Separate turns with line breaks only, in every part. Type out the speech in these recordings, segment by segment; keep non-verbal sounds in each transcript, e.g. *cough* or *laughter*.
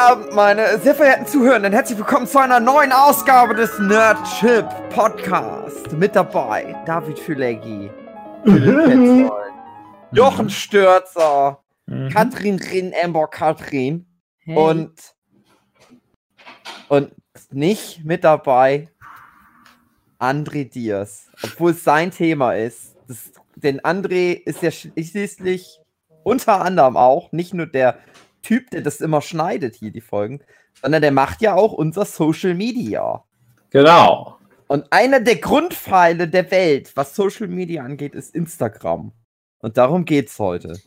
Abend, meine sehr verehrten Zuhörenden. Herzlich willkommen zu einer neuen Ausgabe des Nerdship Podcast. Mit dabei David Füleggi, *laughs* Jochen Stürzer, mhm. Katrin Rin, Amber Katrin hey. und und nicht mit dabei André Diaz, obwohl es sein Thema ist. Das, denn André ist ja schließlich unter anderem auch nicht nur der Typ, der das immer schneidet hier, die Folgen, sondern der macht ja auch unser Social Media.
Genau.
Und einer der Grundpfeile der Welt, was Social Media angeht, ist Instagram. Und darum geht's heute.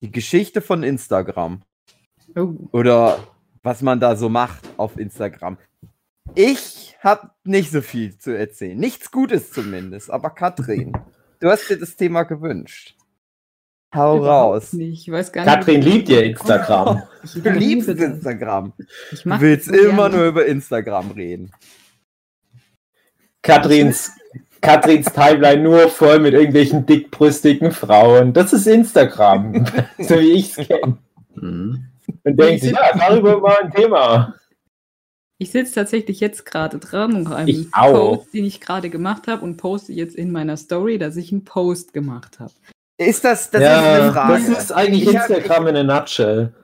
Die Geschichte von Instagram. Oh. Oder was man da so macht auf Instagram. Ich habe nicht so viel zu erzählen. Nichts Gutes zumindest. Aber Katrin, *laughs* du hast dir das Thema gewünscht. Hau raus.
Nicht. Ich weiß gar nicht, Katrin liebt ihr Instagram. *laughs*
du liebst Instagram. du willst immer nur über Instagram reden.
Katrins, Katrins Timeline nur voll mit irgendwelchen dickbrüstigen Frauen. Das ist Instagram, *laughs* so wie ich es kenne. Mhm. Und denkt sich, ja, darüber mal ein Thema.
Ich sitze tatsächlich jetzt gerade dran und einem Post, den ich gerade gemacht habe und poste jetzt in meiner Story, dass ich einen Post gemacht habe.
Ist das, das
ja, ist eine Frage. Das ist eigentlich ich Instagram hab, in a nutshell.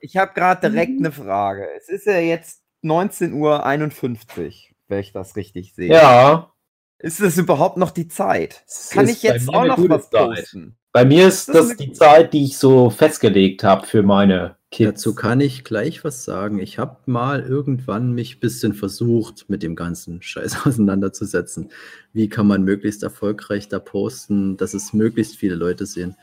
Ich habe gerade direkt eine Frage. Es ist ja jetzt 19.51 Uhr, wenn ich das richtig sehe.
Ja.
Ist das überhaupt noch die Zeit? Kann ich jetzt auch noch was posten?
Bei mir ist das, das die Zeit, die ich so festgelegt habe für meine
Kids. Dazu kann ich gleich was sagen. Ich habe mal irgendwann mich ein bisschen versucht, mit dem ganzen *laughs* Scheiß auseinanderzusetzen. Wie kann man möglichst erfolgreich da posten, dass es möglichst viele Leute sehen.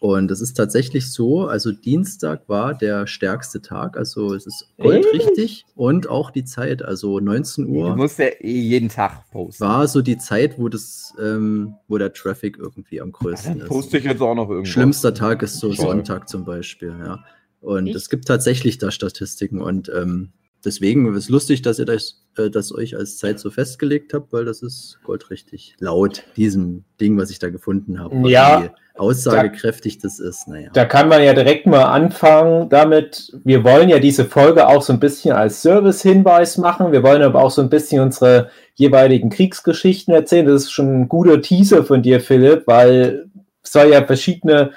Und es ist tatsächlich so, also Dienstag war der stärkste Tag, also es ist goldrichtig und auch die Zeit, also 19 Uhr.
Du musst ja eh jeden Tag posten.
War so die Zeit, wo das, ähm, wo der Traffic irgendwie am größten
ja, ist. Poste ich jetzt auch noch irgendwo.
Schlimmster Tag ist so. Sonntag zum Beispiel, ja. Und es gibt tatsächlich da Statistiken und ähm, deswegen ist es lustig, dass ihr das, äh, das euch als Zeit so festgelegt habt, weil das ist goldrichtig laut diesem Ding, was ich da gefunden habe.
Ja.
Wie aussagekräftig da, das ist. Naja.
Da kann man ja direkt mal anfangen damit. Wir wollen ja diese Folge auch so ein bisschen als Service-Hinweis machen. Wir wollen aber auch so ein bisschen unsere jeweiligen Kriegsgeschichten erzählen. Das ist schon ein guter Teaser von dir, Philipp, weil es soll ja verschiedene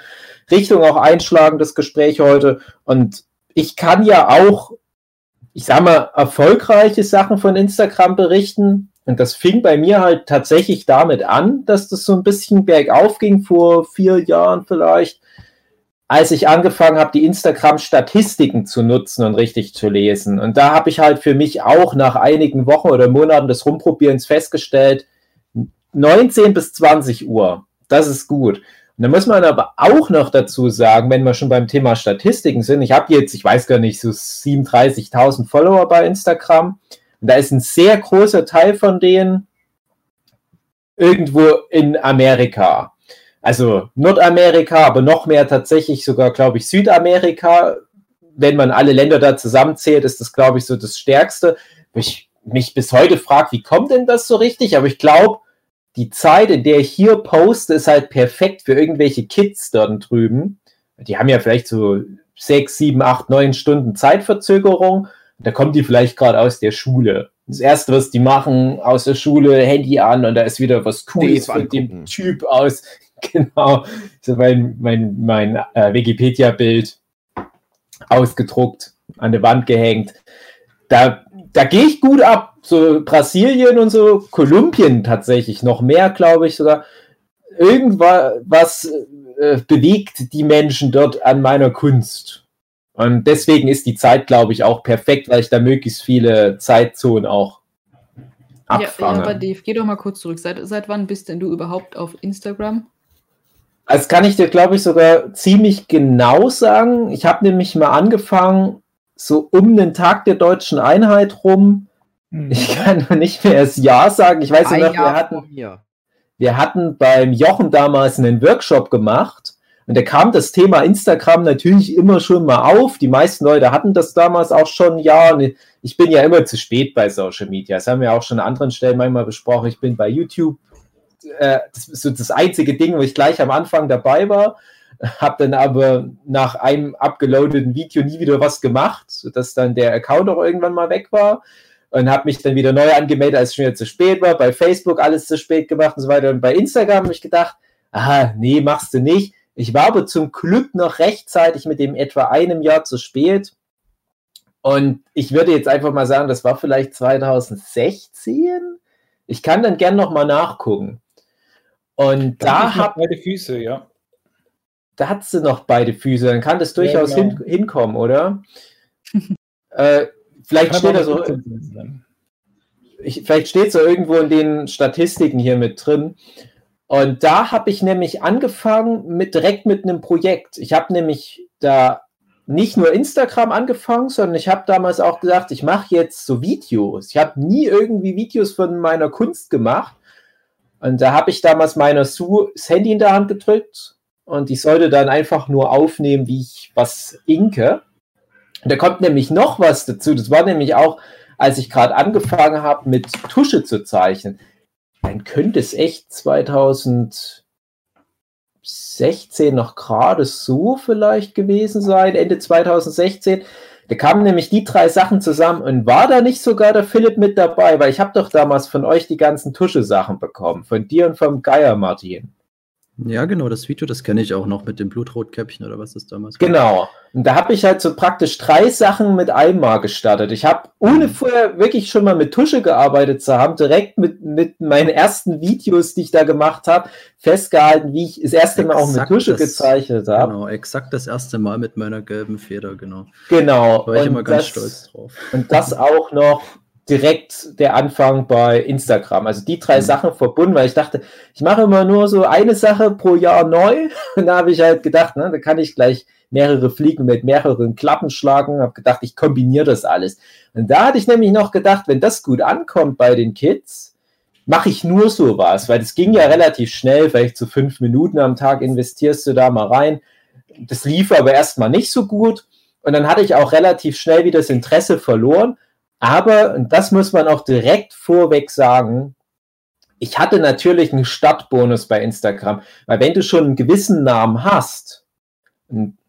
Richtung auch einschlagen, das Gespräch heute. Und ich kann ja auch, ich sag mal, erfolgreiche Sachen von Instagram berichten. Und das fing bei mir halt tatsächlich damit an, dass das so ein bisschen bergauf ging vor vier Jahren vielleicht, als ich angefangen habe, die Instagram-Statistiken zu nutzen und richtig zu lesen. Und da habe ich halt für mich auch nach einigen Wochen oder Monaten des Rumprobierens festgestellt, 19 bis 20 Uhr, das ist gut. Da muss man aber auch noch dazu sagen, wenn wir schon beim Thema Statistiken sind, ich habe jetzt, ich weiß gar nicht, so 37.000 Follower bei Instagram. Und da ist ein sehr großer Teil von denen irgendwo in Amerika. Also Nordamerika, aber noch mehr tatsächlich sogar, glaube ich, Südamerika. Wenn man alle Länder da zusammenzählt, ist das, glaube ich, so das Stärkste. Ich mich bis heute frage, wie kommt denn das so richtig? Aber ich glaube, die Zeit, in der ich hier poste, ist halt perfekt für irgendwelche Kids dort drüben. Die haben ja vielleicht so sechs, sieben, acht, neun Stunden Zeitverzögerung. Da kommen die vielleicht gerade aus der Schule. Das erste, was die machen, aus der Schule, Handy an und da ist wieder was Cooles von dem Typ aus. *laughs* Genau. So mein, mein, mein äh, Wikipedia-Bild ausgedruckt, an der Wand gehängt. Da, da gehe ich gut ab so Brasilien und so, Kolumbien tatsächlich noch mehr, glaube ich sogar. Irgendwas äh, bewegt die Menschen dort an meiner Kunst. Und deswegen ist die Zeit, glaube ich, auch perfekt, weil ich da möglichst viele Zeitzonen auch abfange. Ja, aber
Dave, geh doch mal kurz zurück. Seit, seit wann bist denn du überhaupt auf Instagram?
Das kann ich dir, glaube ich, sogar ziemlich genau sagen. Ich habe nämlich mal angefangen, so um den Tag der deutschen Einheit rum, ich mhm. kann nicht mehr das Ja sagen. Ich weiß noch, wir hatten, wir hatten beim Jochen damals einen Workshop gemacht und da kam das Thema Instagram natürlich immer schon mal auf. Die meisten Leute hatten das damals auch schon, ja, und ich bin ja immer zu spät bei Social Media. Das haben wir auch schon an anderen Stellen manchmal besprochen. Ich bin bei YouTube, äh, das ist so das einzige Ding, wo ich gleich am Anfang dabei war. Habe dann aber nach einem abgeloadeten Video nie wieder was gemacht, sodass dann der Account auch irgendwann mal weg war und habe mich dann wieder neu angemeldet, als es schon wieder zu spät war. Bei Facebook alles zu spät gemacht und so weiter. Und bei Instagram habe ich gedacht, aha, nee, machst du nicht. Ich war aber zum Glück noch rechtzeitig mit dem etwa einem Jahr zu spät. Und ich würde jetzt einfach mal sagen, das war vielleicht 2016. Ich kann dann gern noch mal nachgucken. Und da, da hat
beide Füße, ja.
Da hat sie noch beide Füße. Dann kann das durchaus ja, genau. hin, hinkommen, oder? *laughs* äh, vielleicht steht da so. Ich, vielleicht steht so irgendwo in den Statistiken hier mit drin. Und da habe ich nämlich angefangen mit direkt mit einem Projekt. Ich habe nämlich da nicht nur Instagram angefangen, sondern ich habe damals auch gesagt, ich mache jetzt so Videos. Ich habe nie irgendwie Videos von meiner Kunst gemacht. Und da habe ich damals meiner Sue das Handy in der Hand gedrückt und ich sollte dann einfach nur aufnehmen, wie ich was inke. Und da kommt nämlich noch was dazu. Das war nämlich auch, als ich gerade angefangen habe, mit Tusche zu zeichnen. Dann könnte es echt 2016 noch gerade so vielleicht gewesen sein, Ende 2016. Da kamen nämlich die drei Sachen zusammen und war da nicht sogar der Philipp mit dabei, weil ich habe doch damals von euch die ganzen Tusche-Sachen bekommen, von dir und vom Geier Martin.
Ja, genau, das Video, das kenne ich auch noch mit dem Blutrotkäppchen oder was das damals
war. Genau. Und da habe ich halt so praktisch drei Sachen mit einmal gestartet. Ich habe, ohne mhm. vorher wirklich schon mal mit Tusche gearbeitet zu haben, direkt mit, mit meinen ersten Videos, die ich da gemacht habe, festgehalten, wie ich das erste Mal auch mit Tusche das, gezeichnet habe.
Genau, exakt das erste Mal mit meiner gelben Feder, genau.
Genau.
Da war ich und immer ganz das, stolz drauf.
Und das auch noch direkt der Anfang bei Instagram. Also die drei mhm. Sachen verbunden, weil ich dachte, ich mache immer nur so eine Sache pro Jahr neu. *laughs* Und da habe ich halt gedacht, ne, da kann ich gleich mehrere Fliegen mit mehreren Klappen schlagen. Habe gedacht, ich kombiniere das alles. Und da hatte ich nämlich noch gedacht, wenn das gut ankommt bei den Kids, mache ich nur sowas, weil das ging ja relativ schnell, vielleicht so fünf Minuten am Tag investierst du da mal rein. Das lief aber erstmal nicht so gut. Und dann hatte ich auch relativ schnell wieder das Interesse verloren aber, und das muss man auch direkt vorweg sagen, ich hatte natürlich einen Stadtbonus bei Instagram, weil wenn du schon einen gewissen Namen hast,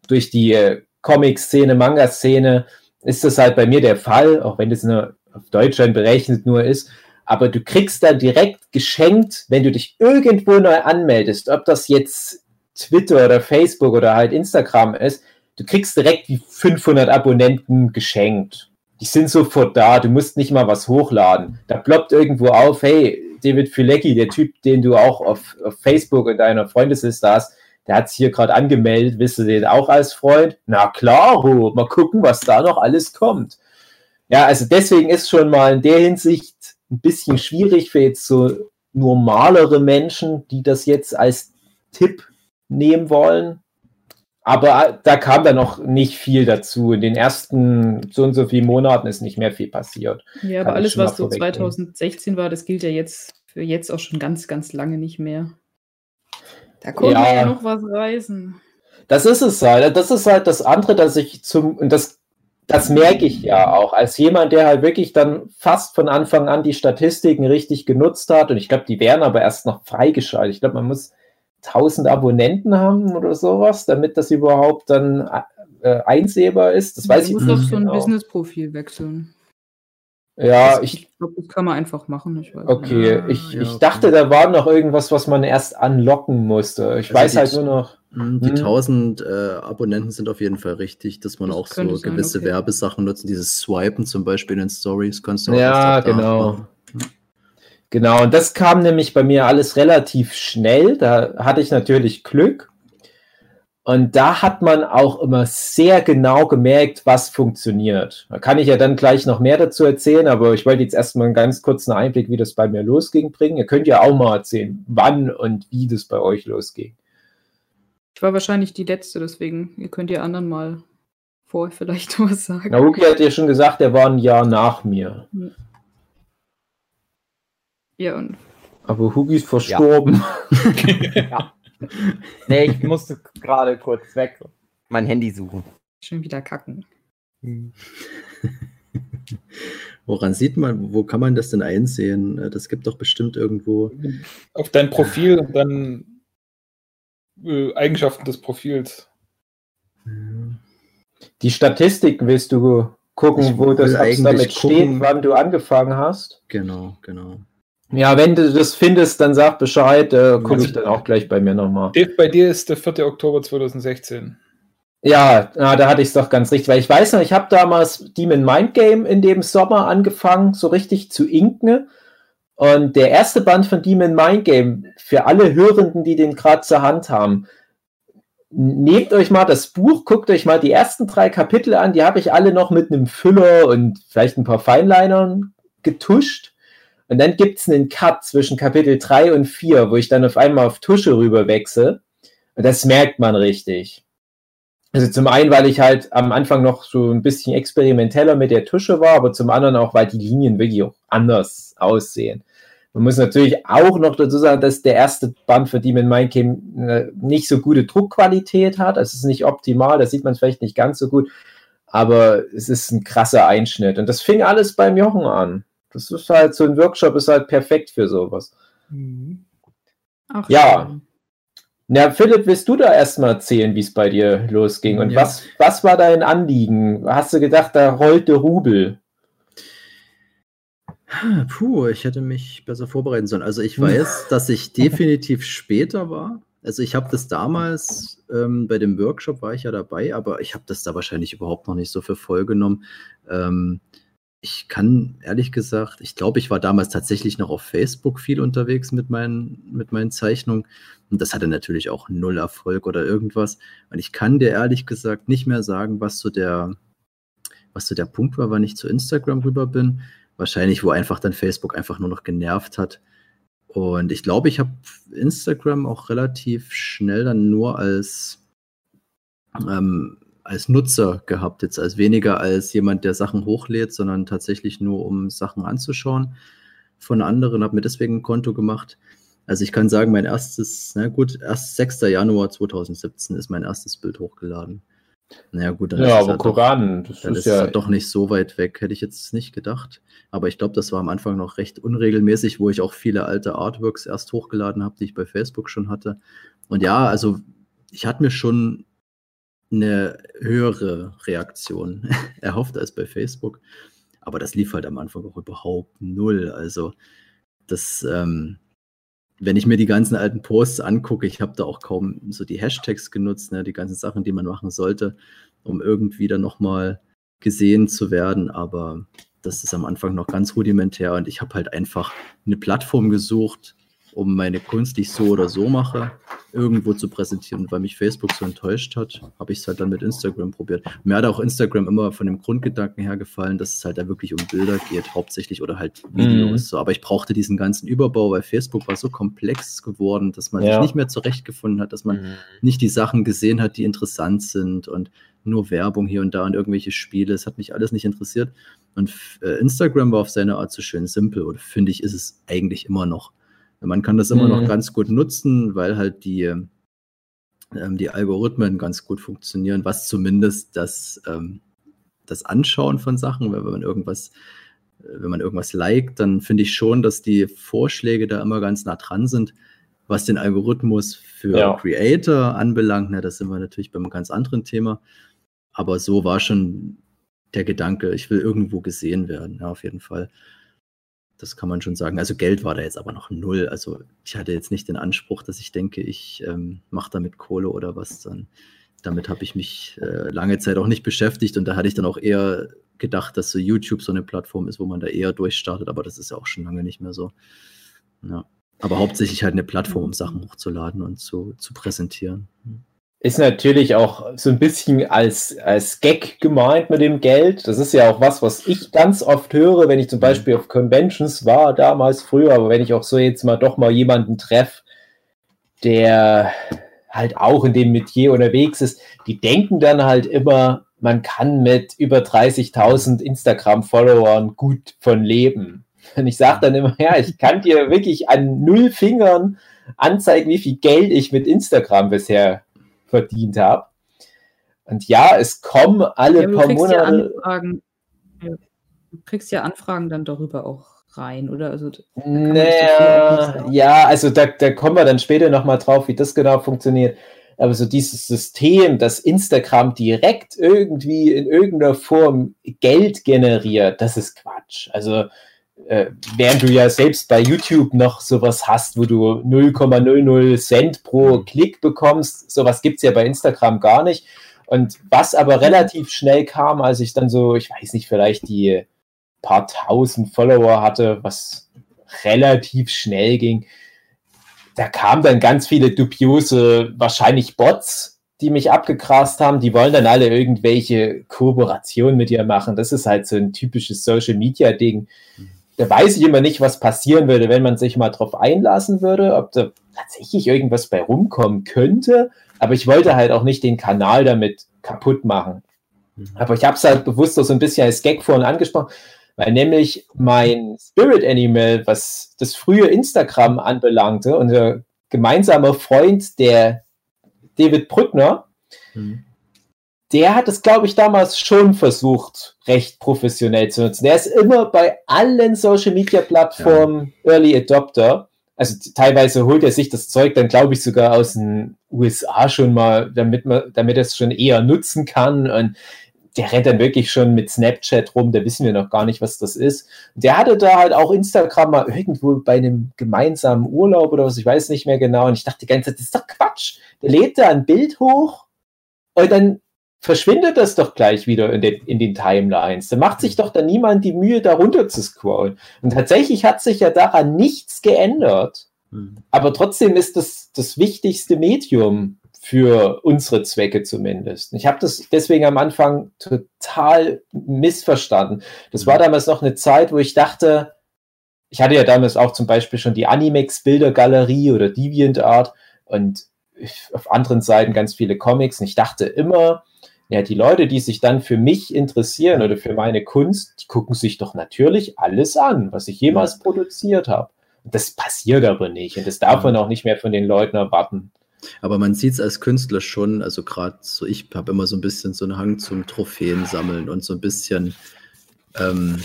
durch die äh, Comic-Szene, Manga-Szene, ist das halt bei mir der Fall, auch wenn das nur auf Deutschland berechnet nur ist, aber du kriegst da direkt geschenkt, wenn du dich irgendwo neu anmeldest, ob das jetzt Twitter oder Facebook oder halt Instagram ist, du kriegst direkt die 500 Abonnenten geschenkt die sind sofort da, du musst nicht mal was hochladen. Da ploppt irgendwo auf, hey, David Filecki, der Typ, den du auch auf, auf Facebook in deiner Freundesliste hast, der hat sich hier gerade angemeldet, willst du den auch als Freund? Na klar, mal gucken, was da noch alles kommt. Ja, also deswegen ist schon mal in der Hinsicht ein bisschen schwierig für jetzt so normalere Menschen, die das jetzt als Tipp nehmen wollen. Aber da kam dann noch nicht viel dazu. In den ersten so und so vielen Monaten ist nicht mehr viel passiert.
Ja, aber alles, was so 2016 war, das gilt ja jetzt für jetzt auch schon ganz, ganz lange nicht mehr. Da konnte ja, ja noch was reißen.
Das ist es halt. Das ist halt das andere, dass ich zum, und das, das merke ich ja auch, als jemand, der halt wirklich dann fast von Anfang an die Statistiken richtig genutzt hat. Und ich glaube, die wären aber erst noch freigeschaltet. Ich glaube, man muss 1000 Abonnenten haben oder sowas, damit das überhaupt dann äh, einsehbar ist. Das weiß ich
nicht. Du musst doch so ein genau. Business-Profil wechseln.
Ja, ich,
ich glaube, das kann man einfach machen.
Ich okay, ja, ich, ja, ich okay. dachte, da war noch irgendwas, was man erst anlocken musste. Ich also weiß halt nur noch.
Hm, die 1000 äh, Abonnenten sind auf jeden Fall richtig, dass man das auch so gewisse okay. Werbesachen nutzt. Dieses Swipen zum Beispiel in Stories kannst du auch
Ja, genau. Machen. Genau, und das kam nämlich bei mir alles relativ schnell. Da hatte ich natürlich Glück. Und da hat man auch immer sehr genau gemerkt, was funktioniert. Da kann ich ja dann gleich noch mehr dazu erzählen, aber ich wollte jetzt erstmal einen ganz kurzen Einblick, wie das bei mir losging, bringen. Ihr könnt ja auch mal erzählen, wann und wie das bei euch losging.
Ich war wahrscheinlich die Letzte, deswegen, ihr könnt ja anderen mal vor vielleicht *laughs* was sagen.
Na, Huki hat ja schon gesagt, er war ein Jahr nach mir.
Ja, und.
Aber Hugi ist verstorben.
Ja. *laughs* ja. Nee, ich musste gerade kurz weg. Mein Handy suchen.
Schon wieder kacken. *laughs*
Woran sieht man, wo kann man das denn einsehen? Das gibt doch bestimmt irgendwo.
Auf dein Profil und dann äh, Eigenschaften des Profils.
Die Statistik willst du gucken, ich wo das damit steht, wann du angefangen hast.
Genau, genau.
Ja, wenn du das findest, dann sag Bescheid, äh, gucke ich dann auch gleich bei mir nochmal.
Bei dir ist der 4. Oktober 2016.
Ja, na, da hatte ich es doch ganz richtig, weil ich weiß noch, ich habe damals Demon Mind Game in dem Sommer angefangen, so richtig zu inken. Und der erste Band von Demon Mind Game, für alle Hörenden, die den gerade zur Hand haben, nehmt euch mal das Buch, guckt euch mal die ersten drei Kapitel an, die habe ich alle noch mit einem Füller und vielleicht ein paar Feinlinern getuscht. Und dann gibt es einen Cut zwischen Kapitel 3 und 4, wo ich dann auf einmal auf Tusche rüber wechsle. Und das merkt man richtig. Also zum einen, weil ich halt am Anfang noch so ein bisschen experimenteller mit der Tusche war, aber zum anderen auch, weil die Linien wirklich auch anders aussehen. Man muss natürlich auch noch dazu sagen, dass der erste Band für Demon Mind Game äh, nicht so gute Druckqualität hat. Es ist nicht optimal, da sieht man es vielleicht nicht ganz so gut, aber es ist ein krasser Einschnitt. Und das fing alles beim Jochen an. Das ist halt so ein Workshop, ist halt perfekt für sowas. Mhm. Ach, ja. Schön. Na, Philipp, willst du da erstmal erzählen, wie es bei dir losging? Und ja. was, was war dein Anliegen? Hast du gedacht, da rollte Rubel?
Puh, ich hätte mich besser vorbereiten sollen. Also ich weiß, dass ich definitiv später war. Also ich habe das damals ähm, bei dem Workshop war ich ja dabei, aber ich habe das da wahrscheinlich überhaupt noch nicht so für voll genommen. Ähm, ich kann ehrlich gesagt, ich glaube, ich war damals tatsächlich noch auf Facebook viel unterwegs mit meinen, mit meinen Zeichnungen. Und das hatte natürlich auch null Erfolg oder irgendwas. Und ich kann dir ehrlich gesagt nicht mehr sagen, was so der, was so der Punkt war, wann ich zu Instagram rüber bin. Wahrscheinlich, wo einfach dann Facebook einfach nur noch genervt hat. Und ich glaube, ich habe Instagram auch relativ schnell dann nur als ähm, als Nutzer gehabt, jetzt als weniger als jemand, der Sachen hochlädt, sondern tatsächlich nur, um Sachen anzuschauen von anderen, habe mir deswegen ein Konto gemacht. Also ich kann sagen, mein erstes, na gut, erst 6. Januar 2017 ist mein erstes Bild hochgeladen. Naja, gut,
dann ja, ist aber Koran,
das ist, ist ja doch nicht so weit weg, hätte ich jetzt nicht gedacht. Aber ich glaube, das war am Anfang noch recht unregelmäßig, wo ich auch viele alte Artworks erst hochgeladen habe, die ich bei Facebook schon hatte. Und ja, also ich hatte mir schon eine höhere Reaktion *laughs* erhofft als bei Facebook. Aber das lief halt am Anfang auch überhaupt null. Also das, ähm, wenn ich mir die ganzen alten Posts angucke, ich habe da auch kaum so die Hashtags genutzt, ne, die ganzen Sachen, die man machen sollte, um irgendwie dann nochmal gesehen zu werden. Aber das ist am Anfang noch ganz rudimentär und ich habe halt einfach eine Plattform gesucht, um meine Kunst, die ich so oder so mache, irgendwo zu präsentieren. Und weil mich Facebook so enttäuscht hat, habe ich es halt dann mit Instagram probiert. Mir hat auch Instagram immer von dem Grundgedanken her gefallen, dass es halt da wirklich um Bilder geht, hauptsächlich oder halt Videos. Mhm. Aber ich brauchte diesen ganzen Überbau, weil Facebook war so komplex geworden, dass man ja. sich nicht mehr zurechtgefunden hat, dass man mhm. nicht die Sachen gesehen hat, die interessant sind und nur Werbung hier und da und irgendwelche Spiele. Es hat mich alles nicht interessiert. Und äh, Instagram war auf seine Art so schön simpel, oder finde ich, ist es eigentlich immer noch. Man kann das immer mhm. noch ganz gut nutzen, weil halt die, ähm, die Algorithmen ganz gut funktionieren, was zumindest das, ähm, das Anschauen von Sachen, weil wenn man irgendwas, wenn man irgendwas liked, dann finde ich schon, dass die Vorschläge da immer ganz nah dran sind. Was den Algorithmus für ja. Creator anbelangt, na, das sind wir natürlich beim ganz anderen Thema. Aber so war schon der Gedanke, ich will irgendwo gesehen werden, ja, auf jeden Fall. Das kann man schon sagen. Also Geld war da jetzt aber noch null. Also ich hatte jetzt nicht den Anspruch, dass ich denke, ich ähm, mache damit Kohle oder was. Dann, damit habe ich mich äh, lange Zeit auch nicht beschäftigt und da hatte ich dann auch eher gedacht, dass so YouTube so eine Plattform ist, wo man da eher durchstartet, aber das ist ja auch schon lange nicht mehr so. Ja. Aber hauptsächlich halt eine Plattform, um Sachen hochzuladen und zu, zu präsentieren.
Ist natürlich auch so ein bisschen als, als Gag gemeint mit dem Geld. Das ist ja auch was, was ich ganz oft höre, wenn ich zum mhm. Beispiel auf Conventions war, damals früher, aber wenn ich auch so jetzt mal doch mal jemanden treffe, der halt auch in dem Metier unterwegs ist, die denken dann halt immer, man kann mit über 30.000 Instagram-Followern gut von leben. Und ich sage dann immer, ja, ich kann dir wirklich an null Fingern anzeigen, wie viel Geld ich mit Instagram bisher verdient habe. Und ja, es kommen alle ja, paar Monate.
Ja du kriegst ja Anfragen dann darüber auch rein, oder? Also,
naja, ja, also da, da kommen wir dann später nochmal drauf, wie das genau funktioniert. Aber so dieses System, dass Instagram direkt irgendwie in irgendeiner Form Geld generiert, das ist Quatsch. Also äh, während du ja selbst bei YouTube noch sowas hast, wo du 0,00 Cent pro mhm. Klick bekommst, sowas gibt es ja bei Instagram gar nicht. Und was aber relativ schnell kam, als ich dann so, ich weiß nicht, vielleicht die paar tausend Follower hatte, was relativ schnell ging, da kamen dann ganz viele dubiose, wahrscheinlich Bots, die mich abgegrast haben. Die wollen dann alle irgendwelche Kooperationen mit dir machen. Das ist halt so ein typisches Social Media Ding. Da weiß ich immer nicht, was passieren würde, wenn man sich mal drauf einlassen würde, ob da tatsächlich irgendwas bei rumkommen könnte. Aber ich wollte halt auch nicht den Kanal damit kaputt machen. Mhm. Aber ich habe es halt bewusst so ein bisschen als Gag vorhin angesprochen, weil nämlich mein Spirit Animal, was das frühe Instagram anbelangte, unser gemeinsamer Freund, der David Brückner, mhm. Der hat es, glaube ich, damals schon versucht, recht professionell zu nutzen. Der ist immer bei allen Social Media Plattformen ja. Early Adopter also teilweise holt er sich das Zeug dann, glaube ich, sogar aus den USA schon mal, damit man, damit er es schon eher nutzen kann. Und der rennt dann wirklich schon mit Snapchat rum, da wissen wir noch gar nicht, was das ist. Der hatte da halt auch Instagram mal irgendwo bei einem gemeinsamen Urlaub oder was, ich weiß nicht mehr genau. Und ich dachte die ganze Zeit, das ist doch Quatsch. Der lädt da ein Bild hoch und dann verschwindet das doch gleich wieder in den, in den Timelines. Da macht sich doch dann niemand die Mühe, da runter zu scrollen. Und tatsächlich hat sich ja daran nichts geändert. Mhm. Aber trotzdem ist das das wichtigste Medium für unsere Zwecke zumindest. Ich habe das deswegen am Anfang total missverstanden. Das war damals noch eine Zeit, wo ich dachte, ich hatte ja damals auch zum Beispiel schon die Animex-Bildergalerie oder DeviantArt und auf anderen Seiten ganz viele Comics. Und ich dachte immer, ja, die Leute, die sich dann für mich interessieren oder für meine Kunst, die gucken sich doch natürlich alles an, was ich jemals produziert habe. Das passiert aber nicht und das darf man auch nicht mehr von den Leuten erwarten.
Aber man sieht es als Künstler schon, also gerade so, ich habe immer so ein bisschen so einen Hang zum Trophäen sammeln und so ein bisschen ähm,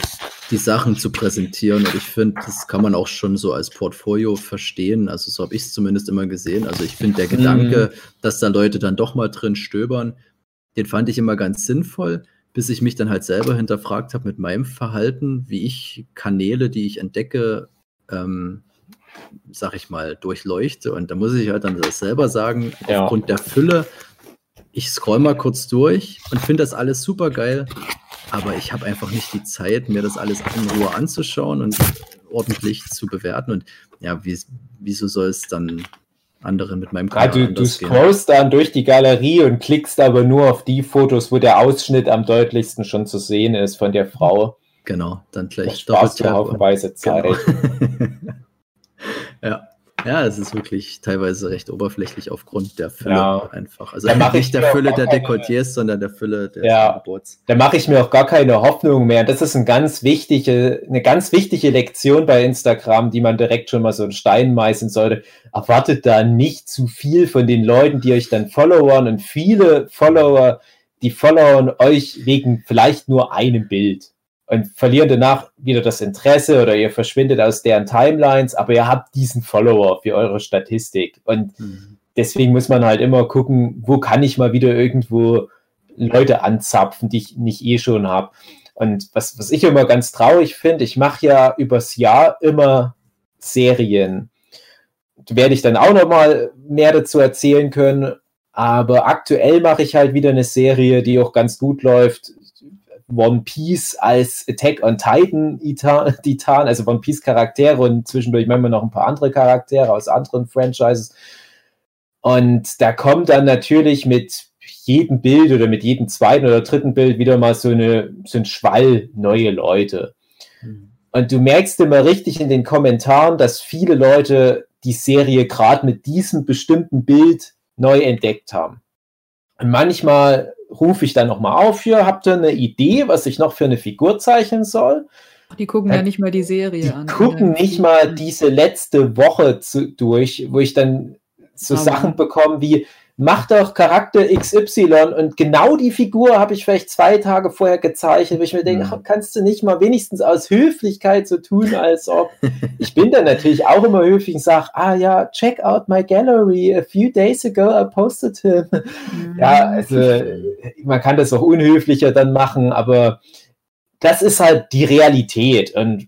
die Sachen zu präsentieren. Und ich finde, das kann man auch schon so als Portfolio verstehen. Also so habe ich es zumindest immer gesehen. Also ich finde der Gedanke, mhm. dass da Leute dann doch mal drin stöbern, den fand ich immer ganz sinnvoll, bis ich mich dann halt selber hinterfragt habe mit meinem Verhalten, wie ich Kanäle, die ich entdecke, ähm, sag ich mal, durchleuchte. Und da muss ich halt dann selber sagen, ja. aufgrund der Fülle, ich scroll mal kurz durch und finde das alles super geil, aber ich habe einfach nicht die Zeit, mir das alles in Ruhe anzuschauen und ordentlich zu bewerten. Und ja, wie, wieso soll es dann anderen mit meinem
Kanal. Ja, du, du scrollst dann durch die Galerie und klickst aber nur auf die Fotos, wo der Ausschnitt am deutlichsten schon zu sehen ist von der Frau.
Genau, dann gleich das
sparst du haufenweise Zeit.
Genau. *laughs* ja. Ja, es ist wirklich teilweise recht oberflächlich aufgrund der Fülle ja. einfach. Also
da *laughs* nicht
der Fülle der Dekolletés, sondern der Fülle der
ja. Gebots. Da mache ich mir auch gar keine Hoffnung mehr. Das ist ein ganz wichtige, eine ganz wichtige Lektion bei Instagram, die man direkt schon mal so einen Stein meißen sollte. Erwartet da nicht zu viel von den Leuten, die euch dann followern und viele Follower, die followern euch wegen vielleicht nur einem Bild und verlieren danach wieder das Interesse oder ihr verschwindet aus deren Timelines, aber ihr habt diesen Follower für eure Statistik. Und mhm. deswegen muss man halt immer gucken, wo kann ich mal wieder irgendwo Leute anzapfen, die ich nicht eh schon habe. Und was, was ich immer ganz traurig finde, ich mache ja übers Jahr immer Serien. Da werde ich dann auch noch mal mehr dazu erzählen können. Aber aktuell mache ich halt wieder eine Serie, die auch ganz gut läuft. One Piece als Attack on Titan *laughs* Titan, also One Piece Charaktere und zwischendurch manchmal noch ein paar andere Charaktere aus anderen Franchises. Und da kommt dann natürlich mit jedem Bild oder mit jedem zweiten oder dritten Bild wieder mal so, eine, so ein Schwall neue Leute. Mhm. Und du merkst immer richtig in den Kommentaren, dass viele Leute die Serie gerade mit diesem bestimmten Bild neu entdeckt haben. Und manchmal rufe ich dann nochmal auf hier, habt ihr eine Idee, was ich noch für eine Figur zeichnen soll?
Die gucken ja nicht mal die Serie
die
an.
Die gucken nicht mal diese letzte Woche zu, durch, wo ich dann so Aber. Sachen bekomme wie, mach doch Charakter XY und genau die Figur habe ich vielleicht zwei Tage vorher gezeichnet, wo ich mir denke, mhm. kannst du nicht mal wenigstens aus Höflichkeit so tun, als ob. *laughs* ich bin dann natürlich auch immer höflich und sage, ah ja, check out my gallery. A few days ago I posted him. Mhm. Ja, also man kann das auch unhöflicher dann machen, aber das ist halt die Realität und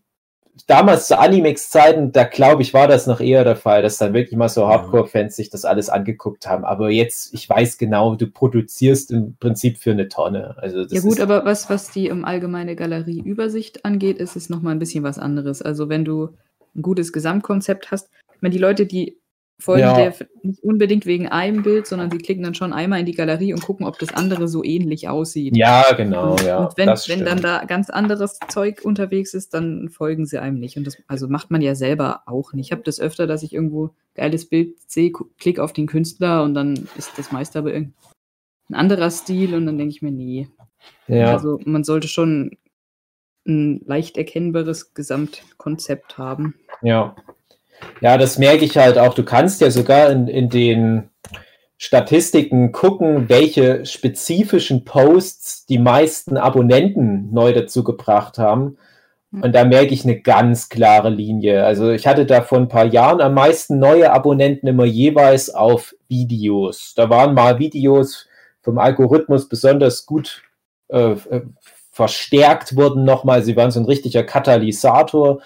damals zu Animex-Zeiten, da glaube ich, war das noch eher der Fall, dass dann wirklich mal so Hardcore-Fans sich das alles angeguckt haben. Aber jetzt, ich weiß genau, du produzierst im Prinzip für eine Tonne. Also
ja gut, aber was, was die um, allgemeine Galerieübersicht angeht, ist es nochmal ein bisschen was anderes. Also wenn du ein gutes Gesamtkonzept hast, ich meine, die Leute, die folgen ja. der nicht unbedingt wegen einem Bild, sondern sie klicken dann schon einmal in die Galerie und gucken, ob das andere so ähnlich aussieht.
Ja, genau,
und,
ja.
Und wenn, wenn dann da ganz anderes Zeug unterwegs ist, dann folgen sie einem nicht. Und das also macht man ja selber auch nicht. Ich habe das öfter, dass ich irgendwo geiles Bild sehe, klick auf den Künstler und dann ist das meist aber ein anderer Stil und dann denke ich mir, nee. Ja. Also man sollte schon ein leicht erkennbares Gesamtkonzept haben.
Ja, ja, das merke ich halt auch. Du kannst ja sogar in, in den Statistiken gucken, welche spezifischen Posts die meisten Abonnenten neu dazu gebracht haben. Hm. Und da merke ich eine ganz klare Linie. Also ich hatte da vor ein paar Jahren am meisten neue Abonnenten immer jeweils auf Videos. Da waren mal Videos vom Algorithmus besonders gut äh, äh verstärkt wurden nochmal. Sie waren so ein richtiger Katalysator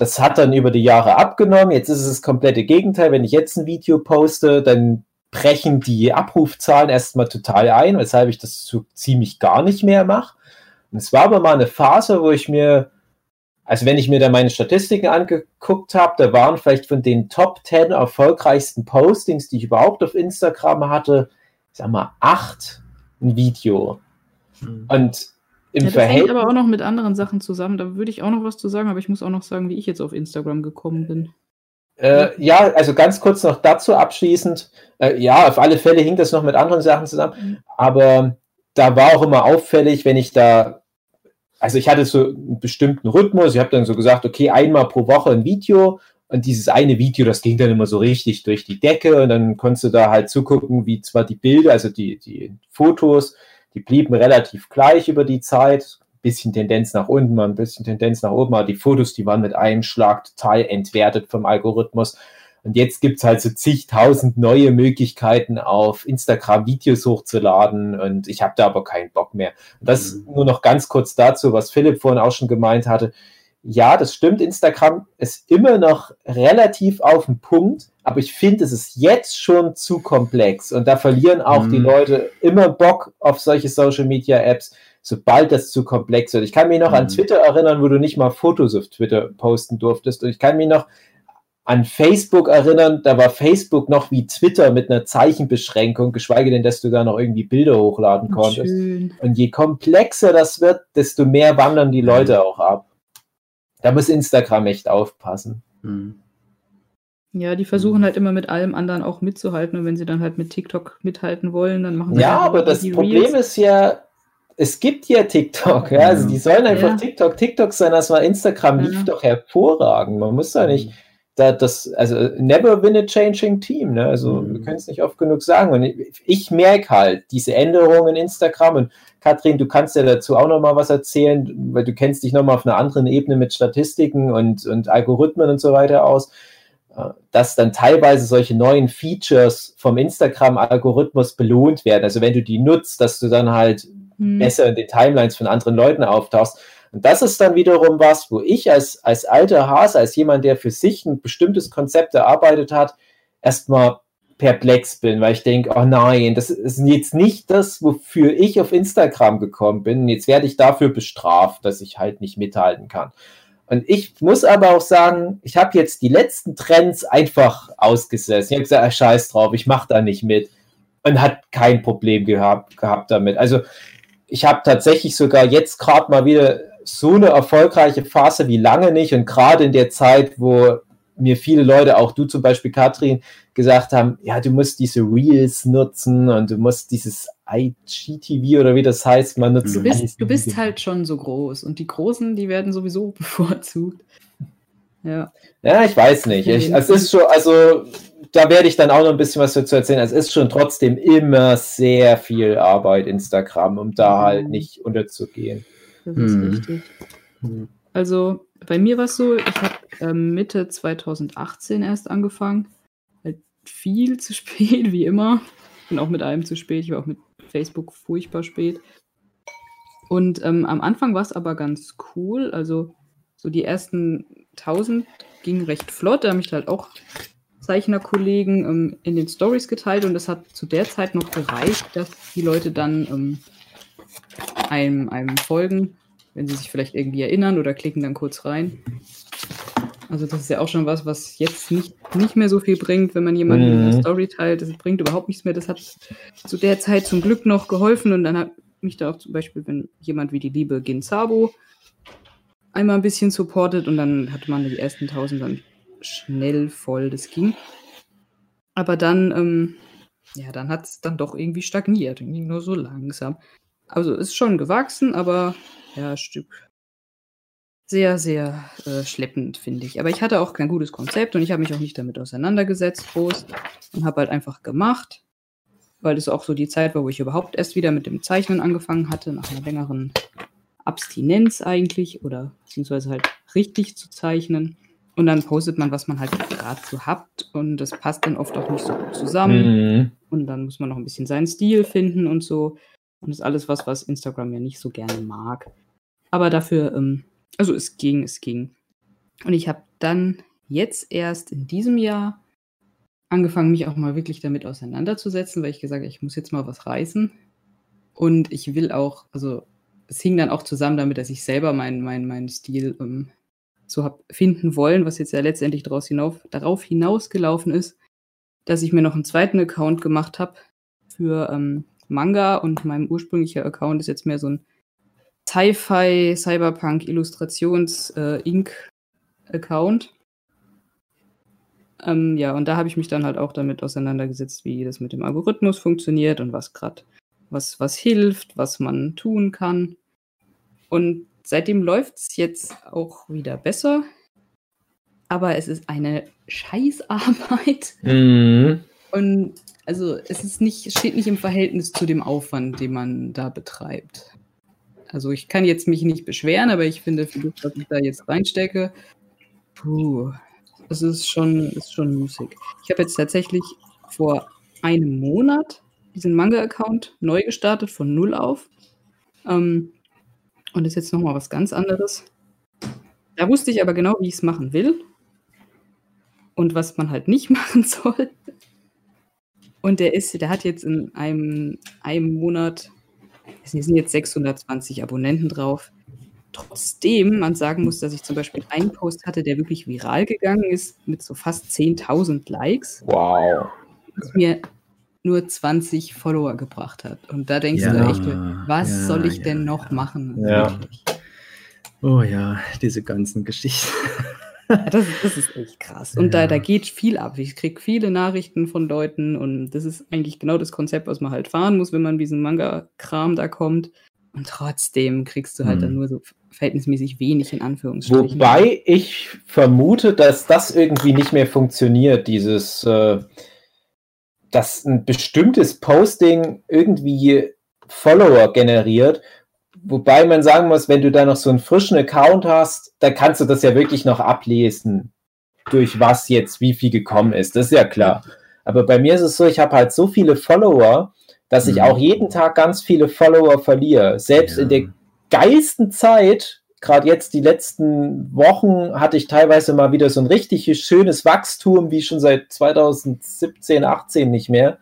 das hat dann über die Jahre abgenommen. Jetzt ist es das komplette Gegenteil. Wenn ich jetzt ein Video poste, dann brechen die Abrufzahlen erstmal total ein, weshalb ich das so ziemlich gar nicht mehr mache. Und es war aber mal eine Phase, wo ich mir, also wenn ich mir da meine Statistiken angeguckt habe, da waren vielleicht von den Top 10 erfolgreichsten Postings, die ich überhaupt auf Instagram hatte, ich sag mal, acht ein Video. Mhm. Und
im ja, das Verhältnis. hängt aber auch noch mit anderen Sachen zusammen. Da würde ich auch noch was zu sagen, aber ich muss auch noch sagen, wie ich jetzt auf Instagram gekommen bin.
Äh, ja, also ganz kurz noch dazu abschließend. Äh, ja, auf alle Fälle hing das noch mit anderen Sachen zusammen. Mhm. Aber da war auch immer auffällig, wenn ich da, also ich hatte so einen bestimmten Rhythmus. Ich habe dann so gesagt, okay, einmal pro Woche ein Video. Und dieses eine Video, das ging dann immer so richtig durch die Decke. Und dann konntest du da halt zugucken, wie zwar die Bilder, also die, die Fotos, die blieben relativ gleich über die Zeit. Ein bisschen Tendenz nach unten, mal ein bisschen Tendenz nach oben, aber die Fotos, die waren mit einem Schlag total entwertet vom Algorithmus. Und jetzt gibt es halt so zigtausend neue Möglichkeiten, auf Instagram Videos hochzuladen. Und ich habe da aber keinen Bock mehr. Und das mhm. nur noch ganz kurz dazu, was Philipp vorhin auch schon gemeint hatte. Ja, das stimmt. Instagram ist immer noch relativ auf den Punkt, aber ich finde, es ist jetzt schon zu komplex und da verlieren auch mhm. die Leute immer Bock auf solche Social Media Apps, sobald das zu komplex wird. Ich kann mich noch mhm. an Twitter erinnern, wo du nicht mal Fotos auf Twitter posten durftest und ich kann mich noch an Facebook erinnern, da war Facebook noch wie Twitter mit einer Zeichenbeschränkung, geschweige denn, dass du da noch irgendwie Bilder hochladen konntest. Schön. Und je komplexer das wird, desto mehr wandern die Leute mhm. auch ab. Da muss Instagram echt aufpassen. Hm.
Ja, die versuchen halt immer mit allem anderen auch mitzuhalten und wenn sie dann halt mit TikTok mithalten wollen, dann machen
sie Ja, halt aber das Problem Reels. ist ja, es gibt ja TikTok, ja, also die sollen einfach ja. TikTok, TikTok sein, das war Instagram, ja. lief doch hervorragend. Man muss da nicht, da das, also never win a changing team, ne? Also mhm. wir können es nicht oft genug sagen. Und ich, ich merke halt diese Änderungen in Instagram und Katrin, du kannst ja dazu auch noch mal was erzählen, weil du kennst dich noch mal auf einer anderen Ebene mit Statistiken und, und Algorithmen und so weiter aus, äh, dass dann teilweise solche neuen Features vom Instagram-Algorithmus belohnt werden. Also wenn du die nutzt, dass du dann halt hm. besser in den Timelines von anderen Leuten auftauchst. Und das ist dann wiederum was, wo ich als, als alter Hase, als jemand, der für sich ein bestimmtes Konzept erarbeitet hat, erstmal perplex bin, weil ich denke, oh nein, das ist jetzt nicht das, wofür ich auf Instagram gekommen bin. Jetzt werde ich dafür bestraft, dass ich halt nicht mithalten kann. Und ich muss aber auch sagen, ich habe jetzt die letzten Trends einfach ausgesessen. Ich habe gesagt, scheiß drauf, ich mache da nicht mit. Und hat kein Problem gehabt, gehabt damit. Also ich habe tatsächlich sogar jetzt gerade mal wieder so eine erfolgreiche Phase wie lange nicht. Und gerade in der Zeit, wo mir viele Leute, auch du zum Beispiel, Katrin, gesagt haben, ja, du musst diese Reels nutzen und du musst dieses IGTV oder wie das heißt, man nutzt.
Du bist, du bist halt schon so groß und die Großen, die werden sowieso *laughs* bevorzugt. Ja.
Ja, ich weiß nicht. Ich, es ist schon, also da werde ich dann auch noch ein bisschen was dazu erzählen. Es ist schon trotzdem immer sehr viel Arbeit, Instagram, um da
Mhm.
halt nicht unterzugehen.
Das ist
Hm.
richtig. Also bei mir war es so, ich habe ähm, Mitte 2018 erst angefangen. Halt viel zu *laughs* spät, wie immer. Und auch mit allem zu spät. Ich war auch mit Facebook furchtbar spät. Und ähm, am Anfang war es aber ganz cool. Also so die ersten 1000 gingen recht flott. Da haben mich halt auch Zeichnerkollegen ähm, in den Stories geteilt und das hat zu der Zeit noch gereicht, dass die Leute dann ähm, einem, einem folgen, wenn sie sich vielleicht irgendwie erinnern oder klicken dann kurz rein. Also das ist ja auch schon was, was jetzt nicht, nicht mehr so viel bringt, wenn man jemanden in
Mhm.
der Story teilt. Das bringt überhaupt nichts mehr. Das hat zu der Zeit zum Glück noch geholfen und dann hat mich da auch zum Beispiel, wenn jemand wie die liebe Ginzabo einmal ein bisschen supportet und dann hatte man die ersten 1000 dann schnell voll. Das ging. Aber dann, ähm, ja, dann hat es dann doch irgendwie stagniert. Ging nur so langsam. Also ist schon gewachsen, aber ja, ein Stück sehr, sehr äh, schleppend, finde ich. Aber ich hatte auch kein gutes Konzept und ich habe mich auch nicht damit auseinandergesetzt, groß, und habe halt einfach gemacht, weil es auch so die Zeit war, wo ich überhaupt erst wieder mit dem Zeichnen angefangen hatte, nach einer längeren Abstinenz eigentlich oder beziehungsweise halt richtig zu zeichnen. Und dann postet man, was man halt gerade so hat und das passt dann oft auch nicht so gut zusammen.
Mhm.
Und dann muss man noch ein bisschen seinen Stil finden und so. Und das ist alles was, was Instagram ja nicht so gerne mag. Aber dafür, ähm, also es ging, es ging. Und ich habe dann jetzt erst in diesem Jahr angefangen, mich auch mal wirklich damit auseinanderzusetzen, weil ich gesagt habe, ich muss jetzt mal was reißen. Und ich will auch, also es hing dann auch zusammen damit, dass ich selber meinen mein, mein Stil ähm, so habe finden wollen, was jetzt ja letztendlich daraus hinauf, darauf hinausgelaufen ist, dass ich mir noch einen zweiten Account gemacht habe für ähm, Manga und mein ursprünglicher Account ist jetzt mehr so ein Sci-Fi, Cyberpunk, Illustrations, äh, Ink-Account. Ähm, ja, und da habe ich mich dann halt auch damit auseinandergesetzt, wie das mit dem Algorithmus funktioniert und was gerade, was, was hilft, was man tun kann. Und seitdem läuft es jetzt auch wieder besser. Aber es ist eine Scheißarbeit.
Mhm.
Und also es ist nicht, steht nicht im Verhältnis zu dem Aufwand, den man da betreibt. Also ich kann jetzt mich nicht beschweren, aber ich finde, für das, was ich da jetzt reinstecke, puh, es ist schon, ist schon müßig. Ich habe jetzt tatsächlich vor einem Monat diesen Manga-Account neu gestartet, von null auf. Ähm, und ist jetzt nochmal was ganz anderes. Da wusste ich aber genau, wie ich es machen will. Und was man halt nicht *laughs* machen soll. Und der ist, der hat jetzt in einem, einem Monat, es sind jetzt 620 Abonnenten drauf. Trotzdem man sagen muss, dass ich zum Beispiel einen Post hatte, der wirklich viral gegangen ist, mit so fast 10.000 Likes,
Wow.
was mir nur 20 Follower gebracht hat. Und da denkst du
Ja,
echt, was
ja,
soll ich
ja,
denn noch machen?
Ja.
Oh ja, diese ganzen Geschichten. *laughs*
Das, ist- das ist echt krass. Und da,
Ja.
da geht viel ab. Ich kriege viele Nachrichten von Leuten und das ist eigentlich genau das Konzept, was man halt fahren muss, wenn man diesen Manga-Kram da kommt. Und trotzdem kriegst du halt
Hm.
dann nur so verhältnismäßig wenig in Anführungsstrichen.
Wobei ich vermute, dass das irgendwie nicht mehr funktioniert, dieses, äh, dass ein bestimmtes Posting irgendwie Follower generiert. Wobei man sagen muss, wenn du da noch so einen frischen Account hast, dann kannst du das ja wirklich noch ablesen, durch was jetzt wie viel gekommen ist. Das ist ja klar. Aber bei mir ist es so, ich habe halt so viele Follower, dass ich
Mhm.
auch jeden Tag ganz viele Follower verliere. Selbst
Ja.
in der geilsten Zeit, gerade jetzt die letzten Wochen, hatte ich teilweise mal wieder so ein richtig schönes Wachstum, wie schon seit 2017, 18 nicht mehr.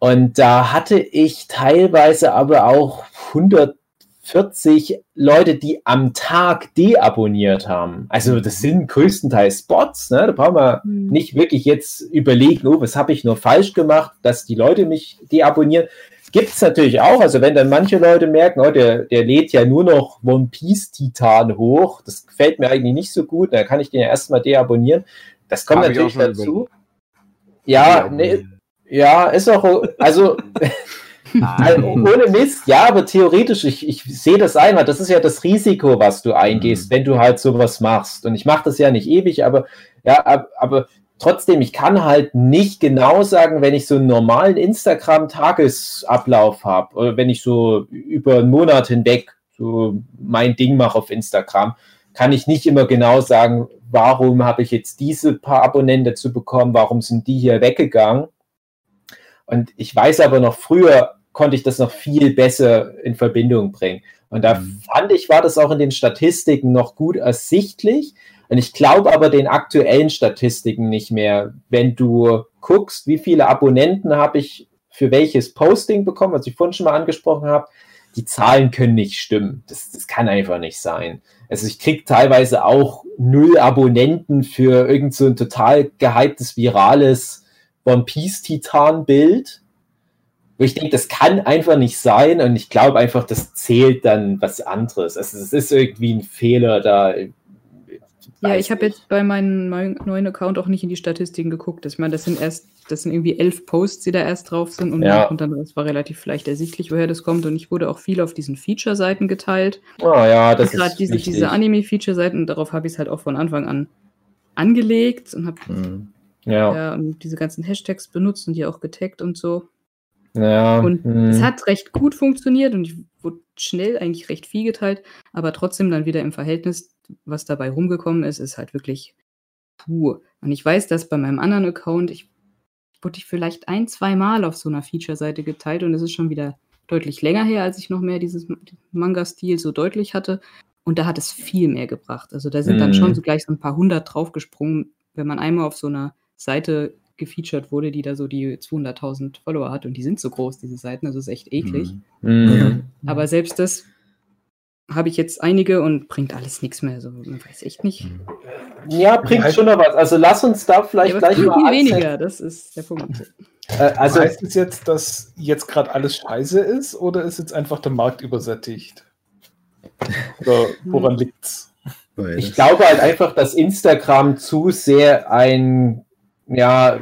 Und da hatte ich teilweise aber auch 140 Leute, die am Tag deabonniert haben. Also das sind größtenteils Bots, ne? Da brauchen wir
Hm.
nicht wirklich jetzt überlegen, oh, was habe ich nur falsch gemacht, dass die Leute mich deabonnieren. Gibt es natürlich auch. Also wenn dann manche Leute merken, oh, der, der lädt ja nur noch One Piece Titan hoch, das gefällt mir eigentlich nicht so gut, dann kann ich den ja erstmal deabonnieren. Das kommt
Hab ich
natürlich dazu. Ja, nee, ja, ist auch, also *laughs* also, ohne Mist, ja, aber theoretisch, ich, ich sehe das ein, weil das ist ja das Risiko, was du eingehst,
Mhm.
wenn du halt sowas machst. Und ich mache das ja nicht ewig, aber ja, ab- aber trotzdem, ich kann halt nicht genau sagen, wenn ich so einen normalen Instagram-Tagesablauf habe oder wenn ich so über einen Monat hinweg so mein Ding mache auf Instagram, kann ich nicht immer genau sagen, warum habe ich jetzt diese paar Abonnenten dazu bekommen, warum sind die hier weggegangen. Und ich weiß aber noch, früher konnte ich das noch viel besser in Verbindung bringen. Und da mhm. fand ich, war das auch in den Statistiken noch gut ersichtlich. Und ich glaube aber den aktuellen Statistiken nicht mehr. Wenn du guckst, wie viele Abonnenten habe ich für welches Posting bekommen, was ich vorhin schon mal angesprochen habe, die Zahlen können nicht stimmen. Das, das kann einfach nicht sein. Also ich kriege teilweise auch null Abonnenten für irgend so ein total gehyptes, virales One Piece Titan Bild. Wo ich denke, das kann einfach nicht sein und ich glaube einfach, das zählt dann was anderes. Also es ist irgendwie ein Fehler da.
Ja, ich habe jetzt bei meinem neuen Account auch nicht in die Statistiken geguckt. Ich meine, das sind erst, das sind irgendwie elf Posts, die da erst drauf sind und, ja. und dann das war relativ leicht ersichtlich, woher das kommt. Und ich wurde auch viel auf diesen Feature-Seiten geteilt.
Ah ja, das
Gerade diese, diese Anime-Feature-Seiten, darauf habe ich es halt auch von Anfang an angelegt und habe mhm. Ja. ja. und diese ganzen Hashtags benutzt und die auch getaggt und so.
Ja.
Und mh. es hat recht gut funktioniert und ich wurde schnell eigentlich recht viel geteilt, aber trotzdem dann wieder im Verhältnis was dabei rumgekommen ist, ist halt wirklich puh. Und ich weiß, dass bei meinem anderen Account, ich wurde ich vielleicht ein, zwei Mal auf so einer Feature-Seite geteilt und es ist schon wieder deutlich länger her, als ich noch mehr dieses Manga-Stil so deutlich hatte. Und da hat es viel mehr gebracht. Also da sind mhm. dann schon mhm. so gleich so ein paar hundert draufgesprungen, wenn man einmal auf so einer Seite gefeatured wurde, die da so die 200.000 Follower hat und die sind so groß, diese Seiten, also ist echt eklig. Mhm. Aber selbst das habe ich jetzt einige und bringt alles nichts mehr. Also, man weiß echt nicht.
Ja, bringt schon noch was. Also lass uns da vielleicht ja, gleich
mal. Viel weniger, das ist der Punkt.
Äh, also heißt es jetzt, dass jetzt gerade alles scheiße ist oder ist jetzt einfach der Markt übersättigt? Oder woran liegt's?
Ich glaube halt einfach, dass Instagram zu sehr ein ja,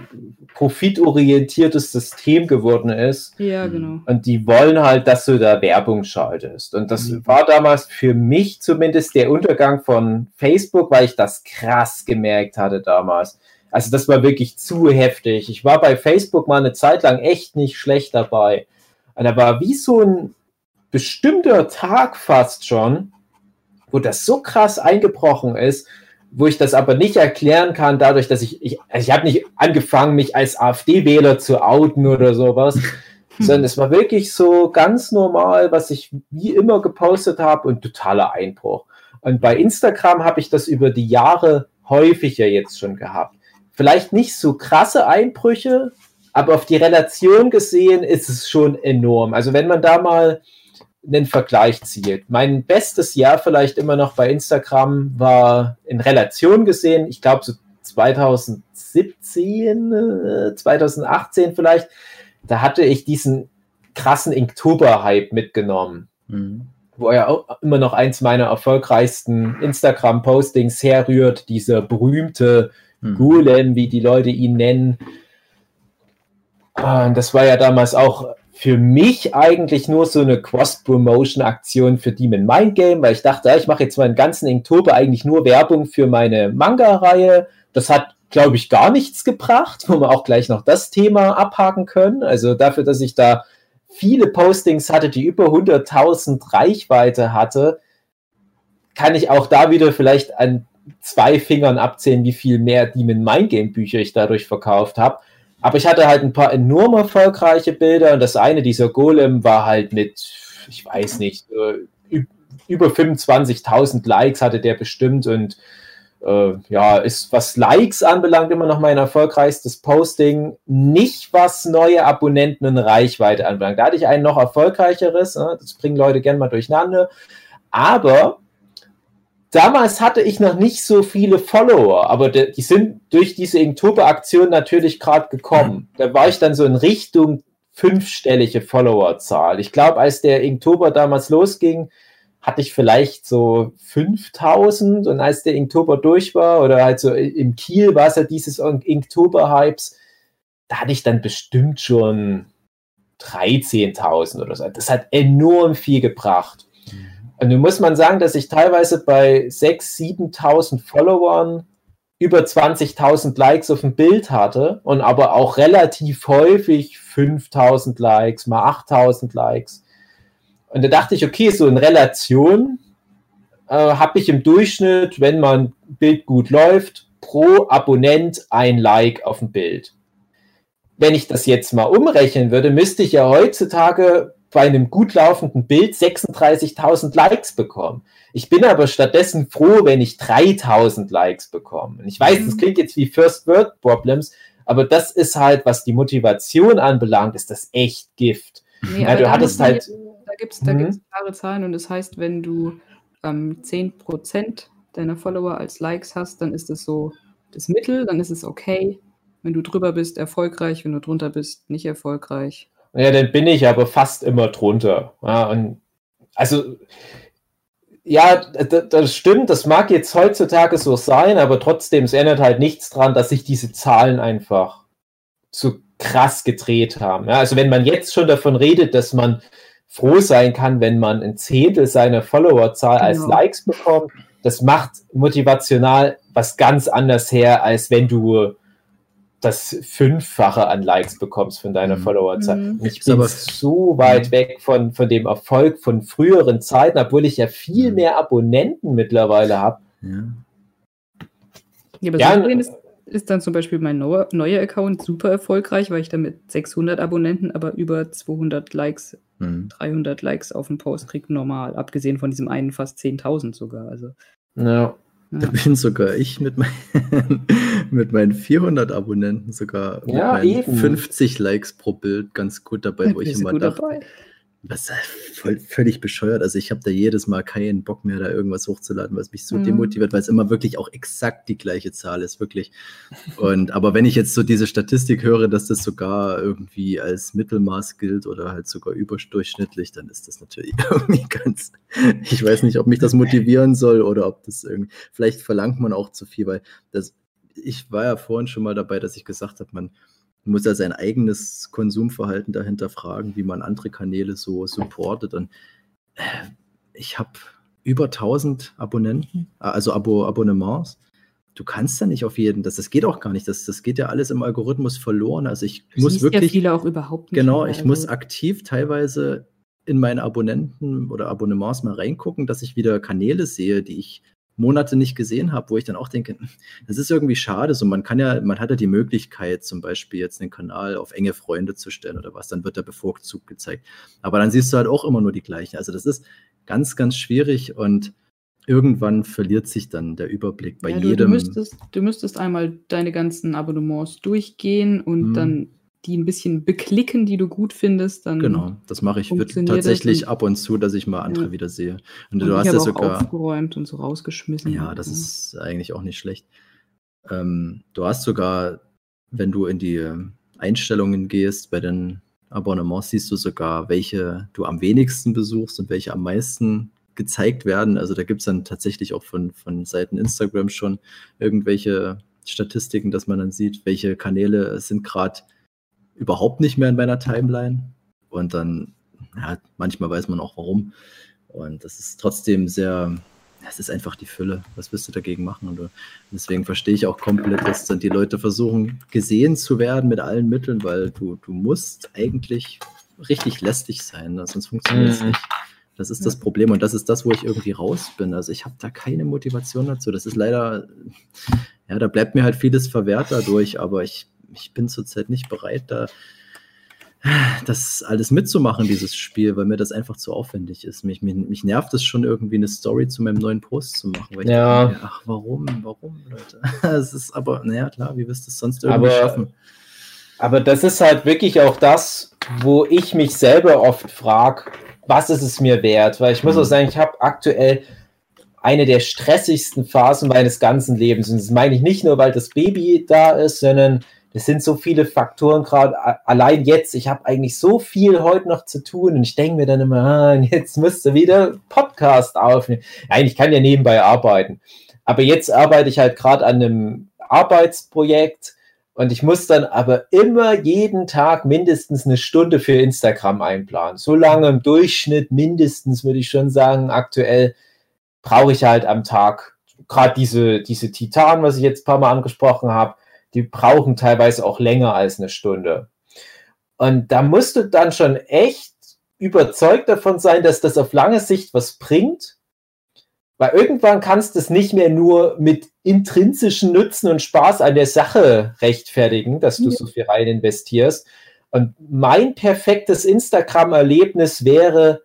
profitorientiertes System geworden ist.
Ja, genau.
Und die wollen halt, dass du da Werbung schaltest. Und das mhm. war damals für mich zumindest der Untergang von Facebook, weil ich das krass gemerkt hatte damals. Also das war wirklich zu heftig. Ich war bei Facebook mal eine Zeit lang echt nicht schlecht dabei. Und da war wie so ein bestimmter Tag fast schon, wo das so krass eingebrochen ist, wo ich das aber nicht erklären kann, dadurch, dass ich, ich, also ich habe nicht angefangen, mich als AfD-Wähler zu outen oder sowas, sondern es war wirklich so ganz normal, was ich wie immer gepostet habe und totaler Einbruch. Und bei Instagram habe ich das über die Jahre häufiger jetzt schon gehabt. Vielleicht nicht so krasse Einbrüche, aber auf die Relation gesehen ist es schon enorm. Also wenn man da mal einen Vergleich zielt. Mein bestes Jahr vielleicht immer noch bei Instagram war in Relation gesehen, ich glaube so 2017, 2018 äh, vielleicht, da hatte ich diesen krassen Inktober-Hype mitgenommen, mhm. wo ja auch immer noch eins meiner erfolgreichsten Instagram-Postings herrührt, dieser berühmte mhm. Golem, wie die Leute ihn nennen. Und das war ja damals auch für mich eigentlich nur so eine Cross-Promotion-Aktion für Demon Mind Game, weil ich dachte, ich mache jetzt meinen ganzen Inktober eigentlich nur Werbung für meine Manga-Reihe. Das hat, glaube ich, gar nichts gebracht, wo wir auch gleich noch das Thema abhaken können. Also dafür, dass ich da viele Postings hatte, die über 100.000 Reichweite hatte, kann ich auch da wieder vielleicht an zwei Fingern abzählen, wie viel mehr Demon Mind Game Bücher ich dadurch verkauft habe. Aber ich hatte halt ein paar enorm erfolgreiche Bilder und das eine, dieser Golem, war halt mit, ich weiß nicht, äh, über 25.000 Likes hatte der bestimmt und äh, ja, ist was Likes anbelangt immer noch mein erfolgreichstes Posting, nicht was neue Abonnenten und Reichweite anbelangt. Da hatte ich ein noch erfolgreicheres, ne? das bringen Leute gerne mal durcheinander, aber damals hatte ich noch nicht so viele Follower, aber die sind durch diese Inktober-Aktion natürlich gerade gekommen. Da war ich dann so in Richtung fünfstellige Followerzahl. Ich glaube, als der Inktober damals losging, hatte ich vielleicht so 5000 und als der Inktober durch war oder halt so im Kiel war es ja dieses Inktober-Hypes, da hatte ich dann bestimmt schon 13.000 oder so. Das hat enorm viel gebracht. Und nun muss man sagen, dass ich teilweise bei 6.000, 7.000 Followern über 20.000 Likes auf dem Bild hatte und aber auch relativ häufig 5.000 Likes, mal 8.000 Likes. Und da dachte ich, okay, so in Relation äh, habe ich im Durchschnitt, wenn mein Bild gut läuft, pro Abonnent ein Like auf dem Bild. Wenn ich das jetzt mal umrechnen würde, müsste ich ja heutzutage bei einem gut laufenden Bild 36.000 Likes bekommen. Ich bin aber stattdessen froh, wenn ich 3000 Likes bekomme. Und ich weiß, das mhm. klingt jetzt wie First World Problems, aber das ist halt, was die Motivation anbelangt, ist das echt Gift.
Nee, ja, du hattest halt. Da gibt es da mhm. klare Zahlen und das heißt, wenn du ähm, 10% deiner Follower als Likes hast, dann ist das so das Mittel, dann ist es okay. Wenn du drüber bist, erfolgreich, wenn du drunter bist, nicht erfolgreich.
Ja, dann bin ich aber fast immer drunter. Ja, und also ja, das stimmt, das mag jetzt heutzutage so sein, aber trotzdem, es ändert halt nichts dran, dass sich diese Zahlen einfach zu krass gedreht haben. Ja, also wenn man jetzt schon davon redet, dass man froh sein kann, wenn man ein Zehntel seiner Followerzahl genau. als Likes bekommt, das macht motivational was ganz anders her, als wenn du das Fünffache an Likes bekommst von deiner mhm. Followerzahl. Mhm. Ich bin aber so weit weg von, von dem Erfolg von früheren Zeiten, obwohl ich ja viel mhm. mehr Abonnenten mittlerweile habe. Ja.
ja, aber ja, so ist, ist dann zum Beispiel mein neuer, neuer Account super erfolgreich, weil ich damit 600 Abonnenten, aber über 200 Likes, mhm. 300 Likes auf dem Post kriege, normal. Abgesehen von diesem einen fast 10.000 sogar. Also.
Ja. Da bin sogar ich mit, mein, *laughs* mit meinen 400 Abonnenten sogar
ja,
mit 50 Likes pro Bild ganz gut dabei, wo ich immer dachte, dabei. Was voll, völlig bescheuert. Also ich habe da jedes Mal keinen Bock mehr, da irgendwas hochzuladen, was mich so mhm. demotiviert, weil es immer wirklich auch exakt die gleiche Zahl ist, wirklich. Und aber wenn ich jetzt so diese Statistik höre, dass das sogar irgendwie als Mittelmaß gilt oder halt sogar überdurchschnittlich, dann ist das natürlich *laughs* irgendwie ganz. Ich weiß nicht, ob mich das motivieren soll oder ob das irgendwie. Vielleicht verlangt man auch zu viel, weil das. Ich war ja vorhin schon mal dabei, dass ich gesagt habe, man muss ja sein eigenes Konsumverhalten dahinter fragen, wie man andere Kanäle so supportet. Und äh, ich habe über 1000 Abonnenten, äh, also Abo Abonnements. Du kannst da nicht auf jeden, das, das geht auch gar nicht. Das, das geht ja alles im Algorithmus verloren. Also ich du muss wirklich. Ja
viele auch überhaupt
nicht. Genau, ich muss aktiv teilweise in meine Abonnenten oder Abonnements mal reingucken, dass ich wieder Kanäle sehe, die ich Monate nicht gesehen habe, wo ich dann auch denke, das ist irgendwie schade. So, man kann ja, man hat ja die Möglichkeit, zum Beispiel jetzt einen Kanal auf enge Freunde zu stellen oder was, dann wird der bevorzugt gezeigt. Aber dann siehst du halt auch immer nur die gleichen. Also das ist ganz, ganz schwierig und irgendwann verliert sich dann der Überblick bei ja, du, jedem.
Du müsstest, du müsstest einmal deine ganzen Abonnements durchgehen und hm. dann die ein bisschen beklicken, die du gut findest, dann.
Genau, das mache ich tatsächlich ab und zu, dass ich mal andere ja. wieder sehe.
Und, und du hast ja sogar. aufgeräumt und so rausgeschmissen.
Ja, das ja. ist eigentlich auch nicht schlecht. Ähm, du hast sogar, wenn du in die Einstellungen gehst, bei den Abonnements siehst du sogar, welche du am wenigsten besuchst und welche am meisten gezeigt werden. Also da gibt es dann tatsächlich auch von, von Seiten Instagram schon irgendwelche Statistiken, dass man dann sieht, welche Kanäle sind gerade überhaupt nicht mehr in meiner Timeline. Und dann, ja, manchmal weiß man auch warum. Und das ist trotzdem sehr, es ist einfach die Fülle. Was wirst du dagegen machen? Und deswegen verstehe ich auch komplett, dass dann die Leute versuchen, gesehen zu werden mit allen Mitteln, weil du, du musst eigentlich richtig lästig sein, ne? sonst funktioniert es mhm. nicht. Das ist das Problem und das ist das, wo ich irgendwie raus bin. Also ich habe da keine Motivation dazu. Das ist leider, ja, da bleibt mir halt vieles verwehrt dadurch, aber ich ich bin zurzeit nicht bereit, da das alles mitzumachen, dieses Spiel, weil mir das einfach zu aufwendig ist. Mich, mich, mich nervt es schon irgendwie eine Story zu meinem neuen Post zu machen. Weil
ja. Denke,
ach, warum, warum, Leute? *laughs* Es ist aber, naja, klar, wie wirst du es sonst irgendwie
aber,
schaffen?
Aber das ist halt wirklich auch das, wo ich mich selber oft frage, was ist es mir wert? Weil ich muss mhm. auch sagen, ich habe aktuell eine der stressigsten Phasen meines ganzen Lebens. Und das meine ich nicht nur, weil das Baby da ist, sondern es sind so viele Faktoren gerade allein jetzt. Ich habe eigentlich so viel heute noch zu tun und ich denke mir dann immer, ah, *laughs* jetzt müsste wieder Podcast aufnehmen. Nein, ich kann ja nebenbei arbeiten. Aber jetzt arbeite ich halt gerade an einem Arbeitsprojekt und ich muss dann aber immer jeden Tag mindestens eine Stunde für Instagram einplanen. So lange im Durchschnitt mindestens würde ich schon sagen, aktuell brauche ich halt am Tag gerade diese, diese Titan, was ich jetzt ein paar Mal angesprochen habe, die brauchen teilweise auch länger als eine Stunde. Und da musst du dann schon echt überzeugt davon sein, dass das auf lange Sicht was bringt. Weil irgendwann kannst du es nicht mehr nur mit intrinsischen Nutzen und Spaß an der Sache rechtfertigen, dass du ja. so viel rein investierst. Und mein perfektes Instagram-Erlebnis wäre,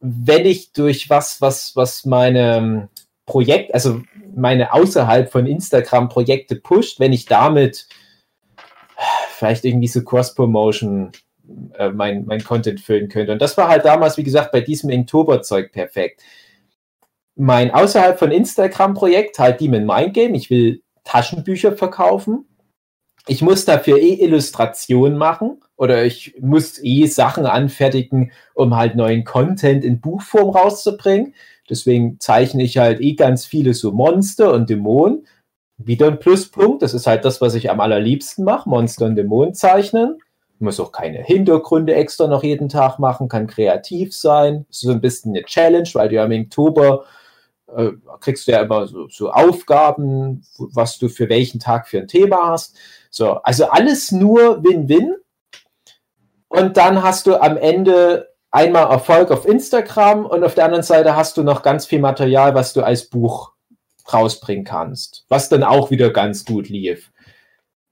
wenn ich durch was, was, was meine Projekt, also meine außerhalb von Instagram Projekte pusht, wenn ich damit vielleicht irgendwie so Cross-Promotion äh, mein, mein Content füllen könnte. Und das war halt damals, wie gesagt, bei diesem Inktober-Zeug perfekt. Mein außerhalb von Instagram-Projekt, halt die mit Mindgame, ich will Taschenbücher verkaufen. Ich muss dafür eh Illustrationen machen oder ich muss eh Sachen anfertigen, um halt neuen Content in Buchform rauszubringen. Deswegen zeichne ich halt eh ganz viele so Monster und Dämonen. Wieder ein Pluspunkt. Das ist halt das, was ich am allerliebsten mache. Monster und Dämonen zeichnen. Ich muss auch keine Hintergründe extra noch jeden Tag machen, kann kreativ sein. Ist so ein bisschen eine Challenge, weil du ja im Oktober äh, kriegst du ja immer so, so, Aufgaben, was du für welchen Tag für ein Thema hast. So, also alles nur Win-Win. Und dann hast du am Ende einmal Erfolg auf Instagram und auf der anderen Seite hast du noch ganz viel Material, was du als Buch rausbringen kannst, was dann auch wieder ganz gut lief.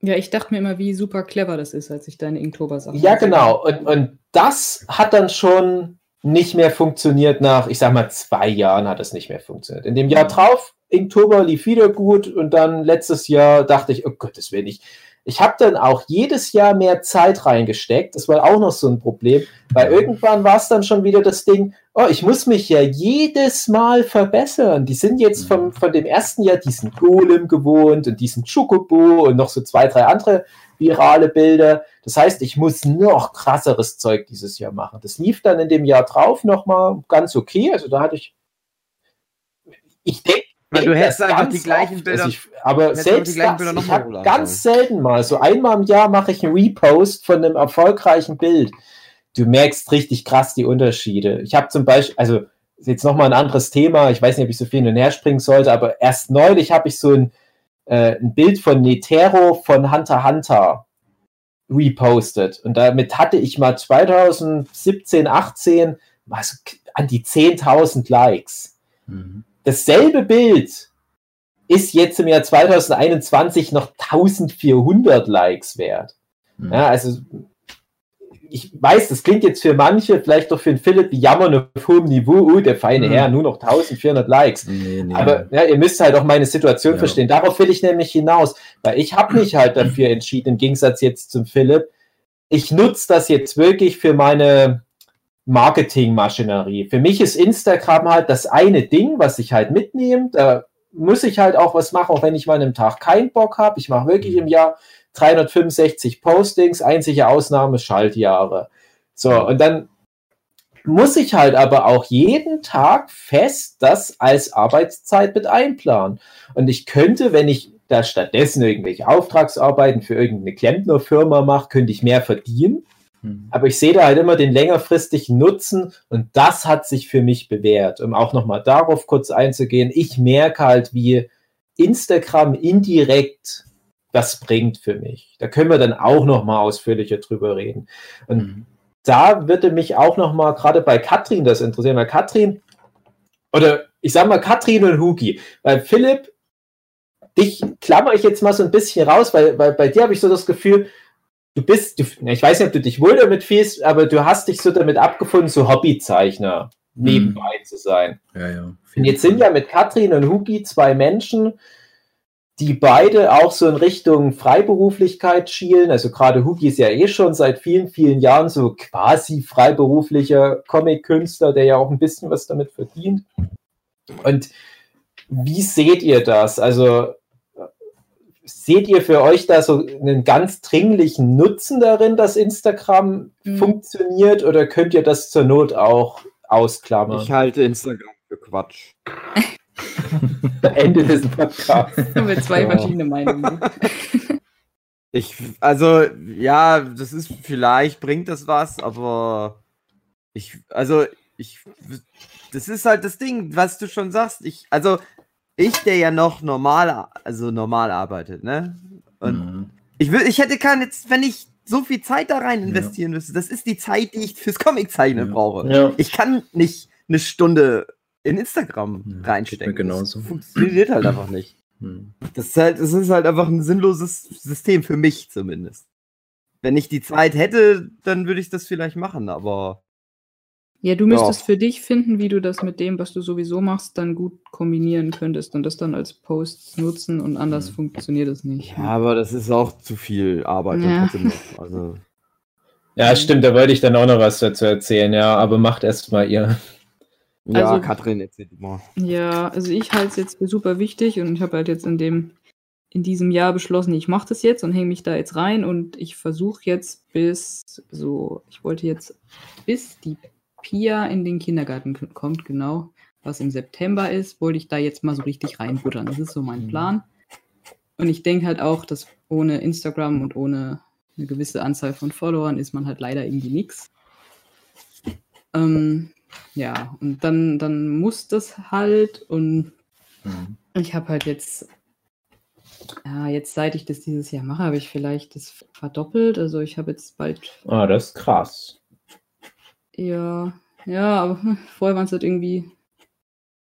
Ja, ich dachte mir immer, wie super clever das ist, als ich deine Inktober-Sachen.
Ja, genau. Und, und das hat dann schon nicht mehr funktioniert nach, ich sag mal, zwei Jahren hat es nicht mehr funktioniert. In dem Jahr drauf, Inktober lief wieder gut und dann letztes Jahr dachte ich, oh Gott, das will ich. Ich habe dann auch jedes Jahr mehr Zeit reingesteckt. Das war auch noch so ein Problem, weil irgendwann war es dann schon wieder das Ding, oh, ich muss mich ja jedes Mal verbessern. Die sind jetzt vom, von dem ersten Jahr diesen Golem gewohnt und diesen Chocobo und noch so zwei, drei andere virale Bilder. Das heißt, ich muss noch krasseres Zeug dieses Jahr machen. Das lief dann in dem Jahr drauf nochmal ganz okay. Also da hatte ich, ich denke,
weil du hättest einfach die gleichen Bilder.
Ich, aber selbst das, Bilder ich habe ganz selten mal, so einmal im Jahr mache ich einen Repost von einem erfolgreichen Bild. Du merkst richtig krass die Unterschiede. Ich habe zum Beispiel, also jetzt nochmal ein anderes Thema, ich weiß nicht, ob ich so viel hin und her springen sollte, aber erst neulich habe ich so ein, äh, ein Bild von Netero von Hunter Hunter repostet. Und damit hatte ich mal 2017, 18 mal so an die 10.000 Likes. Mhm dasselbe Bild ist jetzt im Jahr 2021 noch 1400 Likes wert. Mhm. Ja, also ich weiß, das klingt jetzt für manche, vielleicht doch für den Philipp, wie jammern auf hohem Niveau, oh, der feine mhm. Herr, nur noch 1400 Likes. Nee, nee. Aber ja, ihr müsst halt auch meine Situation ja. verstehen. Darauf will ich nämlich hinaus, weil ich habe mich halt dafür entschieden, im Gegensatz jetzt zum Philipp, ich nutze das jetzt wirklich für meine Marketingmaschinerie. Für mich ist Instagram halt das eine Ding, was ich halt mitnehme. Da muss ich halt auch was machen, auch wenn ich mal einen Tag keinen Bock habe. Ich mache wirklich im Jahr 365 Postings, einzige Ausnahme Schaltjahre. So, und dann muss ich halt aber auch jeden Tag fest das als Arbeitszeit mit einplanen. Und ich könnte, wenn ich da stattdessen irgendwelche Auftragsarbeiten für irgendeine Klempnerfirma mache, könnte ich mehr verdienen. Mhm. Aber ich sehe da halt immer den längerfristigen Nutzen und das hat sich für mich bewährt. Um auch nochmal darauf kurz einzugehen, ich merke halt, wie Instagram indirekt das bringt für mich. Da können wir dann auch nochmal ausführlicher drüber reden. Und mhm. da würde mich auch nochmal gerade bei Katrin das interessieren, weil Katrin, oder ich sage mal Katrin und Hugi, weil Philipp, dich klammer ich jetzt mal so ein bisschen raus, weil, weil bei dir habe ich so das Gefühl, du bist, du, ich weiß nicht, ob du dich wohl damit fühlst, aber du hast dich so damit abgefunden, so Hobbyzeichner nebenbei mhm. zu sein.
Ja, ja.
Und jetzt sind ja mit Katrin und Hugi zwei Menschen, die beide auch so in Richtung Freiberuflichkeit schielen. Also gerade Hugi ist ja eh schon seit vielen, vielen Jahren so quasi freiberuflicher Comic-Künstler, der ja auch ein bisschen was damit verdient. Und wie seht ihr das? Also seht ihr für euch da so einen ganz dringlichen Nutzen darin, dass Instagram mhm. funktioniert oder könnt ihr das zur Not auch ausklammern?
Ich halte Instagram für Quatsch.
Ende des Podcasts. *laughs*
Haben wir zwei verschiedene Meinungen. *laughs*
Ich, also, ja, das ist, vielleicht bringt das was, aber ich, also, ich, das ist halt das Ding, was du schon sagst. Ich, also, ich, der ja noch normal, also normal arbeitet, ne? Und mhm. ich will, ich hätte keine, wenn ich so viel Zeit da rein investieren ja. müsste, das ist die Zeit, die ich fürs Comiczeichnen ja. brauche. Ja. Ich kann nicht eine Stunde in Instagram ja, reinstecken.
Genauso.
Das funktioniert halt einfach nicht. Hm. Das, ist halt, das ist halt einfach ein sinnloses System für mich zumindest. Wenn ich die Zeit hätte, dann würde ich das vielleicht machen, aber
ja, du müsstest ja. für dich finden, wie du das mit dem, was du sowieso machst, dann gut kombinieren könntest und das dann als Posts nutzen und anders mhm. funktioniert es nicht.
Ja, aber das ist auch zu viel Arbeit. Ja, also. *laughs*
ja stimmt, da wollte ich dann auch noch was dazu erzählen, ja, aber macht erst mal ihr.
Ja, also, Katrin, erzähl
mal. Ja, also ich halte es jetzt für super wichtig und ich habe halt jetzt in dem in diesem Jahr beschlossen, ich mache das jetzt und hänge mich da jetzt rein und ich versuche jetzt bis so, ich wollte jetzt bis die Pia in den Kindergarten kommt, genau, was im September ist, wollte ich da jetzt mal so richtig reinbuttern. Das ist so mein mhm. Plan. Und ich denke halt auch, dass ohne Instagram und ohne eine gewisse Anzahl von Followern ist man halt leider irgendwie nichts. Ähm, ja, und dann, dann muss das halt und mhm. ich habe halt jetzt, ja, jetzt seit ich das dieses Jahr mache, habe ich vielleicht das verdoppelt. Also ich habe jetzt bald.
Ah, das ist krass.
Ja, ja, aber *laughs* vorher waren es halt irgendwie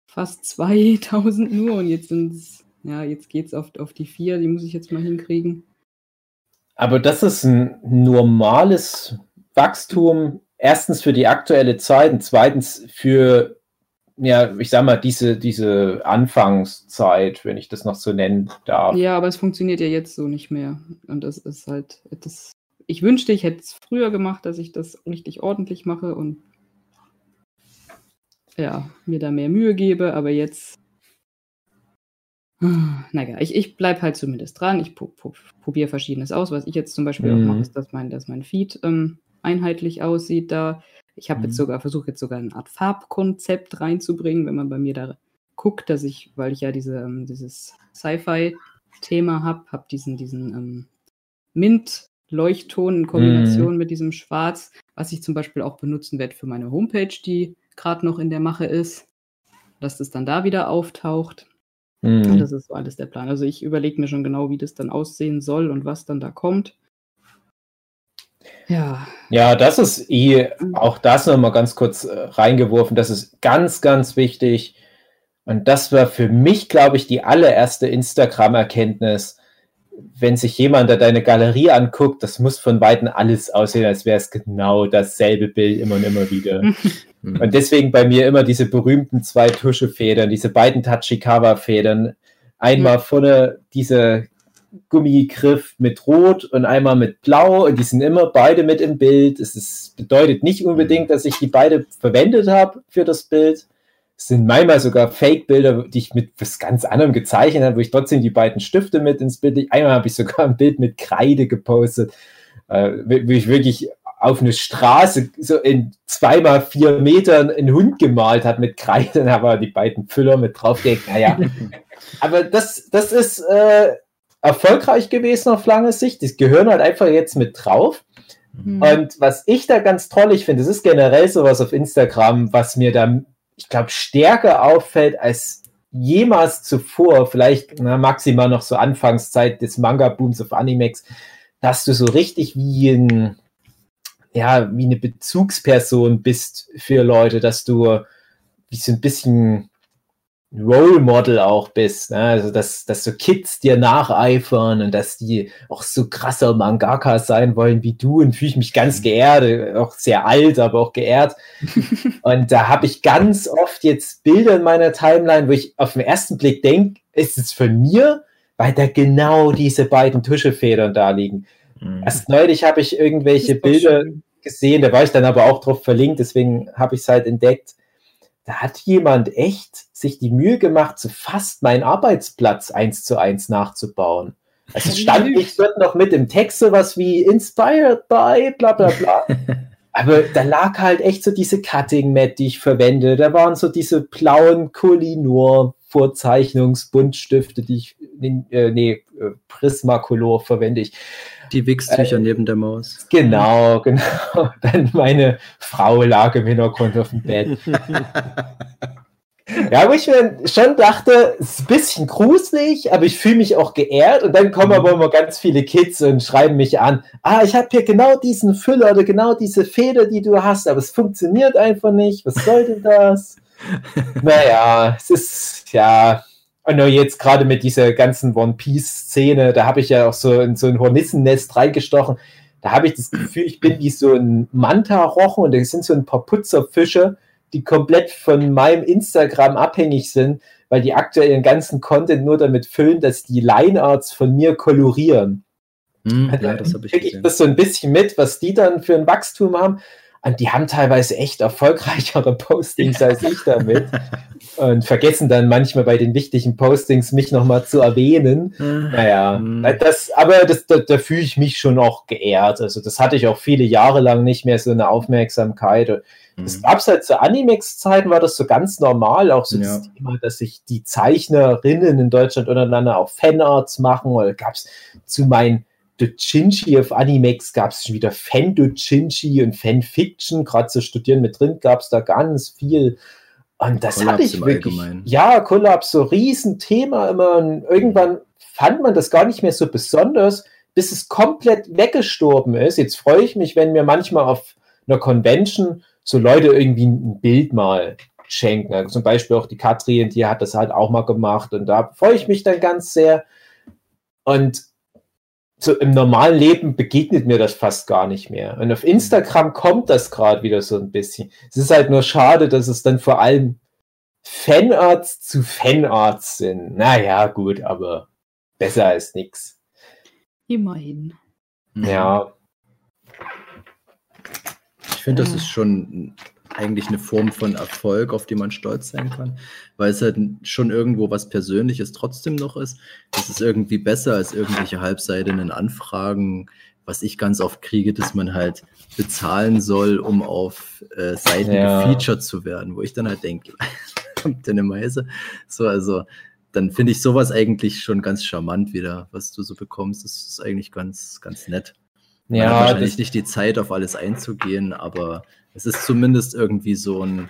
fast *laughs* 2000 nur und jetzt sind es, ja, jetzt geht es auf, auf die vier, die muss ich jetzt mal hinkriegen.
Aber das ist ein normales Wachstum, erstens für die aktuelle Zeit und zweitens für, ja, ich sag mal, diese, diese Anfangszeit, wenn ich das noch so nennen darf.
Ja, aber es funktioniert ja jetzt so nicht mehr. Und das ist halt, das ich wünschte, ich hätte es früher gemacht, dass ich das richtig ordentlich mache und ja, mir da mehr Mühe gebe, aber jetzt. Naja, ich, ich bleibe halt zumindest dran. Ich probiere Verschiedenes aus. Was ich jetzt zum Beispiel mhm. auch mache, ist, dass mein, dass mein Feed ähm, einheitlich aussieht da. Ich habe mhm. jetzt sogar versucht, jetzt sogar eine Art Farbkonzept reinzubringen, wenn man bei mir da guckt, dass ich, weil ich ja diese, ähm, dieses Sci-Fi-Thema habe, habe diesen, diesen ähm, Mint Leuchtton in Kombination mm. mit diesem Schwarz, was ich zum Beispiel auch benutzen werde für meine Homepage, die gerade noch in der Mache ist, dass das dann da wieder auftaucht. Mm. Und das ist so alles der Plan. Also ich überlege mir schon genau, wie das dann aussehen soll und was dann da kommt.
Ja. Ja, das ist eh, auch das nochmal ganz kurz äh, reingeworfen, das ist ganz, ganz wichtig. Und das war für mich, glaube ich, die allererste Instagram-Erkenntnis wenn sich jemand da deine Galerie anguckt, das muss von Weitem alles aussehen, als wäre es genau dasselbe Bild immer und immer wieder. *laughs* und deswegen bei mir immer diese berühmten zwei Tuschefedern, diese beiden Tachikawa-Federn. Einmal vorne diese Gummigriff mit Rot und einmal mit Blau und die sind immer beide mit im Bild. Es ist, bedeutet nicht unbedingt, dass ich die beide verwendet habe für das Bild, sind manchmal sogar Fake-Bilder, die ich mit was ganz anderem gezeichnet habe, wo ich trotzdem die beiden Stifte mit ins Bild. Einmal habe ich sogar ein Bild mit Kreide gepostet, äh, wo ich wirklich auf eine Straße so in zweimal vier Metern einen Hund gemalt hat mit Kreide, dann habe die beiden Füller mit draufgelegt. Naja, *laughs* aber das, das ist äh, erfolgreich gewesen auf lange Sicht. Die gehören halt einfach jetzt mit drauf. Mhm. Und was ich da ganz toll ich finde, es ist generell sowas auf Instagram, was mir da ich glaube, stärker auffällt als jemals zuvor, vielleicht na, maximal noch so Anfangszeit des Manga-Booms auf Animex, dass du so richtig wie ein, ja, wie eine Bezugsperson bist für Leute, dass du wie so ein bisschen Role Model auch bist. Ne? Also, dass, dass so Kids dir nacheifern und dass die auch so krasser Mangaka sein wollen wie du und fühle ich mich ganz mhm. geehrt, auch sehr alt, aber auch geehrt. *laughs* und da habe ich ganz oft jetzt Bilder in meiner Timeline, wo ich auf den ersten Blick denke, ist es von mir, weil da genau diese beiden Tuschefedern da liegen. Mhm. Erst neulich habe ich irgendwelche Bilder schön. gesehen, da war ich dann aber auch drauf verlinkt, deswegen habe ich es halt entdeckt da hat jemand echt sich die Mühe gemacht, so fast meinen Arbeitsplatz eins zu eins nachzubauen. Also es stand nicht dort noch mit im Text sowas wie inspired by bla bla bla. *laughs* Aber da lag halt echt so diese Cutting Mat, die ich verwende. Da waren so diese blauen Kolinor Vorzeichnungsbuntstifte, die ich, äh, nee, Prismacolor verwende ich.
Die Wichstücher äh, neben der Maus.
Genau, *laughs* genau. Dann meine Frau lag im Hintergrund auf dem Bett. *laughs* Ja, wo ich mir schon dachte, es ist ein bisschen gruselig, aber ich fühle mich auch geehrt. Und dann kommen
Mhm.
aber immer ganz viele Kids und schreiben mich an. Ah, ich habe hier genau diesen Füller oder genau diese Feder, die du hast, aber es funktioniert einfach nicht. Was soll denn das? *laughs* naja, es ist, ja. Und nur jetzt gerade mit dieser ganzen One Piece-Szene, da habe ich ja auch so in so ein Hornissennest reingestochen. Da habe ich das Gefühl, ich bin wie so ein Manta-Rochen und da sind so ein paar Putzerfische, die komplett von meinem Instagram abhängig sind, weil die aktuell ihren ganzen Content nur damit füllen, dass die Linearts von mir kolorieren.
Hm, ja, das habe ich
ich das so ein bisschen mit, was die dann für ein Wachstum haben. Und die haben teilweise echt erfolgreichere Postings als ich damit. Und vergessen dann manchmal bei den wichtigen Postings mich nochmal zu erwähnen. Naja,
Hm.
das, aber das, da, da fühle ich mich schon auch geehrt. Also das hatte ich auch viele Jahre lang nicht mehr so eine Aufmerksamkeit. Das
Hm.
gab's halt zu Animex-Zeiten, war das so ganz normal, auch so das
Ja.
Thema, dass sich die Zeichnerinnen in Deutschland untereinander auch Fanarts machen. Oder gab's zu meinen Dojinshi auf Animex gab es schon wieder Fan-Dojinshi und Fanfiction, gerade zu studieren mit drin gab's da ganz viel. Und das
Kollaps
hatte ich wirklich.
Allgemeinen.
Ja, Kollaps, so Riesenthema immer. Und irgendwann fand man das gar nicht mehr so besonders, bis es komplett weggestorben ist. Jetzt freue ich mich, wenn mir manchmal auf einer Convention so Leute irgendwie ein Bild mal schenken. Also zum Beispiel auch die Katrin, die hat das halt auch mal gemacht. Und da freue ich mich dann ganz sehr. Und so im normalen Leben begegnet mir das fast gar nicht mehr. Und auf Instagram kommt das gerade wieder so ein bisschen. Es ist halt nur schade, dass es dann vor allem Fanarts zu Fanarts sind. Naja, gut, aber besser als nix.
Immerhin.
Mhm.
Ja,
Ich finde, das ist schon eigentlich eine Form von Erfolg, auf die man stolz sein kann, weil es halt schon irgendwo was Persönliches trotzdem noch ist. Das ist irgendwie besser als irgendwelche halbseitigen Anfragen, was ich ganz oft kriege, dass man halt bezahlen soll, um auf äh, Seiten
Ja.
gefeatured zu werden, wo ich dann halt denke, *laughs* kommt denn eine Meise? So, also dann finde ich sowas eigentlich schon ganz charmant wieder, was du so bekommst. Das ist eigentlich ganz, ganz nett. Man
ja,
wahrscheinlich nicht die Zeit, auf alles einzugehen, aber es ist zumindest irgendwie so ein,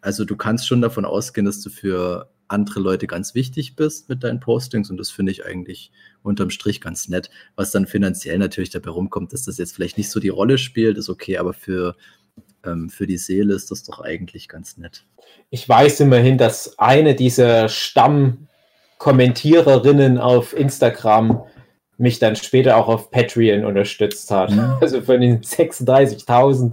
also du kannst schon davon ausgehen, dass du für andere Leute ganz wichtig bist mit deinen Postings und das finde ich eigentlich unterm Strich ganz nett. Was dann finanziell natürlich dabei rumkommt, dass das jetzt vielleicht nicht so die Rolle spielt, ist okay, aber für, ähm, für die Seele ist das doch eigentlich ganz nett.
ich weiß immerhin, dass eine dieser Stammkommentiererinnen auf Instagram mich dann später auch auf Patreon unterstützt hat.
Mhm.
Also von den 36.000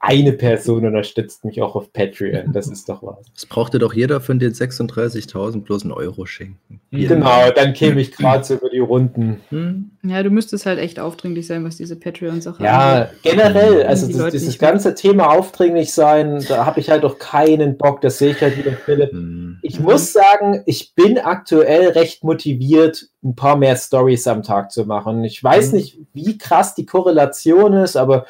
eine Person unterstützt mich auch auf Patreon. Das ist doch was.
Es brauchte doch jeder von den 36.000 bloß einen Euro schenken. Jedem.
Genau, dann käme ich gerade so über die Runden.
Hm?
Ja, du müsstest halt echt aufdringlich sein, was diese Patreon-Sache
Ja, generell, also
Die
das, dieses ganze Thema aufdringlich sein, da habe ich halt auch keinen Bock. Das sehe ich halt wieder, Philipp.
Hm.
Ich muss sagen, ich bin aktuell recht motiviert, ein paar mehr Stories am Tag zu machen. Ich weiß
Mhm.
nicht, wie krass die Korrelation ist, aber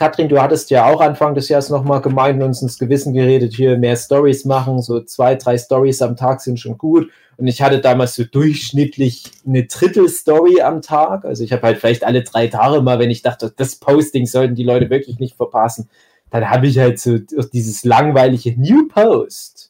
Katrin, du hattest ja auch Anfang des Jahres nochmal gemeint und uns ins Gewissen geredet, hier mehr Stories machen, so zwei, drei Stories am Tag sind schon gut. Und ich hatte damals so durchschnittlich eine Drittel-Story am Tag. Also ich habe halt vielleicht alle drei Tage mal, wenn ich dachte, das Posting sollten die Leute wirklich nicht verpassen, dann habe ich halt so dieses langweilige New Post.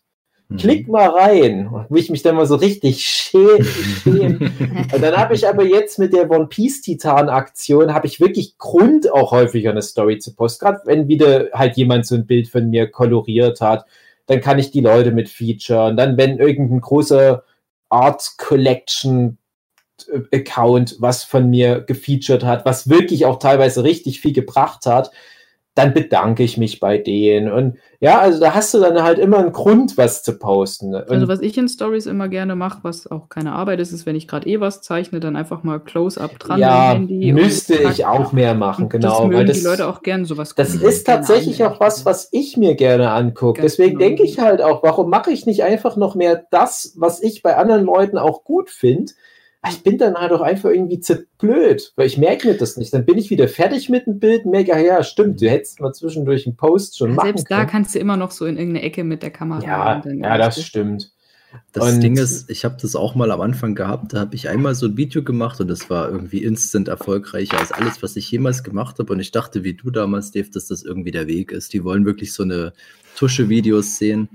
Mhm.
Klick mal rein, wo ich mich dann mal so richtig schäme. *laughs* schäme. Und dann habe ich aber jetzt mit der One Piece Titan Aktion habe ich wirklich Grund auch häufiger eine Story zu posten. Gerade wenn wieder halt jemand so ein Bild von mir koloriert hat, dann kann ich die Leute mit featuren. Dann wenn irgendein großer Art Collection äh, Account was von mir gefeatured hat, was wirklich auch teilweise richtig viel gebracht hat, dann bedanke ich mich bei denen. Und ja, also da hast du dann halt immer einen Grund, was zu posten. Und
Also was ich in Stories immer gerne mache, was auch keine Arbeit ist, ist, wenn ich gerade eh was zeichne, dann einfach mal Close-up dran
ja, müsste ich auch mehr machen, genau.
Das
weil das,
die Leute auch gerne sowas.
das ist tatsächlich auch was, was ich mir gerne angucke. Deswegen
genau.
denke ich halt auch, warum mache ich nicht einfach noch mehr das, was ich bei anderen Leuten auch gut finde? Ich bin dann halt auch einfach irgendwie zu blöd, weil ich merke mir das nicht. Dann bin ich wieder fertig mit dem Bild merke, ah ja, stimmt, du hättest mal zwischendurch einen Post schon machen
Selbst da
können.
kannst du immer noch so in irgendeine Ecke mit der Kamera.
Ja,
und dann
ja, das stimmt.
Das
Und-
Ding ist, ich habe das auch mal am Anfang gehabt, da habe ich einmal so ein Video gemacht und das war irgendwie instant erfolgreicher als alles, was ich jemals gemacht habe. Und ich dachte, wie du damals, Dave, dass das irgendwie der Weg ist. Die wollen wirklich so eine Tusche-Videos sehen.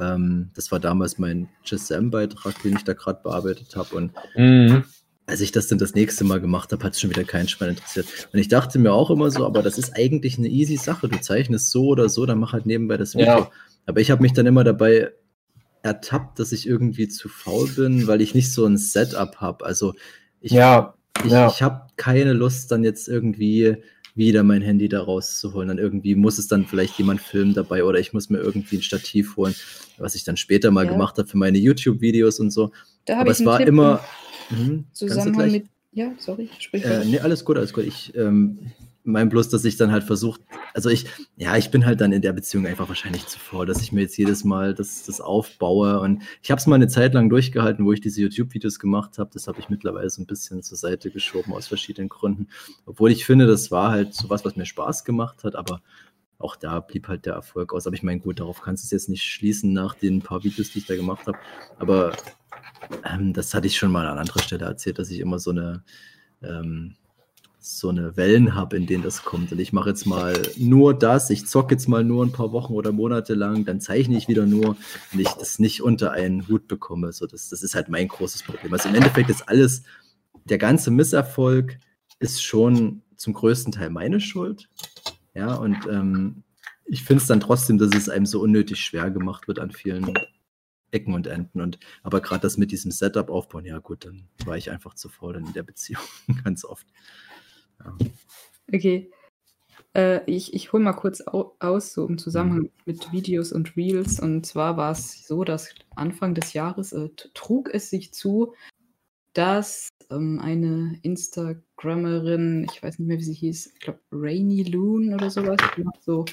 Ähm, das war damals mein Shazam-Beitrag, den ich da gerade bearbeitet habe. Und mhm. als ich das dann das nächste Mal gemacht habe, hat es schon wieder keinen Schwein interessiert. Und ich dachte mir auch immer so, aber das ist eigentlich eine easy Sache. Du zeichnest so oder so, dann mach halt nebenbei das Video. Ja. Aber ich habe mich dann immer dabei ertappt, dass ich irgendwie zu faul bin, weil ich nicht so ein Setup habe. Also ich, ja, ich, ja. ich habe keine Lust, dann jetzt irgendwie wieder mein Handy da rauszuholen. Dann irgendwie muss es dann vielleicht jemand filmen dabei oder ich muss mir irgendwie ein Stativ holen, was ich dann später mal ja. gemacht habe für meine YouTube-Videos und so. Da Aber es war Tipp immer
mh, Zusammenhang mit. Ja, sorry, sprich.
Äh, nee, alles gut, alles gut. Ich ähm, mein bloß, dass ich dann halt versucht, also ich, ja, ich bin halt dann in der Beziehung einfach wahrscheinlich zu faul, dass ich mir jetzt jedes Mal das, das aufbaue. Und ich habe es mal eine Zeit lang durchgehalten, wo ich diese YouTube-Videos gemacht habe. Das habe ich mittlerweile so ein bisschen zur Seite geschoben aus verschiedenen Gründen. Obwohl ich finde, das war halt so was, was mir Spaß gemacht hat, aber auch da blieb halt der Erfolg aus. Aber ich meine, gut, darauf kannst du es jetzt nicht schließen nach den paar Videos, die ich da gemacht habe. Aber ähm, das hatte ich schon mal an anderer Stelle erzählt, dass ich immer so eine ähm, so eine Wellen habe, in denen das kommt. Und ich mache jetzt mal nur das, ich zocke jetzt mal nur ein paar Wochen oder Monate lang, dann zeichne ich wieder nur und ich das nicht unter einen Hut bekomme. So, das, das ist halt mein großes Problem. Also im Endeffekt ist alles, der ganze Misserfolg ist schon zum größten Teil meine Schuld. Ja, und ähm, ich finde es dann trotzdem, dass es einem so unnötig schwer gemacht wird an vielen Ecken und Enden. Und aber gerade das mit diesem Setup aufbauen, ja gut, dann war ich einfach zu faul in der Beziehung *laughs* ganz oft.
Okay. Äh, ich ich hole mal kurz au aus, so im Zusammenhang mhm. mit Videos und Reels. Und zwar war es so, dass Anfang des Jahres äh, trug es sich zu, dass ähm, eine Instagrammerin, ich weiß nicht mehr, wie sie hieß, ich glaube Rainy Loon oder sowas, die macht so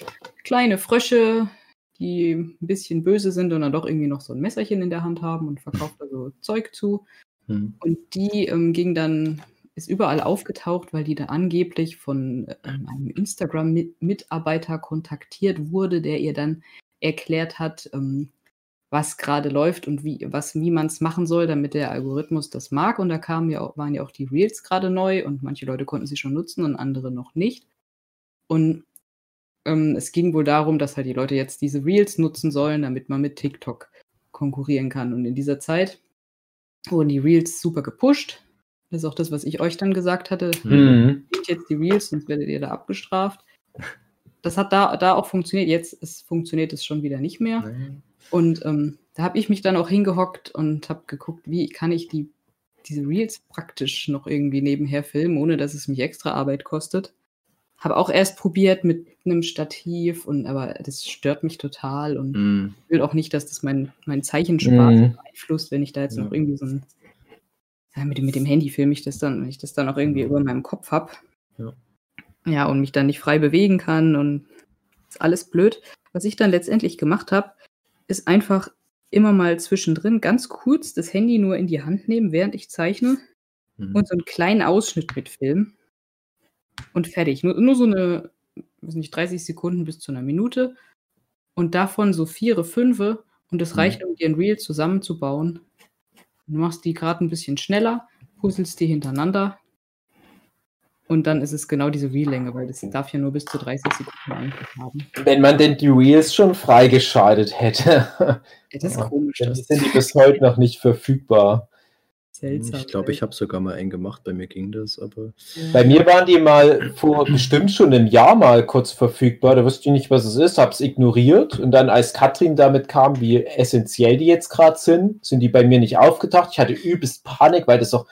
kleine Frösche, die ein bisschen böse sind und dann doch irgendwie noch so ein Messerchen in der Hand haben und verkauft da so Zeug zu. Mhm. Und die ähm, ging dann ist überall aufgetaucht, weil die da angeblich von ähm, einem Instagram-Mitarbeiter kontaktiert wurde, der ihr dann erklärt hat, ähm, was gerade läuft und wie, was, wie man es machen soll, damit der Algorithmus das mag. Und da kamen ja auch, waren ja auch die Reels gerade neu und manche Leute konnten sie schon nutzen und andere noch nicht. Und ähm, es ging wohl darum, dass halt die Leute jetzt diese Reels nutzen sollen, damit man mit TikTok konkurrieren kann. Und in dieser Zeit wurden die Reels super gepusht. Das ist auch das, was ich euch dann gesagt hatte. Mhm. jetzt die Reels, sonst werdet ihr da abgestraft. Das hat da, da auch funktioniert. Jetzt ist, funktioniert es schon wieder nicht mehr. Nein. Und ähm, da habe ich mich dann auch hingehockt und habe geguckt, wie kann ich die, diese Reels praktisch noch irgendwie nebenher filmen, ohne dass es mich extra Arbeit kostet. Habe auch erst probiert mit einem Stativ und aber das stört mich total und mm. ich will auch nicht, dass das mein, mein Zeichenspaß mm. beeinflusst, wenn ich da jetzt ja. noch irgendwie so ein ja, mit, mit dem Handy filme ich das dann, wenn ich das dann auch irgendwie über meinem Kopf habe. Ja. ja, und mich dann nicht frei bewegen kann und ist alles blöd. Was ich dann letztendlich gemacht habe, ist einfach immer mal zwischendrin ganz kurz das Handy nur in die Hand nehmen, während ich zeichne mhm. und so einen kleinen Ausschnitt mitfilmen. Und fertig. Nur, nur so eine, weiß nicht, 30 Sekunden bis zu einer Minute. Und davon so vier, fünf. Und das mhm. reicht, um dir ein Reel zusammenzubauen. Du machst die gerade ein bisschen schneller, puzzelst die hintereinander und dann ist es genau diese Wheel-Länge, weil das darf ja nur bis zu 30 Sekunden eigentlich haben.
Wenn man denn die Wheels schon freigeschaltet hätte. *laughs*
Das ist komisch.
Dann sind die bis heute noch nicht verfügbar.
Seltsam. Ich glaube, ich habe sogar mal einen gemacht, bei mir ging das, aber.
Bei mir waren die mal vor bestimmt schon einem Jahr mal kurz verfügbar. Da wusste ich nicht, was es ist, habe es ignoriert. Und dann, als Katrin damit kam, wie essentiell die jetzt gerade sind, sind die bei mir nicht aufgetaucht. Ich hatte übelst Panik, weil das doch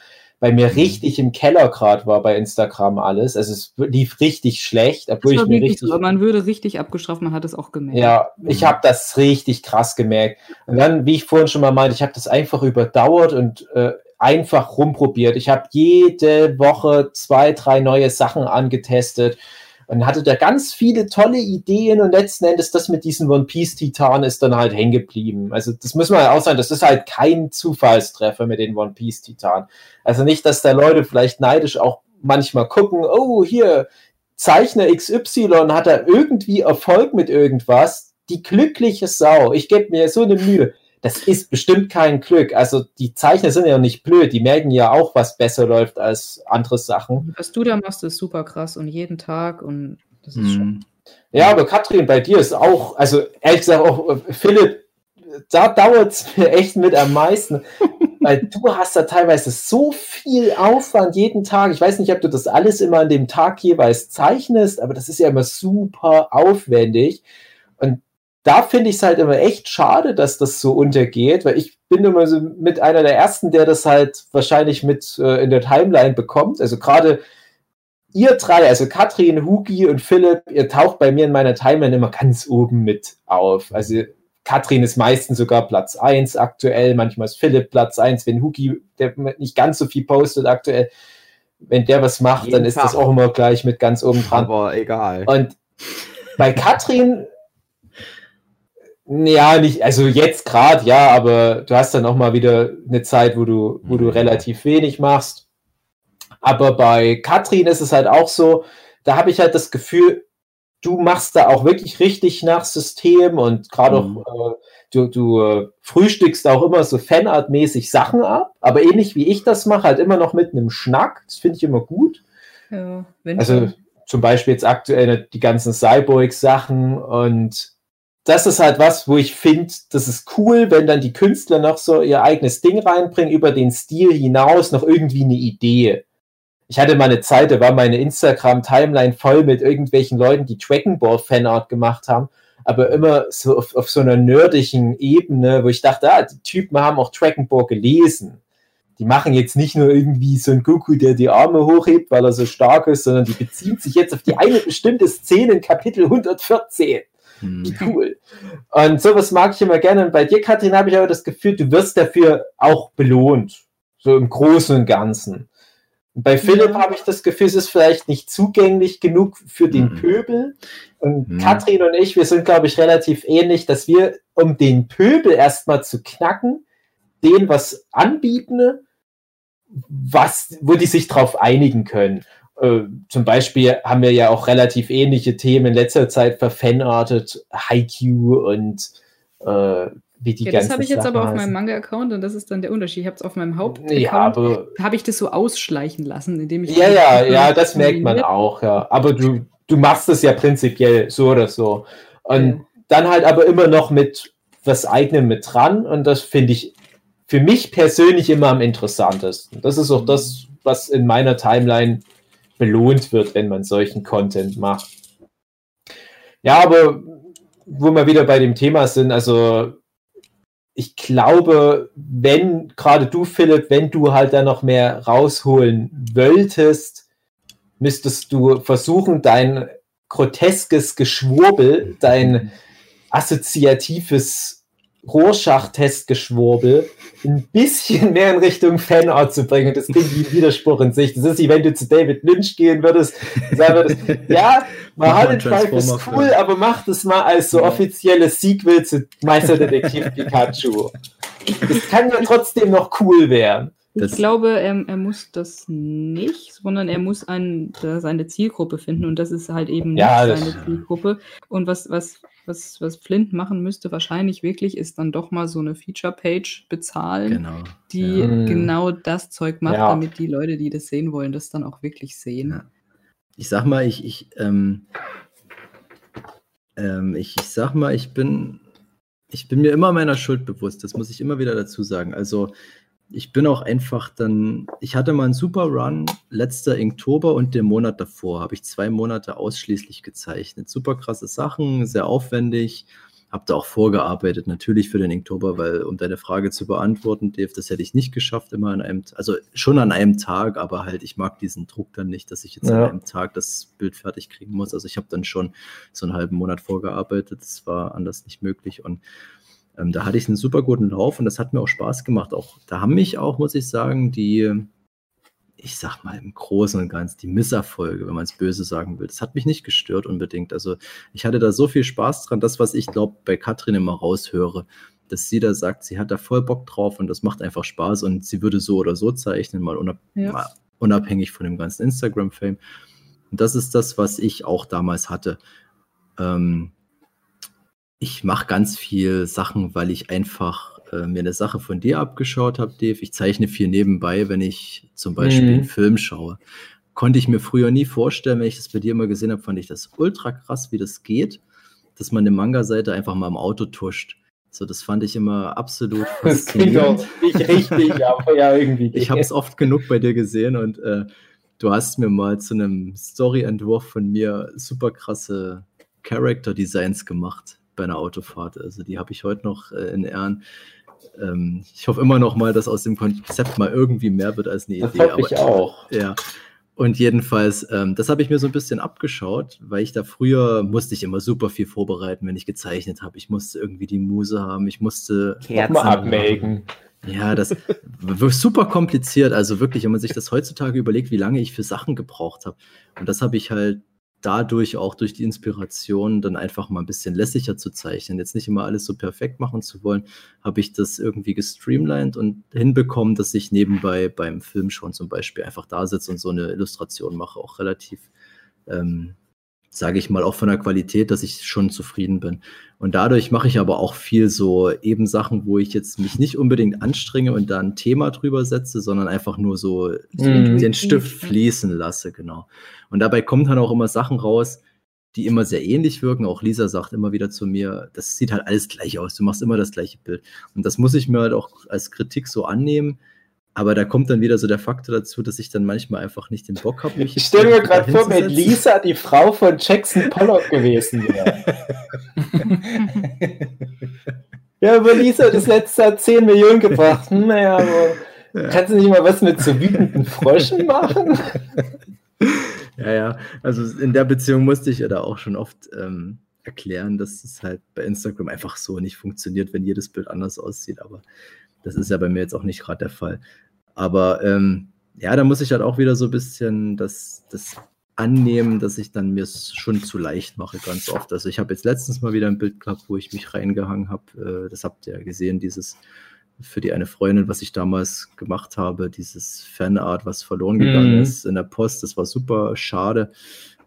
bei mir mhm. richtig im Keller gerade war bei Instagram alles. Also es lief richtig schlecht, obwohl ich mir richtig.
So, man würde richtig abgestraft, man hat es auch gemerkt.
Ja, ich habe das richtig krass gemerkt. Und dann, wie ich vorhin schon mal meinte, ich habe das einfach überdauert und äh, einfach rumprobiert. Ich habe jede Woche zwei, drei neue Sachen angetestet und hatte da ganz viele tolle Ideen und letzten Endes das mit diesem One Piece Titan ist dann halt hängen geblieben. Also das muss man ja auch sagen, das ist halt kein Zufallstreffer mit den One Piece Titan. Also nicht, dass da Leute vielleicht neidisch auch manchmal gucken, oh hier, Zeichner XY hat da irgendwie Erfolg mit irgendwas. Die glückliche Sau. Ich gebe mir so eine Mühe das ist bestimmt kein Glück. Also die Zeichner sind ja nicht blöd, die merken ja auch, was besser läuft als andere Sachen.
Was du da machst, ist super krass und jeden Tag und das ist
hm. schon. Ja, aber Katrin, bei dir ist auch, also ehrlich gesagt auch äh, Philipp, da dauert es *laughs* mir echt mit am meisten, weil du hast da teilweise so viel Aufwand jeden Tag. Ich weiß nicht, ob du das alles immer an dem Tag jeweils zeichnest, aber das ist ja immer super aufwendig. Da finde ich es halt immer echt schade, dass das so untergeht, weil ich bin immer so mit einer der ersten, der das halt wahrscheinlich mit äh, in der Timeline bekommt. Also gerade ihr drei, also Katrin, Hugi und Philipp, ihr taucht bei mir in meiner Timeline immer ganz oben mit auf. Also Katrin ist meistens sogar Platz 1 aktuell, manchmal ist Philipp Platz 1, wenn Hugi, der nicht ganz so viel postet aktuell, wenn der was macht, Jeden dann ist Tag. das auch immer gleich mit ganz oben dran.
Aber egal.
Und bei Katrin ja, nicht, also jetzt gerade, ja, aber du hast dann auch mal wieder eine Zeit, wo du, wo du mhm. relativ wenig machst. Aber bei Katrin ist es halt auch so, da habe ich halt das Gefühl, du machst da auch wirklich richtig nach System und gerade mhm. auch, äh, du, du äh, frühstückst auch immer so Fanart-mäßig Sachen ab, aber ähnlich wie ich das mache, halt immer noch mit einem Schnack. Das finde ich immer gut. Ja, also zum Beispiel jetzt aktuell die ganzen Cyborg-Sachen und das ist halt was, wo ich finde, das ist cool, wenn dann die Künstler noch so ihr eigenes Ding reinbringen, über den Stil hinaus noch irgendwie eine Idee. Ich hatte mal eine Zeit, da war meine Instagram-Timeline voll mit irgendwelchen Leuten, die Dragon Ball Fanart gemacht haben, aber immer so auf, auf so einer nerdigen Ebene, wo ich dachte, ah, die Typen haben auch Dragon Ball gelesen. Die machen jetzt nicht nur irgendwie so ein Goku, der die Arme hochhebt, weil er so stark ist, sondern die beziehen sich jetzt auf die eine bestimmte Szene in Kapitel 114. Wie hm. *laughs* cool. Und sowas mag ich immer gerne. Und bei dir, Katrin, habe ich aber das Gefühl, du wirst dafür auch belohnt. So im Großen und Ganzen. Und bei Philipp ja. habe ich das Gefühl, es ist vielleicht nicht zugänglich genug für den mhm. Pöbel. Und mhm. Katrin und ich, wir sind, glaube ich, relativ ähnlich, dass wir, um den Pöbel erstmal zu knacken, denen was anbieten, was, wo die sich drauf einigen können. Äh, zum Beispiel haben wir ja auch relativ ähnliche Themen in letzter Zeit verfanartet, Haiku und äh, wie die ja,
Das habe ich jetzt aber auf meinem Manga-Account und das ist dann der Unterschied. Ich habe es auf meinem Haupt-Account, ja, habe ich das so ausschleichen lassen, indem ich.
Ja, ja, ja, das merkt man auch, ja. Aber du, du machst es ja prinzipiell so oder so. Und ja. dann halt aber immer noch mit was eigenem mit dran und das finde ich für mich persönlich immer am interessantesten. Das ist auch das, was in meiner Timeline belohnt wird, wenn man solchen Content macht. Ja, aber wo wir wieder bei dem Thema sind, also ich glaube, wenn gerade du, Philipp, wenn du halt da noch mehr rausholen wolltest, müsstest du versuchen, dein groteskes Geschwurbel, dein *laughs* assoziatives Rorschach-Testgeschwurbel ein bisschen mehr in Richtung Fanart zu bringen. Das klingt wie ein Widerspruch in sich. Das ist wie wenn du zu David Lynch gehen würdest und sagen würdest, *laughs* ja, Mulholland Drive ist cool, aber mach das mal als so offizielles Sequel zu Meisterdetektiv *laughs* Pikachu. Das kann ja trotzdem noch cool werden.
Ich glaube, er, er, muss das nicht, sondern er muss ein, seine Zielgruppe finden und das ist halt eben nicht ja, seine Zielgruppe. Und was, was was, was Flint machen müsste, wahrscheinlich wirklich, ist dann doch mal so eine Feature-Page bezahlen, genau. die ja. genau das Zeug macht, ja. damit die Leute, die das sehen wollen, das dann auch wirklich sehen. Ja.
Ich sag mal, ich, ich, ähm, ähm, ich, ich sag mal, ich bin, ich bin mir immer meiner Schuld bewusst, das muss ich immer wieder dazu sagen. Also ich bin auch einfach dann, ich hatte mal einen super Run, letzter Inktober und den Monat davor habe ich zwei Monate ausschließlich gezeichnet. Super krasse Sachen, sehr aufwendig, habe da auch vorgearbeitet, natürlich für den Inktober, weil um deine Frage zu beantworten, Dave, das hätte ich nicht geschafft, immer an einem, also schon an einem Tag, aber halt, ich mag diesen Druck dann nicht, dass ich jetzt ja. an einem Tag das Bild fertig kriegen muss. Also ich habe dann schon so einen halben Monat vorgearbeitet, das war anders nicht möglich und ähm, da hatte ich einen super guten Lauf und das hat mir auch Spaß gemacht. Auch da haben mich auch, muss ich sagen, die, ich sag mal im Großen und Ganzen, die Misserfolge, wenn man es böse sagen will, das hat mich nicht gestört unbedingt. Also ich hatte da so viel Spaß dran, das, was ich glaube, bei Katrin immer raushöre, dass sie da sagt, sie hat da voll Bock drauf und das macht einfach Spaß und sie würde so oder so zeichnen, mal, unab ja. mal unabhängig von dem ganzen Instagram-Fame. Und das ist das, was ich auch damals hatte. Ähm, ich mache ganz viel Sachen, weil ich einfach äh, mir eine Sache von dir abgeschaut habe, Dave. Ich zeichne viel nebenbei, wenn ich zum Beispiel mhm. einen Film schaue. Konnte ich mir früher nie vorstellen, wenn ich das bei dir mal gesehen habe, fand ich das ultra krass, wie das geht, dass man eine Manga-Seite einfach mal im Auto tuscht. So, das fand ich immer absolut *laughs*
auch nicht richtig, aber ja, irgendwie.
Ich habe es oft genug bei dir gesehen und äh, du hast mir mal zu einem Story-Entwurf von mir super krasse Character-Designs gemacht bei einer Autofahrt. Also die habe ich heute noch äh, in Ehren. Ähm, ich hoffe immer noch mal, dass aus dem Konzept mal irgendwie mehr wird als eine
Das
Idee.
hoffe ich auch.
Ja. Und jedenfalls, ähm, das habe ich mir so ein bisschen abgeschaut, weil ich da früher musste ich immer super viel vorbereiten, wenn ich gezeichnet habe. Ich musste irgendwie die Muse haben, ich musste
mal abmelden.
ja, das war super kompliziert. Also wirklich, wenn man sich das heutzutage überlegt, wie lange ich für Sachen gebraucht habe. Und das habe ich halt dadurch auch durch die Inspiration dann einfach mal ein bisschen lässiger zu zeichnen. Jetzt nicht immer alles so perfekt machen zu wollen, habe ich das irgendwie gestreamlined und hinbekommen, dass ich nebenbei beim Film schon zum Beispiel einfach da sitze und so eine Illustration mache, auch relativ, ähm, sage ich mal, auch von der Qualität, dass ich schon zufrieden bin. Und dadurch mache ich aber auch viel so eben Sachen, wo ich jetzt mich nicht unbedingt anstrenge und da ein Thema drüber setze, sondern einfach nur so
Mhm.
den Stift fließen lasse, genau. Und dabei kommen dann auch immer Sachen raus, die immer sehr ähnlich wirken. Auch Lisa sagt immer wieder zu mir, das sieht halt alles gleich aus, du machst immer das gleiche Bild. Und das muss ich mir halt auch als Kritik so annehmen. Aber da kommt dann wieder so der Faktor dazu, dass ich dann manchmal einfach nicht den Bock habe, mich.
Ich stelle mir gerade vor, wenn. Lisa die Frau von Jackson Pollock gewesen wäre. *laughs* ja, aber Lisa hat das letzte Jahr 10 Millionen gebracht. Hm, Naja, aber kannst du nicht mal was mit so wütenden Fröschen machen? *laughs*
Ja, ja. Also in der Beziehung musste ich ja da auch schon oft ähm, erklären, dass es halt bei Instagram einfach so nicht funktioniert, wenn jedes Bild anders aussieht. Aber das ist ja bei mir jetzt auch nicht gerade der Fall. Aber ähm, ja, da muss ich halt auch wieder so ein bisschen das, das annehmen, dass ich dann mir es schon zu leicht mache, ganz oft. Also ich habe jetzt letztens mal wieder ein Bild gehabt, wo ich mich reingehangen habe. Äh, das habt ihr ja gesehen, dieses für die eine Freundin, was ich damals gemacht habe, dieses Fanart, was verloren gegangen
Mhm.
ist in der Post. Das war super schade.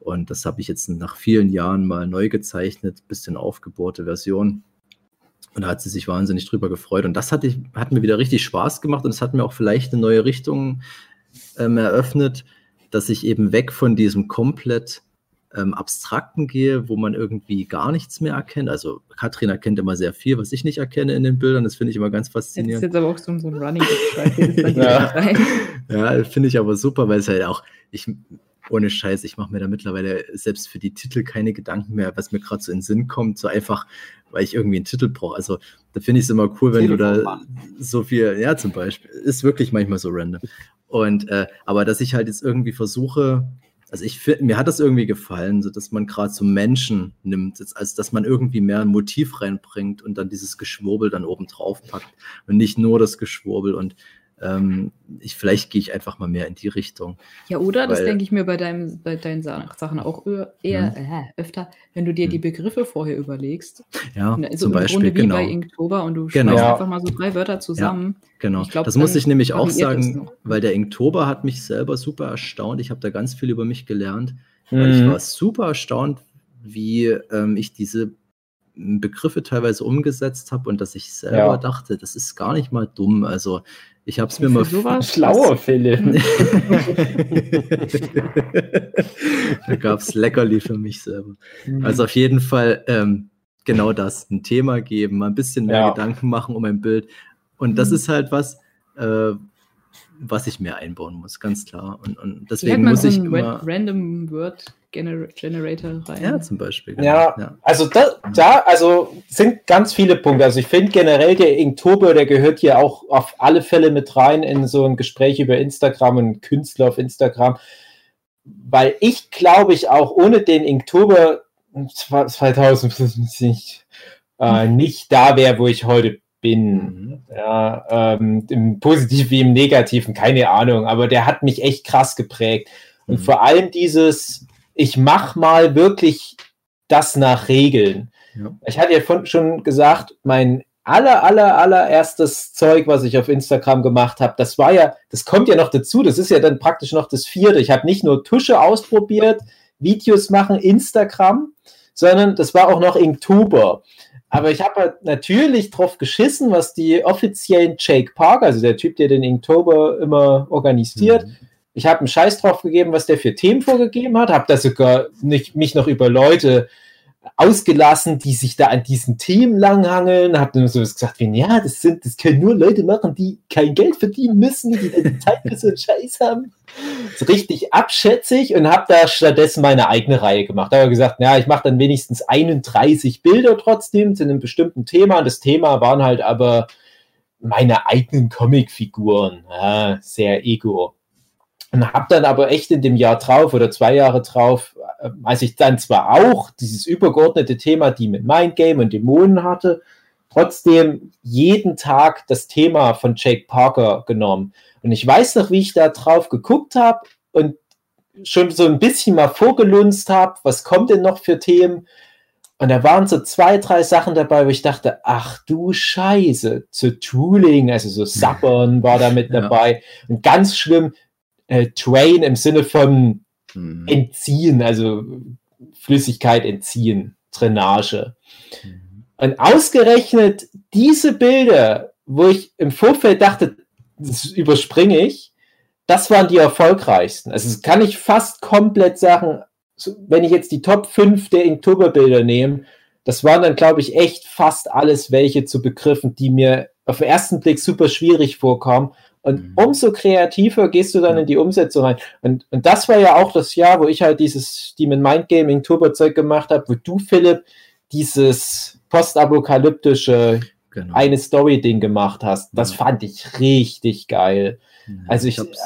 Und das habe ich jetzt nach vielen Jahren mal neu gezeichnet, bisschen aufgebohrte Version. Und da hat sie sich wahnsinnig drüber gefreut. Und das hat, ich, hat mir wieder richtig Spaß gemacht und es hat mir auch vielleicht eine neue Richtung ähm, eröffnet, dass ich eben weg von diesem komplett ähm, Abstrakten gehe, wo man irgendwie gar nichts mehr erkennt. Also Katrin erkennt immer sehr viel, was ich nicht erkenne in den Bildern. Das finde ich immer ganz
Jetzt ist
faszinierend.
jetzt aber auch so, so ein Running. *laughs*
Ja.
Ja, finde ich aber super, weil es halt auch, ich, ohne Scheiß, ich mache mir da mittlerweile selbst für die Titel keine Gedanken mehr, was mir gerade so in den Sinn kommt, so einfach, weil ich irgendwie einen Titel brauche. Also da finde ich es immer cool, wenn du da
Telefonmann.
so viel, ja, zum Beispiel, ist wirklich manchmal so random. Und, äh, aber dass ich halt jetzt irgendwie versuche, also ich finde, mir hat das irgendwie gefallen, so dass man gerade so Menschen nimmt, als dass man irgendwie mehr ein Motiv reinbringt und dann dieses Geschwurbel dann oben drauf packt und nicht nur das Geschwurbel und ähm, ich, vielleicht gehe ich einfach mal mehr in die Richtung.
Ja, oder, das
Weil-
denke ich mir bei, deinem, bei deinen Sa- Sachen auch eher, äh, öfter, wenn du dir die
Hm.
Begriffe vorher überlegst.
Ja,
Ne,
zum
im
Beispiel,
Grunde wie
genau.
bei Inktober und du
Genau.
Ja.
einfach mal so drei Wörter zusammen.
Genau,
Ich glaub,
das muss ich nämlich auch sagen, weil der Inktober hat mich selber super erstaunt. Ich habe da ganz viel über mich gelernt, weil ich
Mhm.
war super erstaunt, wie ähm, ich diese Begriffe teilweise umgesetzt habe und dass ich selber
Ja.
dachte, das ist gar nicht mal dumm. Also ich habe es mir mal
Für sowas-
Schlauer Philipp. *laughs*
da gab es Leckerli für mich selber.
Mhm.
Also auf jeden Fall ähm, genau das, ein Thema geben, mal ein bisschen mehr
Ja.
Gedanken machen um ein Bild. Und das
Mhm.
ist halt was, äh, was ich mehr einbauen muss, ganz klar. Und, und deswegen
man
muss
so
ich
einen
immer.
Ra- Random Word Gener Generator rein?
Ja, zum Beispiel. genau.
Ja, also da, da also sind ganz viele Punkte. Also ich finde generell der Inktober, der gehört hier auch auf alle Fälle mit rein in so ein Gespräch über Instagram und Künstler auf Instagram. Weil ich glaube ich auch ohne den Inktober 2050 *laughs* äh, nicht da wäre, wo ich heute bin.
Mhm.
Ja, ähm, im Positiven wie im Negativen, keine Ahnung, aber der hat mich echt krass geprägt. Und
Mhm.
vor allem dieses, ich mach mal wirklich das nach Regeln.
Ja.
Ich hatte ja schon gesagt, mein aller, aller, allererstes Zeug, was ich auf Instagram gemacht habe, das war ja, das kommt ja noch dazu, das ist ja dann praktisch noch das vierte. Ich habe nicht nur Tusche ausprobiert, Videos machen, Instagram, sondern das war auch noch Inktober. Aber ich habe halt natürlich drauf geschissen, was die offiziellen Jake Parker, also der Typ, der den Inktober immer organisiert,
Mhm.
ich habe einen Scheiß drauf gegeben, was der für Themen vorgegeben hat, habe da sogar nicht, mich noch über Leute ausgelassen, die sich da an diesen Themen langhangeln, habe dann so gesagt, wie, ja, das sind, das können nur Leute machen, die kein Geld verdienen müssen, die dann Zeit für so einen Scheiß haben. So richtig abschätzig und habe da stattdessen meine eigene Reihe gemacht. Da habe ich gesagt, ja, ich mache dann wenigstens 31 Bilder trotzdem zu einem bestimmten Thema. Und das Thema waren halt aber meine eigenen Comicfiguren. Ja, sehr ego. Und habe dann aber echt in dem Jahr drauf oder zwei Jahre drauf, äh, als ich dann zwar auch dieses übergeordnete Thema, die mit Mindgame und Dämonen hatte, trotzdem jeden Tag das Thema von Jake Parker genommen. Und ich weiß noch, wie ich da drauf geguckt habe und schon so ein bisschen mal vorgelunzt habe, was kommt denn noch für Themen? Und da waren so zwei, drei Sachen dabei, wo ich dachte, ach du Scheiße, zu Tooling, also so Sappern war da mit *laughs* dabei. Und ganz schlimm, äh, Train im Sinne von mhm. entziehen, also Flüssigkeit entziehen, Drainage. Mhm. Und ausgerechnet diese Bilder, wo ich im Vorfeld dachte, das überspringe ich, das waren die erfolgreichsten. Also das kann ich fast komplett sagen, wenn ich jetzt die Top 5 der Inktoberbilder nehme, das waren dann, glaube ich, echt fast alles welche zu Begriffen, die mir auf den ersten Blick super schwierig vorkommen. Und mhm. umso kreativer gehst du dann in die Umsetzung rein. Und, und das war ja auch das Jahr, wo ich halt dieses Demon Mind Gaming Turbo-Zeug gemacht habe, wo du, Philipp, dieses postapokalyptische genau. eine Story-Ding gemacht hast. Das ja. fand ich richtig geil. Ja, also ich, ich,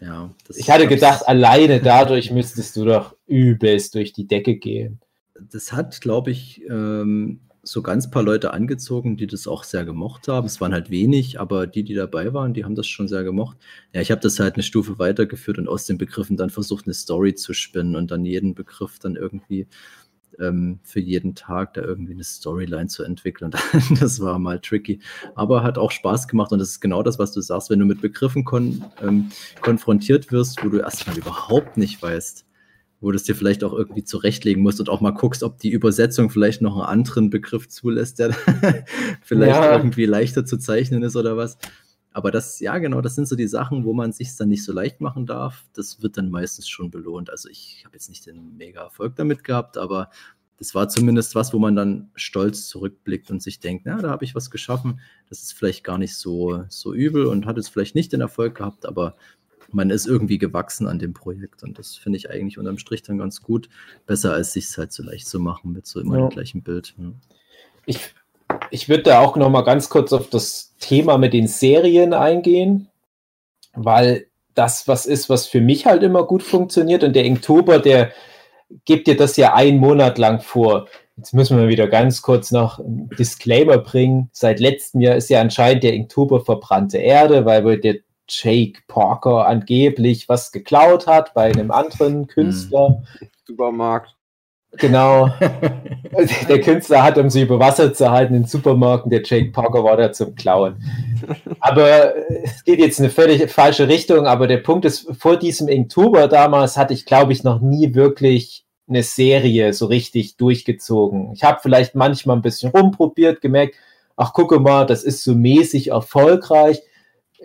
ja, ich hatte gedacht, alleine dadurch müsstest du doch übelst durch die Decke gehen.
Das hat, glaube ich, ähm, so ganz paar Leute angezogen, die das auch sehr gemocht haben. Es waren halt wenig, aber die, die dabei waren, die haben das schon sehr gemocht. Ja, ich habe das halt eine Stufe weitergeführt und aus den Begriffen dann versucht, eine Story zu spinnen und dann jeden Begriff dann irgendwie ähm, für jeden Tag da irgendwie eine Storyline zu entwickeln. *laughs* das war mal tricky, aber hat auch Spaß gemacht und das ist genau das, was du sagst, wenn du mit Begriffen kon ähm, konfrontiert wirst, wo du erstmal überhaupt nicht weißt, wo du es dir vielleicht auch irgendwie zurechtlegen musst und auch mal guckst, ob die Übersetzung vielleicht noch einen anderen Begriff zulässt, der *laughs* vielleicht ja. irgendwie leichter zu zeichnen ist oder was. Aber das, ja, genau, das sind so die Sachen, wo man sich dann nicht so leicht machen darf. Das wird dann meistens schon belohnt. Also ich habe jetzt nicht den mega Erfolg damit gehabt, aber das war zumindest was, wo man dann stolz zurückblickt und sich denkt, na, da habe ich was geschaffen. Das ist vielleicht gar nicht so, so übel und hat jetzt vielleicht nicht den Erfolg gehabt, aber man ist irgendwie gewachsen an dem Projekt und das finde ich eigentlich unterm Strich dann ganz gut. Besser als sich es halt so leicht zu machen mit so immer ja. dem gleichen Bild. Ja.
Ich, ich würde da auch noch mal ganz kurz auf das Thema mit den Serien eingehen, weil das was ist, was für mich halt immer gut funktioniert und der Inktober, der gibt dir das ja einen Monat lang vor. Jetzt müssen wir wieder ganz kurz noch einen Disclaimer bringen. Seit letztem Jahr ist ja anscheinend der Inktober verbrannte Erde, weil der Jake Parker angeblich was geklaut hat bei einem anderen Künstler.
Supermarkt.
Genau. *laughs* der Künstler hat, um sie über Wasser zu halten, in Supermärkten. Der Jake Parker war da zum Klauen. Aber es geht jetzt in eine völlig falsche Richtung. Aber der Punkt ist, vor diesem Inktober damals hatte ich, glaube ich, noch nie wirklich eine Serie so richtig durchgezogen. Ich habe vielleicht manchmal ein bisschen rumprobiert, gemerkt, ach, gucke mal, das ist so mäßig erfolgreich.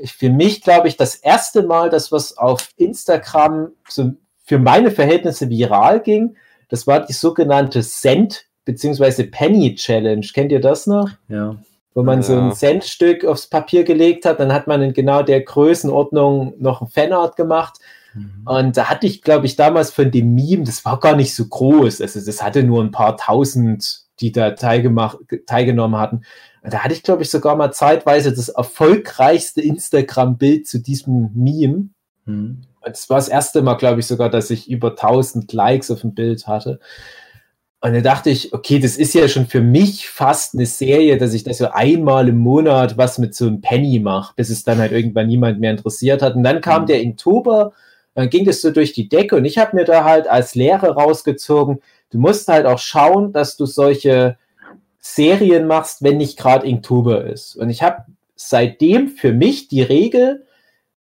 Für mich, glaube ich, das erste Mal, dass was auf Instagram so für meine Verhältnisse viral ging, das war die sogenannte Cent- bzw. Penny Challenge. Kennt ihr das noch?
Ja.
Wo man ja. so ein Centstück aufs Papier gelegt hat, dann hat man in genau der Größenordnung noch ein Fanart gemacht. Mhm. Und da hatte ich, glaube ich, damals von dem Meme, das war gar nicht so groß. Also das hatte nur ein paar tausend, die da teilgenommen hatten. Da hatte ich, glaube ich, sogar mal zeitweise das erfolgreichste Instagram-Bild zu diesem Meme. Mhm. Das war das erste Mal, glaube ich, sogar, dass ich über 1000 Likes auf dem Bild hatte. Und da dachte ich, okay, das ist ja schon für mich fast eine Serie, dass ich das so einmal im Monat was mit so einem Penny mache, bis es dann halt irgendwann niemand mehr interessiert hat. Und dann kam mhm. der Inktober, dann ging das so durch die Decke und ich habe mir da halt als Lehre rausgezogen, du musst halt auch schauen, dass du solche Serien machst, wenn nicht gerade Inktober ist. Und ich habe seitdem für mich die Regel,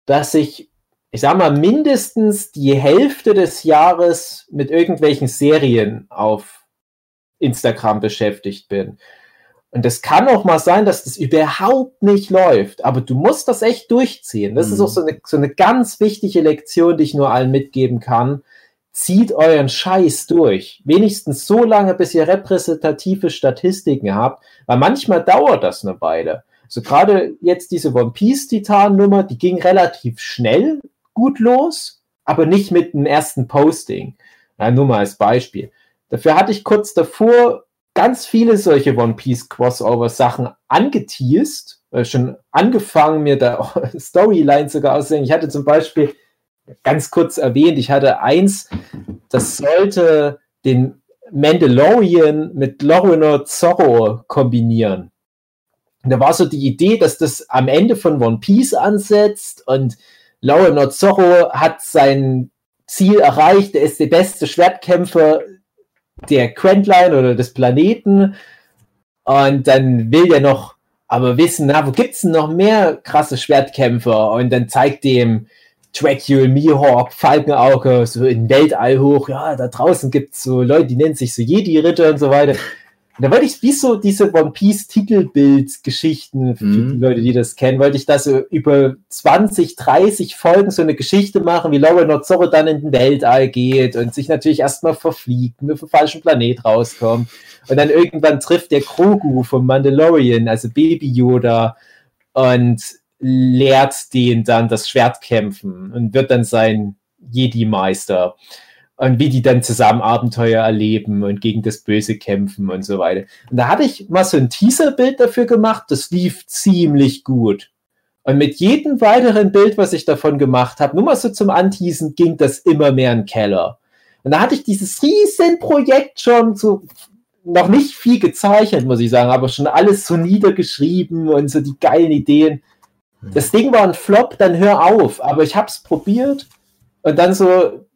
dass ich ich sag mal, mindestens die Hälfte des Jahres mit irgendwelchen Serien auf Instagram beschäftigt bin. Und es kann auch mal sein, dass das überhaupt nicht läuft, aber du musst das echt durchziehen. Das mhm. ist auch so eine, so eine ganz wichtige Lektion, die ich nur allen mitgeben kann. Zieht euren Scheiß durch. Wenigstens so lange, bis ihr repräsentative Statistiken habt, weil manchmal dauert das eine Weile. Also gerade jetzt diese One Piece Titan Nummer, die ging relativ schnell gut los, aber nicht mit dem ersten Posting. Ja, nur mal als Beispiel. Dafür hatte ich kurz davor ganz viele solche One Piece Crossover Sachen angeteased, äh, schon angefangen, mir da *laughs* Storyline sogar auszusehen. Ich hatte zum Beispiel ganz kurz erwähnt, ich hatte eins, das sollte den Mandalorian mit Lorena Zorro kombinieren. Und da war so die Idee, dass das am Ende von One Piece ansetzt und Lorena Zorro hat sein Ziel erreicht, er ist der beste Schwertkämpfer der Quentline oder des Planeten und dann will er noch aber wissen, na, wo gibt's denn noch mehr krasse Schwertkämpfer? Und dann zeigt dem Dracula, Mihawk, Falkenauge, so in Weltall hoch, ja, da draußen gibt es so Leute, die nennen sich so Jedi-Ritter und so weiter. Und da wollte ich, wie so diese One Piece-Titelbild-Geschichten, für mhm. die Leute, die das kennen, wollte ich da so über 20, 30 Folgen so eine Geschichte machen, wie Laura Nozzoro dann in den Weltall geht und sich natürlich erstmal verfliegt, mit dem falschen Planet rauskommt. Und dann irgendwann trifft der Krogu vom Mandalorian, also Baby Yoda, und lehrt den dann das Schwert kämpfen und wird dann sein Jedi-Meister. Und wie die dann zusammen Abenteuer erleben und gegen das Böse kämpfen und so weiter. Und da hatte ich mal so ein Teaser-Bild dafür gemacht, das lief ziemlich gut. Und mit jedem weiteren Bild, was ich davon gemacht habe, nur mal so zum Anteasen, ging das immer mehr in den Keller. Und da hatte ich dieses riesen Projekt schon so noch nicht viel gezeichnet, muss ich sagen, aber schon alles so niedergeschrieben und so die geilen Ideen. Das Ding war ein Flop, dann hör auf. Aber ich habe es probiert und dann so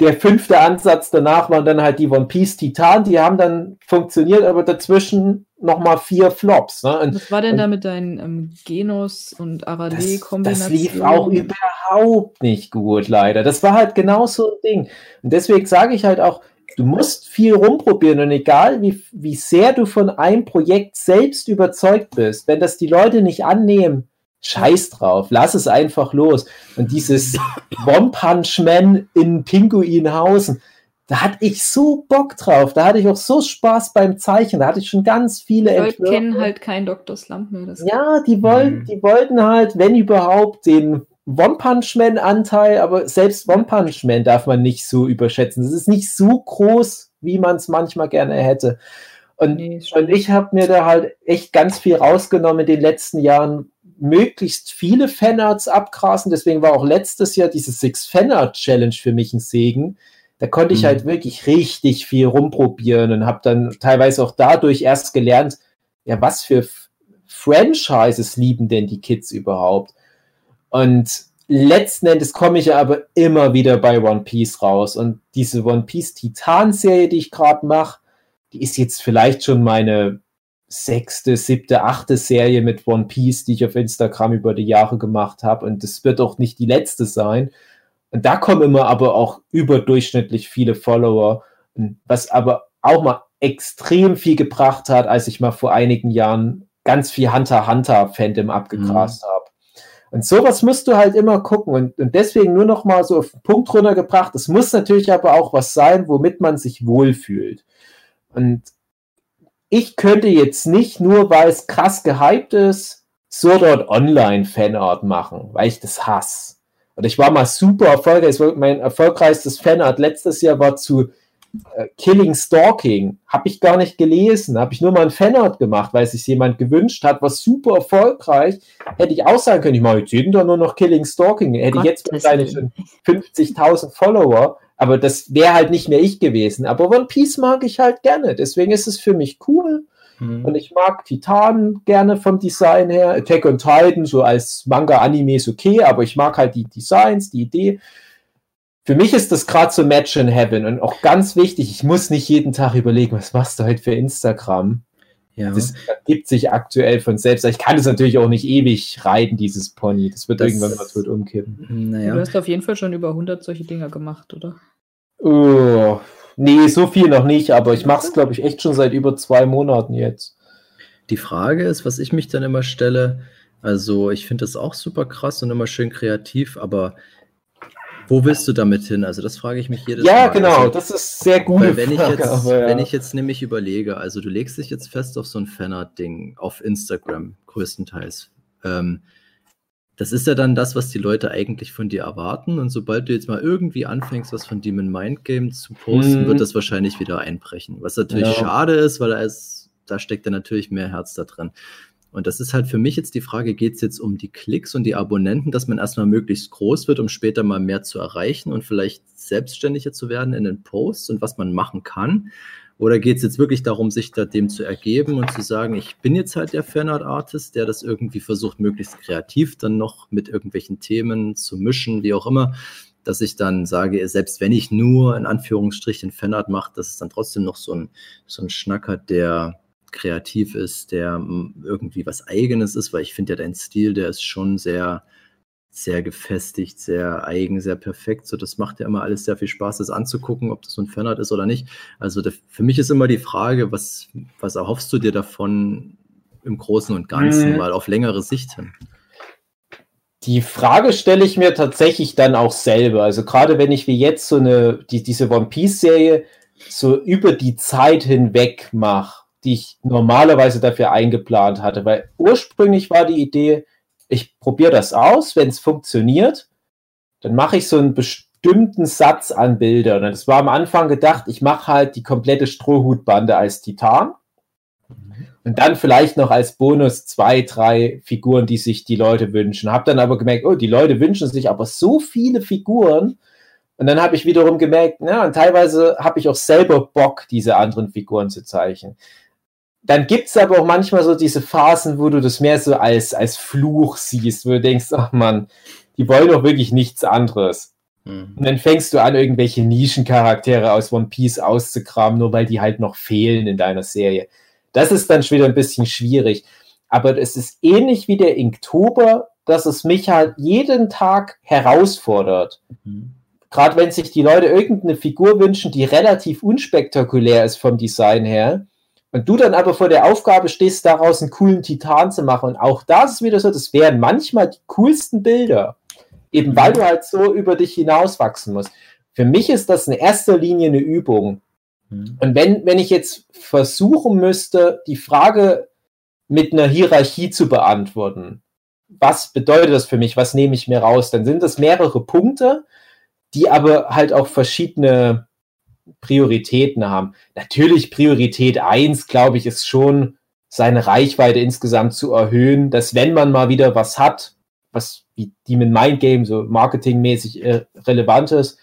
der fünfte Ansatz danach waren dann halt die One Piece Titan, die haben dann funktioniert, aber dazwischen nochmal vier Flops. Ne?
Und, Was war denn da mit deinen ähm, Genos und Arale-Kombinationen?
Das, das lief auch überhaupt nicht gut, leider. Das war halt genau so ein Ding. Und deswegen sage ich halt auch, du musst viel rumprobieren und egal wie, wie sehr du von einem Projekt selbst überzeugt bist, wenn das die Leute nicht annehmen, Scheiß drauf, lass es einfach los. Und dieses *laughs* One Punch Man in Pinguinhausen, da hatte ich so Bock drauf. Da hatte ich auch so Spaß beim Zeichnen. Da hatte ich schon ganz viele
Die Leute kennen halt keinen Dr. Slump mehr.
ja, die wollten, mhm. die wollten halt, wenn überhaupt, den One Punch Man Anteil, aber selbst One Punch Man darf man nicht so überschätzen. Es ist nicht so groß, wie man es manchmal gerne hätte. Und, nee, und ich habe mir da halt echt ganz viel rausgenommen in den letzten Jahren, möglichst viele Fanarts abgrasen. Deswegen war auch letztes Jahr diese Six Fanart Challenge für mich ein Segen. Da konnte ich mhm. halt wirklich richtig viel rumprobieren und habe dann teilweise auch dadurch erst gelernt, ja, was für Franchises lieben denn die Kids überhaupt? Und letzten Endes komme ich ja aber immer wieder bei One Piece raus. Und diese One Piece Titan-Serie, die ich gerade mache, die ist jetzt vielleicht schon meine sechste, siebte, achte Serie mit One Piece, die ich auf Instagram über die Jahre gemacht habe. Und das wird auch nicht die letzte sein. Und da kommen immer aber auch überdurchschnittlich viele Follower. Was aber auch mal extrem viel gebracht hat, als ich mal vor einigen Jahren ganz viel Hunter Hunter Fandom abgegrast mhm. habe. Und sowas musst du halt immer gucken. Und, und deswegen nur noch mal so auf den Punkt runtergebracht. Es muss natürlich aber auch was sein, womit man sich wohlfühlt. Und ich könnte jetzt nicht nur, weil es krass gehypt ist, so dort Online-Fanart machen, weil ich das hasse. Und ich war mal super erfolgreich. Mein erfolgreichstes Fanart letztes Jahr war zu äh, Killing Stalking. Habe ich gar nicht gelesen. Habe ich nur mal ein Fanart gemacht, weil es sich jemand gewünscht hat. War super erfolgreich. Hätte ich auch sagen können, ich mache jetzt jeden Tag nur noch Killing Stalking. Hätte Gott, ich jetzt wahrscheinlich schon 50.000 Follower. Aber das wäre halt nicht mehr ich gewesen. Aber One Piece mag ich halt gerne. Deswegen ist es für mich cool. Mhm. Und ich mag Titan gerne vom Design her. Attack on Titan, so als Manga-Anime ist okay, aber ich mag halt die Designs, die Idee. Für mich ist das gerade so Match in Heaven und auch ganz wichtig, ich muss nicht jeden Tag überlegen, was machst du heute für Instagram? Ja. Das gibt sich aktuell von selbst. Ich kann es natürlich auch nicht ewig reiten, dieses Pony. Das wird das irgendwann mal tot umkippen.
Naja. Du hast auf jeden Fall schon über 100 solche Dinger gemacht, oder?
Oh, nee, so viel noch nicht, aber ich mache es, glaube ich, echt schon seit über zwei Monaten jetzt.
Die Frage ist, was ich mich dann immer stelle, also ich finde das auch super krass und immer schön kreativ, aber Wo willst du damit hin? Also das frage ich mich jedes
ja,
Mal.
Ja, genau,
also,
das ist sehr gut.
wenn, ich jetzt, aber, ja. wenn ich jetzt nämlich überlege, also du legst dich jetzt fest auf so ein Fanart-Ding auf Instagram größtenteils. Ähm, das ist ja dann das, was die Leute eigentlich von dir erwarten. Und sobald du jetzt mal irgendwie anfängst, was von Demon Mind Game zu posten, mhm. wird das wahrscheinlich wieder einbrechen. Was natürlich ja. schade ist, weil es, da steckt ja natürlich mehr Herz da drin. Und das ist halt für mich jetzt die Frage, geht es jetzt um die Klicks und die Abonnenten, dass man erstmal möglichst groß wird, um später mal mehr zu erreichen und vielleicht selbstständiger zu werden in den Posts und was man machen kann? Oder geht es jetzt wirklich darum, sich da dem zu ergeben und zu sagen, ich bin jetzt halt der Fanart-Artist, der das irgendwie versucht, möglichst kreativ dann noch mit irgendwelchen Themen zu mischen, wie auch immer, dass ich dann sage, selbst wenn ich nur in Anführungsstrichen Fanart mache, dass es dann trotzdem noch so ein, so ein Schnacker, der kreativ ist, der irgendwie was Eigenes ist, weil ich finde ja dein Stil, der ist schon sehr, sehr gefestigt, sehr eigen, sehr perfekt. So, das macht ja immer alles sehr viel Spaß, das anzugucken, ob das so ein Fanart ist oder nicht. Also der, für mich ist immer die Frage, was, was erhoffst du dir davon im Großen und Ganzen, mhm. mal auf längere Sicht hin?
Die Frage stelle ich mir tatsächlich dann auch selber. Also gerade wenn ich wie jetzt so eine, die, diese One Piece-Serie so über die Zeit hinweg mache, die ich normalerweise dafür eingeplant hatte. Weil ursprünglich war die Idee, ich probiere das aus, wenn es funktioniert, dann mache ich so einen bestimmten Satz an Bildern. Und das war am Anfang gedacht, ich mache halt die komplette Strohhutbande als Titan. Und dann vielleicht noch als Bonus zwei, drei Figuren, die sich die Leute wünschen. Hab dann aber gemerkt, oh, die Leute wünschen sich aber so viele Figuren. Und dann habe ich wiederum gemerkt, ja, und teilweise habe ich auch selber Bock, diese anderen Figuren zu zeichnen dann gibt es aber auch manchmal so diese Phasen, wo du das mehr so als, als Fluch siehst, wo du denkst, ach man, die wollen doch wirklich nichts anderes. Mhm. Und dann fängst du an, irgendwelche Nischencharaktere aus One Piece auszukramen, nur weil die halt noch fehlen in deiner Serie. Das ist dann schon wieder ein bisschen schwierig. Aber es ist ähnlich wie der Inktober, dass es mich halt jeden Tag herausfordert. Mhm. Gerade wenn sich die Leute irgendeine Figur wünschen, die relativ unspektakulär ist vom Design her, und du dann aber vor der Aufgabe stehst, daraus einen coolen Titan zu machen. Und auch das ist wieder so, das wären manchmal die coolsten Bilder. Eben weil du halt so über dich hinauswachsen musst. Für mich ist das in erster Linie eine Übung. Mhm. Und wenn, wenn ich jetzt versuchen müsste, die Frage mit einer Hierarchie zu beantworten, was bedeutet das für mich, was nehme ich mir raus, dann sind das mehrere Punkte, die aber halt auch verschiedene Prioritäten haben. Natürlich Priorität 1, glaube ich, ist schon seine Reichweite insgesamt zu erhöhen, dass wenn man mal wieder was hat, was wie Demon Mind Game so marketingmäßig äh, relevant ist,